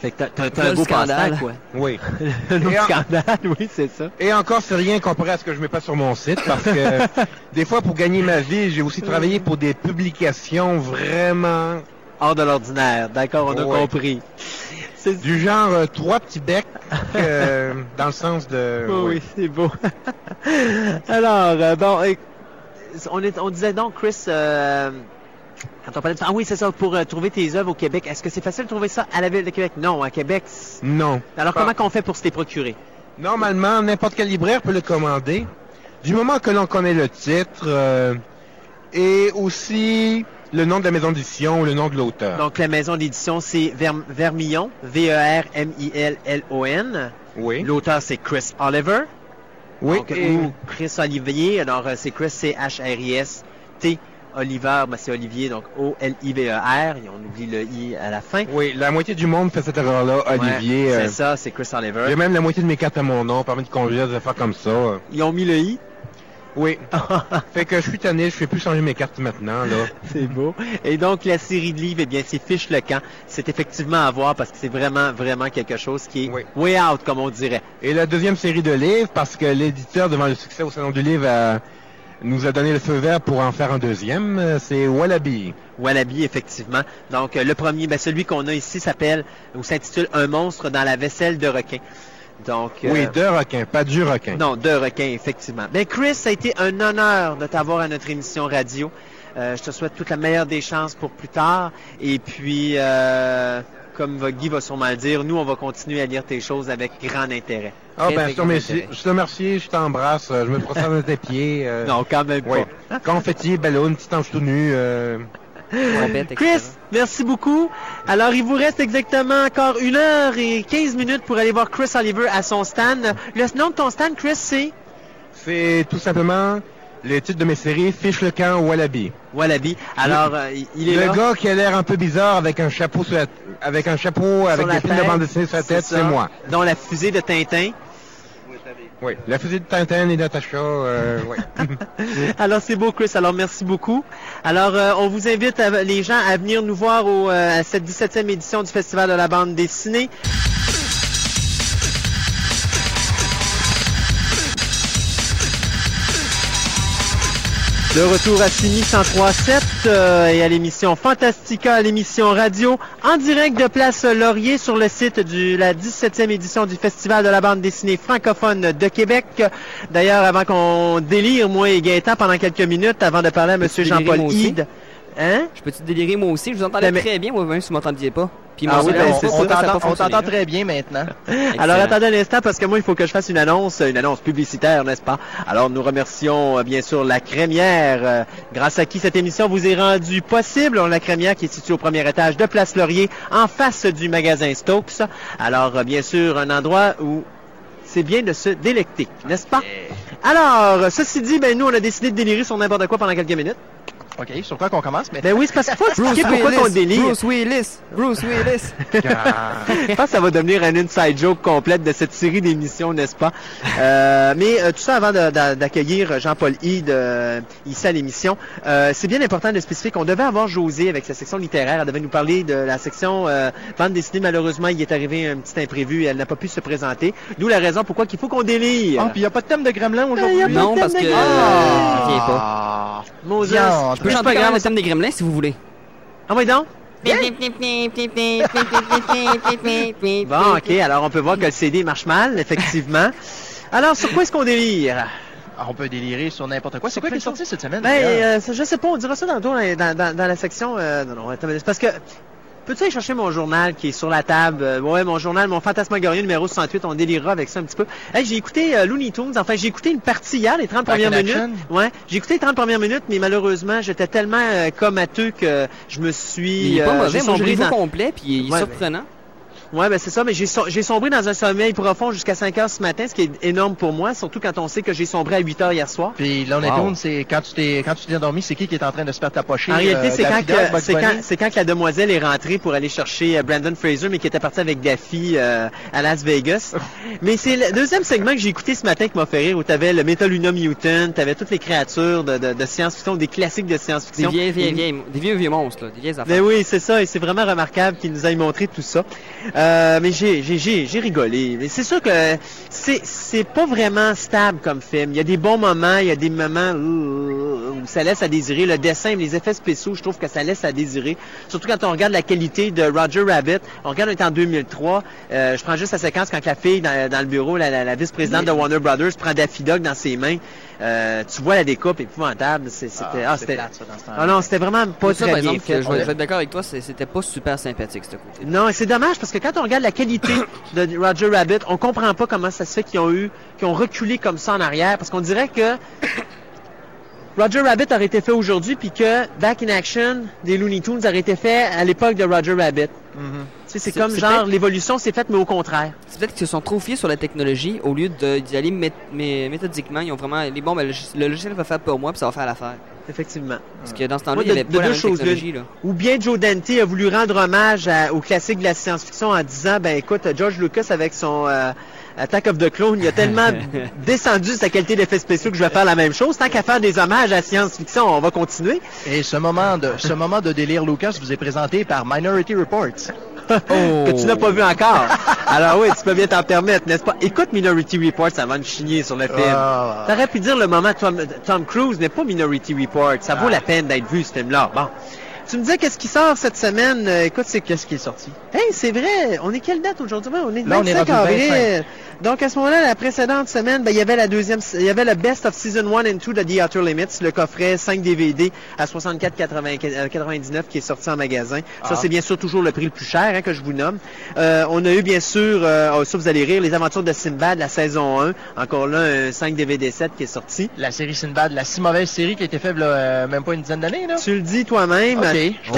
Fait que t'as- un beau scandale. quoi. Oui. Un autre Et en- scandale, oui, c'est ça. Et encore, c'est rien comparé à ce que je mets pas sur mon site, parce que des fois, pour gagner ma vie, j'ai aussi travaillé pour des publications vraiment Hors de l'ordinaire. D'accord, on a compris. C'est du genre euh, trois petits becs, euh, dans le sens de... Oh, oui. oui, c'est beau. Alors, euh, bon, on, est, on disait donc, Chris, euh, quand on parlait de... Ah oui, c'est ça, pour euh, trouver tes œuvres au Québec, est-ce que c'est facile de trouver ça à la Ville de Québec? Non, à Québec. c'est- Non. Alors, Pas- comment qu'on fait pour se les procurer? Normalement, n'importe quel libraire peut le commander. Du moment que l'on connaît le titre euh, et aussi le nom de la maison d'édition ou le nom de l'auteur. Donc, la maison d'édition, c'est Verm- Vermillon, V-E-R-M-I-L-L-O-N. Oui. L'auteur, c'est Chris Oliver. Oui. Donc, et- ou Chris Olivier. Alors, euh, c'est Chris, C-H-R-I-S-T. Oliver, ben, c'est Olivier, donc O-L-I-V-E-R. Et on oublie le I à la fin. Oui, la moitié du monde fait cette erreur-là, Olivier. Ouais, euh, c'est ça, c'est Chris Oliver. J'ai même la moitié de mes cartes à mon nom, permis de conduire, des affaires comme ça. Ils ont mis le I? Oui. fait que je suis tanné, je fais plus changer mes cartes maintenant, là. c'est beau. Et donc, la série de livres, eh bien, c'est Fiche le camp. C'est effectivement à voir parce que c'est vraiment, vraiment quelque chose qui est Oui. way out, comme on dirait. Et la deuxième série de livres, parce que l'éditeur, devant le succès au Salon du Livre, a- nous a donné le feu vert pour en faire un deuxième, euh, c'est Wallaby. Wallaby, effectivement. Donc, euh, le premier, ben, celui qu'on a ici s'appelle, ou s'intitule Un monstre dans la vaisselle de requin. Donc, euh, Oui, de requin, pas du requin. Non, de requin, effectivement. Ben, Chris, ça a été un honneur de t'avoir à notre émission radio. Euh, je te souhaite toute la meilleure des chances pour plus tard. Et puis, euh, comme Guy va sûrement le dire, nous, on va continuer à lire tes choses avec grand intérêt. Ah ben, je te remercie, je te remercie, je t'embrasse, euh, je me procède dans tes pieds. euh, Non, quand même oui. pas. Confetti, ballon, petit ange tout nu. euh, Trompette. Chris, merci beaucoup. Alors, il vous reste exactement encore une heure et 15 minutes pour aller voir Chris Oliver à son stand. Le nom de ton stand, Chris, c'est? C'est tout simplement le titre de mes séries, Fiche le camp Wallaby. Wallaby. Alors, euh, il- est Le là. gars qui a l'air un peu bizarre avec un chapeau sur la- avec un chapeau avec sur des films de bande dessinée sur la tête, c'est moi. Dont la fusée de Tintin. Oui. La fusée de Tintin et Natacha, euh, ouais. Alors c'est beau Chris, alors merci beaucoup. Alors euh, on vous invite les gens à venir nous voir au, euh, à cette 17e édition du Festival de la bande dessinée. De retour à Simi 103.7 euh, et à l'émission Fantastica, à l'émission radio, en direct de Place Laurier sur le site de la 17e édition du Festival de la bande dessinée francophone de Québec. D'ailleurs, avant qu'on délire, moi et Gaëtan, pendant quelques minutes, avant de parler à M. Jean-Paul? Hyde. Hein? Je peux-tu délirer moi aussi? Je vous entendais mais- très bien, moi, même si vous m'entendiez pas. Puis Ah moi, oui, ben, on- c'est on ça. On t'entend- très bien maintenant. Alors attendez un instant parce que moi il faut que je fasse une annonce, une annonce publicitaire, n'est-ce pas? Alors nous remercions euh, bien sûr la crémière, euh, grâce à qui cette émission vous est rendue possible. On la crémière qui est située au premier étage de Place Laurier, en face du magasin Stokes. Alors euh, bien sûr un endroit où c'est bien de se délecter, n'est-ce pas? Alors, euh, ceci dit, ben nous on a décidé de délirer sur n'importe quoi pendant quelques minutes. OK, sur quoi qu'on commence? Mais Ben oui, c'est parce qu'il faut expliquer pourquoi qu'on délire. Bruce Willis, Bruce Willis. Je pense que ça va devenir un inside joke complète de cette série d'émissions, n'est-ce pas? Euh, mais euh, tout ça avant d'accueillir Jean-Paul Hyde euh, ici à l'émission, euh, c'est bien important de spécifier qu'on devait avoir José avec sa section littéraire. Elle devait nous parler de la section euh, bande dessinée. Malheureusement, il est arrivé un petit imprévu et elle n'a pas pu se présenter. D'où la raison pourquoi il faut qu'on délire. Ah, puis il n'y a pas de thème de gremlin aujourd'hui. Il y a pas Non, parce que pas. Ah, Moses. Je peux chanter pas quand même grave. le thème des gremlins si vous voulez. Ah oui donc? Bon, ok. Alors on peut voir que le CD marche mal, effectivement. Alors, sur quoi est-ce qu'on délire? Ah, on peut délirer sur n'importe quoi. C'est quoi qui est sorti cette semaine? Ben, euh, je sais pas, on dira ça tantôt dans, dans, dans, dans la section. Euh, non, non, attends, mais c'est parce que. Peux-tu aller chercher mon journal qui est sur la table? Euh, ouais, mon journal, mon Fantasmagoria numéro 68, on délirera avec ça un petit peu. Hey, j'ai écouté euh, Looney Tunes, enfin j'ai écouté une partie hier, les 30 Back premières in minutes. action? Ouais, j'ai écouté les 30 premières minutes, mais malheureusement, j'étais tellement euh, comateux que je me suis... Il est pas euh, mauvais, j'ai moi je l'ai complet, puis il est Ouais, surprenant. Ouais, ben c'est ça, mais j'ai so- j'ai sombré dans un sommeil profond jusqu'à 5 heures ce matin, ce qui est énorme pour moi, surtout quand on sait que j'ai sombré à 8 heures hier soir. Puis Looney Wow. Tunes, c'est quand tu t'es quand tu t'es endormi, c'est qui qui est en train de se faire tapocher? En réalité, euh, c'est quand, c'est quand, quand que la demoiselle est rentrée pour aller chercher euh, Brandon Fraser, mais qui était parti avec Daffy euh, à Las Vegas. mais c'est le deuxième segment que j'ai écouté ce matin qui m'a fait rire, où t'avais le Metaluna Mutant, t'avais toutes les créatures de, de, de science-fiction, des classiques de Des science-fiction. Et- vieilles, des vieux, vieux monstres, là, des vieilles Ben affaires. oui, c'est ça, et c'est vraiment remarquable qu'il nous ait montré tout ça. Euh, mais j'ai, j'ai, j'ai, rigolé. Mais c'est sûr que c'est, c'est pas vraiment stable comme film. Il y a des bons moments, il y a des moments où, où ça laisse à désirer. Le dessin, les effets spéciaux, je trouve que ça laisse à désirer. Surtout quand on regarde la qualité de Roger Rabbit. On regarde, on est en 2003. Euh, je prends juste la séquence quand la fille dans, dans le bureau, la, la- la vice-présidente de Warner Brothers, prend Daffy Duck dans ses mains. Euh, tu vois la découpe épouvantable. C'est- C'était, ah, Ah, c'est c'était, plate, ça, dans ce ah non, c'était vraiment pas ça, très par bien exemple, fait. je vais être d'accord avec toi, c'était pas super sympathique, ce côté. Non, et c'est dommage parce que quand on regarde la qualité de Roger Rabbit, on comprend pas comment ça se fait qu'ils ont eu, qu'ils ont reculé comme ça en arrière, parce qu'on dirait que Roger Rabbit aurait été fait aujourd'hui, puis que Back in Action des Looney Tunes aurait été fait à l'époque de Roger Rabbit. Mhm. Tu sais, c'est C'est- comme c'est genre l'évolution s'est faite, mais au contraire. C'est peut-être qu'ils se sont trop fiés sur la technologie au lieu de- d'y aller mé- mé- méthodiquement. Ils ont vraiment les bon, ben, le, le logiciel va faire pour moi, puis ça va faire l'affaire. Effectivement. Parce que dans ce temps-là, Moi, il n'y de- avait de pas la deux même choses technologie. Là. Ou bien Joe Dante a voulu rendre hommage à- au classique de la science-fiction en disant, ben écoute, George Lucas avec son euh, Attack of the Clone, il a tellement descendu sa qualité d'effets spéciaux que je vais faire la même chose. Tant qu'à faire des hommages à la science-fiction, on va continuer. Et ce moment de ce moment de délire Lucas vous est présenté par Minority Reports. que tu n'as pas vu encore. Alors oui, tu peux bien t'en permettre, n'est-ce pas? Écoute Minority Report, ça va nous chigner sur le film. Ah. T'aurais pu dire le moment Tom, Tom Cruise n'est pas Minority Report. Ça vaut Ah. la peine d'être vu, ce film-là. Bon. Tu me disais qu'est-ce qui sort cette semaine? Euh, écoute, c'est Qu'est-ce qui est sorti? Hey, c'est vrai. On est quelle date aujourd'hui? On est le Là, on est 25 rendu le avril. Donc, à ce moment-là, la précédente semaine, ben, il y avait la deuxième, il y avait le Best of Season 1 and 2 de The Outer Limits, le coffret 5 DVD à 64,99 qui est sorti en magasin. Ça, Ah. c'est bien sûr toujours le prix le plus cher hein, que je vous nomme. Euh, on a eu, bien sûr, euh, oh, ça vous allez rire, Les Aventures de Sinbad, la saison 1. Encore là, un 5 DVD 7 qui est sorti. La série Sinbad, la si mauvaise série qui a été faite là, euh, même pas une dizaine d'années, là. Tu le dis toi-même. OK. Je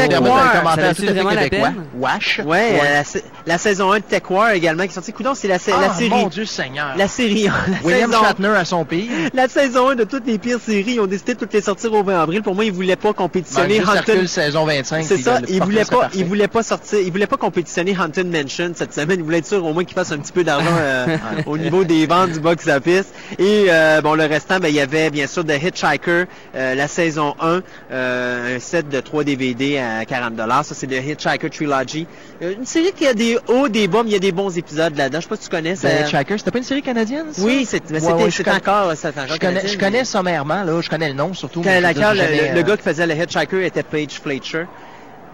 commentaire tout à fait québécois. Wash. Ouais, euh, la, sa- la saison 1 de Tech War également qui est sortie. Coudon, c'est la, la Ah, série. mon Dieu Seigneur. La série. William Shatner à son pire. La saison 1 de toutes les pires séries, ils ont décidé de toutes les sortir au 20 avril. Pour moi, ils voulaient pas compétitionner Haunted. Saison 25. C'est ça, ils voulaient pas, ils voulaient pas sortir, ils voulaient pas compétitionner Haunted Mansion cette semaine. Ils voulaient être sûrs au moins qu'ils fassent un petit peu d'argent euh, au niveau des ventes du box office. Et euh, bon, le restant, ben il y avait bien sûr The Hitchhiker, euh, la saison 1, euh, un set de 3 DVD DVD à 40 Ça, c'est The Hitchhiker Trilogy. Euh, Une série qui a des hauts, des bas, mais il y a des bons épisodes là-dedans. Je sais pas si tu connais. The ça- Hitchhiker, c'était pas une série canadienne, ça? Oui, c'est Ouais, c'était ouais, encore, encore Je connais, je sommairement, là, je connais le nom surtout. Quand mais je le, jamais, le euh, gars qui faisait le Hitchhiker était Paige Fletcher.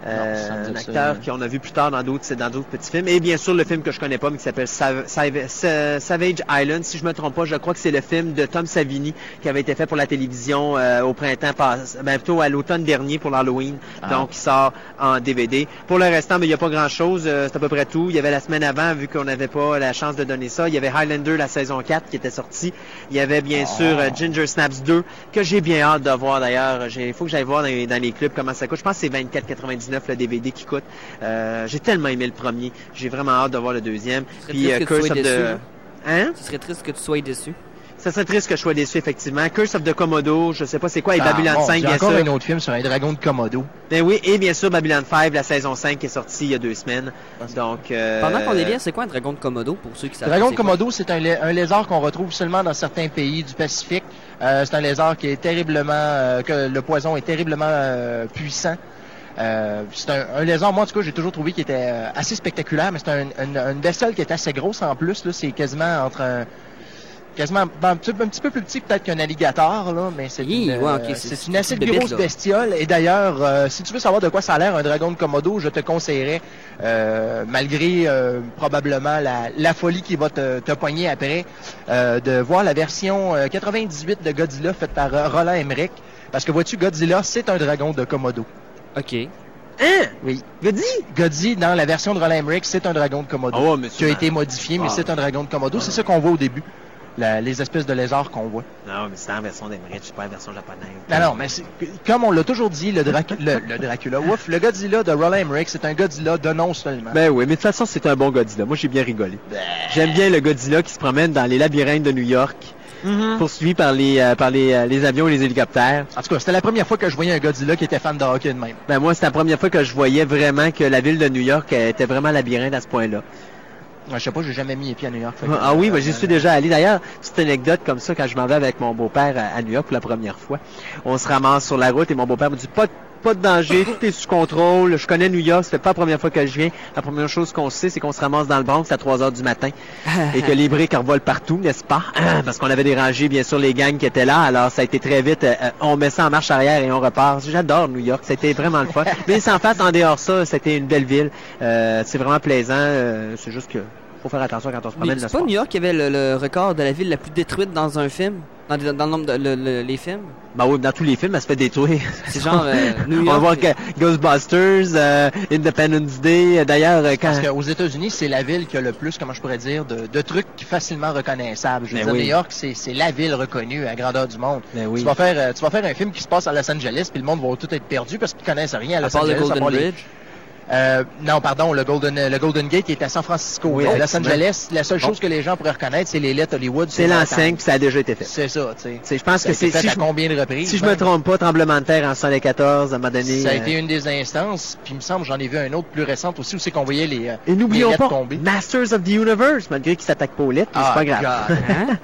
Euh, un acteur qu'on a vu plus tard dans d'autres dans d'autres petits films. Et bien sûr le film que je connais pas mais qui s'appelle Sav- Sav- Sa- Savage Island si je me trompe pas. Je crois que c'est le film de Tom Savini qui avait été fait pour la télévision euh, au printemps pass- ben, plutôt à l'automne dernier pour l'Halloween. Ah. donc il sort en DVD pour le restant mais il y a pas grand chose c'est à peu près tout. Il y avait la semaine avant vu qu'on n'avait pas la chance de donner ça il y avait Highlander la saison 4 qui était sortie. Il y avait bien Ah. sûr euh, Ginger Snaps 2 que j'ai bien hâte de voir d'ailleurs. Il faut que j'aille voir dans les, dans les clubs comment ça coûte. Je pense que c'est 24,99 le DVD qui coûte Euh, j'ai tellement aimé le premier j'ai vraiment hâte de voir le deuxième puis triste euh, que tu Curse sois of déçu, the hein? Ce serait triste que tu sois déçu? ça serait triste que je sois déçu effectivement Curse of the Komodo je sais pas c'est quoi et Ah, Babylon bon, 5 j'ai bien encore sûr un autre film sur un dragon de Komodo. ben oui et bien sûr Babylon 5 la saison 5 qui est sortie il y a deux semaines donc euh, Pendant qu'on est là, c'est quoi un dragon de Komodo pour ceux qui savent Dragon de? Komodo, c'est un, lé- un lézard qu'on retrouve seulement dans certains pays du Pacifique. Euh, c'est un lézard qui est terriblement, euh, que le poison est terriblement euh, puissant. Euh, c'est un, un lézard, moi en tout cas, j'ai toujours trouvé qu'il était euh, assez spectaculaire, mais c'est un, un- une bestiole qui est assez grosse en plus. Là, c'est quasiment entre un, quasiment ben, un, petit, un petit peu plus petit peut-être qu'un alligator, là, mais c'est une, ouais, euh, c'est- une une assez grosse bestiole. Et d'ailleurs, euh, si tu veux savoir de quoi ça a l'air un dragon de Komodo, je te conseillerais, euh, malgré euh, probablement la, la folie qui va te, te poigner après, euh, de voir la version euh, 98 de Godzilla faite par Roland Emmerich. Parce que vois-tu, Godzilla, c'est un dragon de Komodo. Ok. hein? Oui. Godzilla Godzilla, dans la version de Roland Emmerich, c'est un dragon de Komodo. Oh, qui a été modifié, mais Ah. c'est un dragon de Komodo. C'est ça qu'on voit au début. La- les espèces de lézards qu'on voit. non mais c'est en version d'Emmerich c'est pas la version japonaise Non, non, mais c'est- comme on l'a toujours dit, le, Dracu- le, le Dracula, ouf, le Godzilla de Roland Emmerich, c'est un Godzilla de nom seulement. Ben oui, mais de toute façon, c'est un bon Godzilla. Moi, j'ai bien rigolé. J'aime bien le Godzilla qui se promène dans les labyrinthes de New York, poursuivi par les euh, par les, euh, les avions et les hélicoptères. En tout cas, c'était la première fois que je voyais un Godzilla qui était fan de hockey de même. Ben moi, c'est la première fois que je voyais vraiment que la ville de New York euh, était vraiment labyrinthe à ce point-là. Ouais, je sais pas, j'ai jamais mis les pieds à New York. que- Ah oui, moi j'y euh, suis déjà allé. D'ailleurs, petite anecdote comme ça, quand je m'en vais avec mon beau-père à, à New York pour la première fois, on se ramasse sur la route et mon beau-père me dit pas de pas de danger, tout est sous contrôle, je connais New York, c'est pas la première fois que je viens. La première chose qu'on sait, c'est qu'on se ramasse dans le Bronx à 3 heures du matin et que les briques revolent partout, n'est-ce pas? Parce qu'on avait dérangé, bien sûr, les gangs qui étaient là, alors ça a été très vite, euh, euh, on met ça en marche arrière et on repart. J'adore New York, c'était vraiment le fun. Mais sans face, en dehors ça, c'était une belle ville. Euh, c'est vraiment plaisant, euh, c'est juste que faut faire attention quand on se promène le c'est pas. New York qui avait le, le record de la ville la plus détruite dans un film? Dans, dans le nombre de le- le- les films? Ben oui, dans tous les films, elle se fait détruire. C'est genre euh, New On va voir que Ghostbusters, euh, Independence Day, euh, d'ailleurs, quand... Parce qu'aux États-Unis, c'est la ville qui a le plus, comment je pourrais dire, de, de trucs facilement reconnaissables. Je veux Ben dire, oui. New York, c'est la ville reconnue à grandeur du monde. Ben oui. Tu vas faire, tu vas faire un film qui se passe à Los Angeles, puis le monde va tout être perdu parce qu'ils connaissent rien à À Los part le Angeles. à Golden part les- Bridge. Euh, non, pardon, le Golden, le Golden Gate qui est à San Francisco. Oui, à Los. Angeles, la seule Bon. chose que les gens pourraient reconnaître, c'est les lettres Hollywood. C'est l'enseigne, puis ça a déjà été fait. C'est ça, tu sais. Je pense Ça que c'est... Si, à combien de reprises? si je me même? trompe pas, tremblement de terre en 74, à un moment donné... Ça a euh, été une des instances, puis il me semble j'en ai vu un autre plus récente aussi où c'est qu'on voyait les, euh, Et n'oublions les lettres pas, tomber. Masters of the Universe, malgré qu'ils s'attaquent pas aux lettres, mais c'est pas grave. Ah, God. Hein?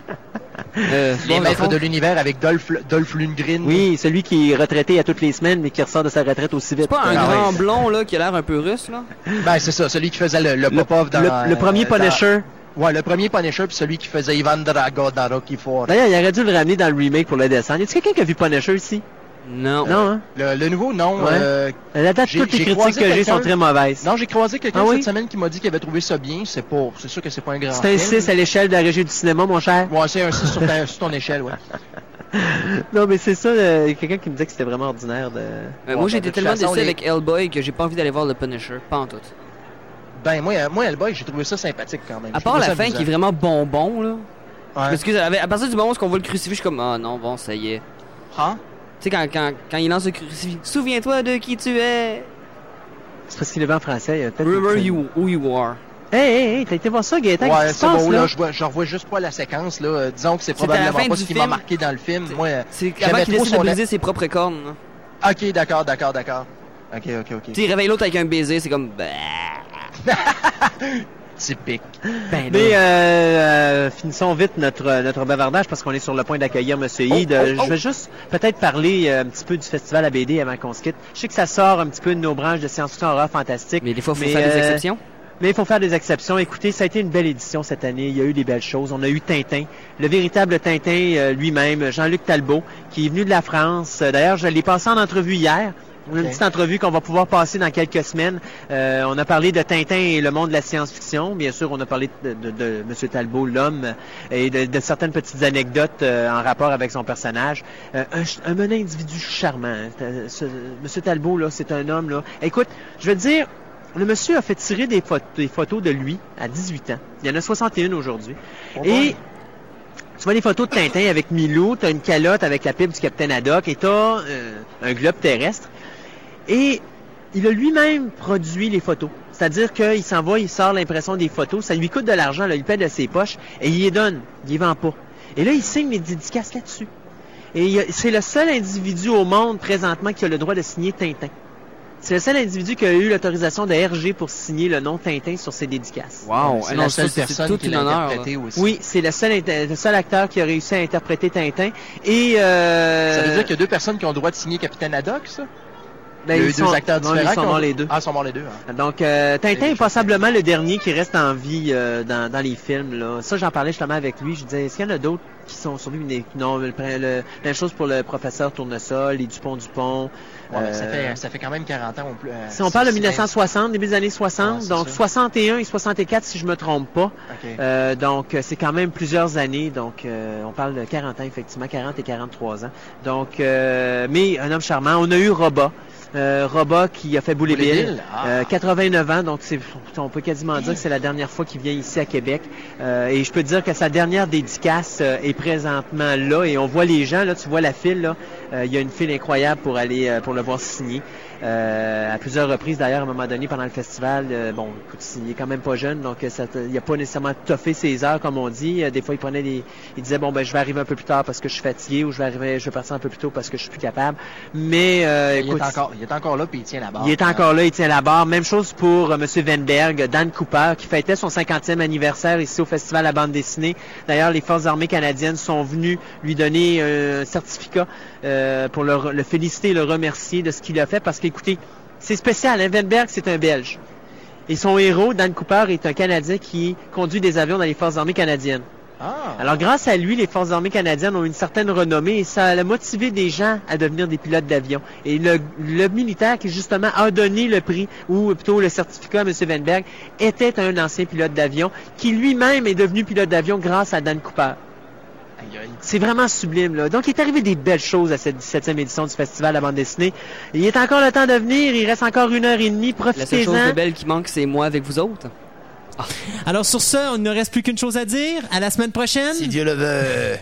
Euh, Les bon, maîtres de l'univers avec Dolph, Dolph Lundgren. Oui, celui qui est retraité à toutes les semaines, mais qui ressort de sa retraite aussi vite. C'est pas un Ah grand ouais. blond là qui a l'air un peu russe là? Ben, c'est ça, celui qui faisait le, le Le, pop-off dans... le- le premier euh, dans- Punisher. Ouais, le premier Punisher, puis celui qui faisait Ivan Drago dans Rocky IV. D'ailleurs, il aurait dû le ramener dans le remake pour le descendre. Y a-t-il quelqu'un qui a vu Punisher ici? Non. Non, hein? Le, le nouveau, non. Ouais. euh, La date, J'ai- toutes les critiques croisé que j'ai sont très mauvaises. non, j'ai croisé quelqu'un Ah oui? cette semaine qui m'a dit qu'il avait trouvé ça bien. C'est pas, c'est sûr que c'est pas un grand C'est un film. 6 à l'échelle de la régie du cinéma, mon cher. Ouais, c'est un 6 sur, ta- sur ton échelle, ouais. Non, mais c'est ça, euh, quelqu'un qui me disait que c'était vraiment ordinaire de... Euh, moi j'ai de été toute tellement déçu les- avec Hellboy que j'ai pas envie d'aller voir le Punisher. Pas en tout. Ben, moi, euh, moi Hellboy, j'ai trouvé ça sympathique quand même. À part la fin qui est vraiment bonbon là. Ouais. Parce que à partir du moment où on voit le crucifix, je suis comme ah non bon ça y est. Hein? Tu sais quand, quand, quand il lance le crucifix, souviens-toi de qui tu es. C'est parce qu'il est en français. il y a peut-être Remember you who you are. Hey, hey, hey, t'as été voir ça, Gaëtan? Ouais, c'est bon, là? là, je, vois, je revois juste pas la séquence, là. Euh, Disons que c'est probablement pas ce qui m'a marqué dans le film. Moi, C'est J'aimais avant qu'il trop décide de briser ses propres cornes. là. ok, d'accord, d'accord, d'accord. Ok, ok, ok. Tu sais, il réveille l'autre avec un baiser, c'est comme bah. Typique. Ben Mais, euh, euh, finissons vite notre, notre bavardage parce qu'on est sur le point d'accueillir Monsieur Oh, Hyde. oh, Euh, oh. Je vais juste peut-être parler euh, un petit peu du festival à BD avant qu'on se quitte. Je sais que ça sort un petit peu de nos branches de science-fiction horreur fantastique. Mais des fois, il faut Mais, faire des euh, exceptions. Mais il faut faire des exceptions. Écoutez, ça a été une belle édition cette année. Il y a eu des belles choses. On a eu Tintin, le véritable Tintin euh, lui-même, Jean-Luc Talbot, qui est venu de la France. Euh, D'ailleurs, je l'ai passé en entrevue hier. On a Une petite entrevue qu'on va pouvoir passer dans quelques semaines. Euh, on a parlé de Tintin et le monde de la science-fiction. Bien sûr, on a parlé de, de, de M. Talbot, l'homme, et de, de certaines petites anecdotes euh, en rapport avec son personnage. Euh, un, un, un individu charmant. hein. Euh, ce- M. Talbot, là, c'est un homme. Là. Écoute, je veux dire, le monsieur a fait tirer des, photos, des photos de lui à 18 ans. Il y en a 61 aujourd'hui. Oh et tu vois des photos de Tintin avec Milou, tu as une calotte avec la pipe du Capitaine Haddock et tu as un globe terrestre. Et il a lui-même produit les photos. C'est-à-dire qu'il s'envoie, il sort l'impression des photos. Ça lui coûte de l'argent, là, il paie de ses poches et il les donne. Il les vend pas. Et là, il signe les dédicaces là-dessus. Et il y a- c'est le seul individu au monde présentement qui a le droit de signer Tintin. C'est le seul individu qui a eu l'autorisation de RG pour signer le nom Tintin sur ses dédicaces. Wow, c'est la seule personne tout qui un l'a aussi. Oui, c'est le seul, le seul acteur qui a réussi à interpréter Tintin. Et euh, Ça veut dire qu'il y a deux personnes qui ont le droit de signer Capitaine Haddock, ça? Ben, Il y a ils eu deux sont- acteurs non, différents. Ils sont morts les deux. Ah, ils sont morts les deux. hein. Donc, euh, Tintin est deux passablement le dernier qui reste en vie euh, dans, dans les films. Là. Ça, j'en parlais justement avec lui. Je disais, est-ce qu'il y en a d'autres qui sont survivus? Non, le, le- même chose pour le professeur Tournesol, les Dupont-Dupont. Ouais, ça, Euh, fait, ça fait quand même 40 ans. On, peut- euh, Si on parle de c'est- 1960, début des années 60, Ouais, c'est donc ça. 61 et 64 si je me trompe pas. Ok. Euh, donc, c'est quand même plusieurs années. Donc, euh, on parle de 40 ans, effectivement, 40 et 43 ans. Donc, euh, mais un homme charmant. On a eu Roba. Euh, Roba qui a fait. Bill, ah. Euh, 89 ans, donc c'est, on peut quasiment dire que c'est la dernière fois qu'il vient ici à Québec. Euh, et je peux dire que sa dernière dédicace euh, est présentement là. Et on voit les gens, là, tu vois la file, là. Euh, il y a une file incroyable pour aller euh, pour le voir signer. Euh, à plusieurs reprises d'ailleurs à un moment donné pendant le festival euh, bon écoute il est quand même pas jeune donc euh, ça, il a pas nécessairement toffé ses heures comme on dit Euh, des fois il prenait des il disait bon ben je vais arriver un peu plus tard parce que je suis fatigué ou je vais arriver je vais partir un peu plus tôt parce que je suis plus capable mais euh, il, écoute est encore, il est encore là, puis il tient la barre. il est encore là, il tient la barre. Même chose pour euh, M. Venberg, Dan Cooper, qui fêtait son 50e anniversaire ici au Festival à bande dessinée. D'ailleurs, les Forces armées canadiennes sont venues lui donner un certificat euh, pour le, le féliciter et le remercier de ce qu'il a fait. Parce qu'écoutez, c'est spécial. Hein? Venberg, c'est un Belge. Et son héros, Dan Cooper, est un Canadien qui conduit des avions dans les Forces armées canadiennes. Ah, Alors, grâce à lui, les Forces armées canadiennes ont une certaine renommée et ça a motivé des gens à devenir des pilotes d'avion. Et le, le militaire qui, justement, a donné le prix, ou plutôt le certificat à M. Venberg, était un ancien pilote d'avion qui lui-même est devenu pilote d'avion grâce à Dan Cooper. C'est vraiment sublime, là. Donc, il est arrivé des belles choses à cette 17e édition du Festival à bande dessinée. Il est encore le temps de venir. Il reste encore une heure et demie. La seule chose de Profitez-en. belle qui manque, c'est moi avec vous autres. Alors sur ce, on ne reste plus qu'une chose à dire. À la semaine prochaine. Si Dieu le veut.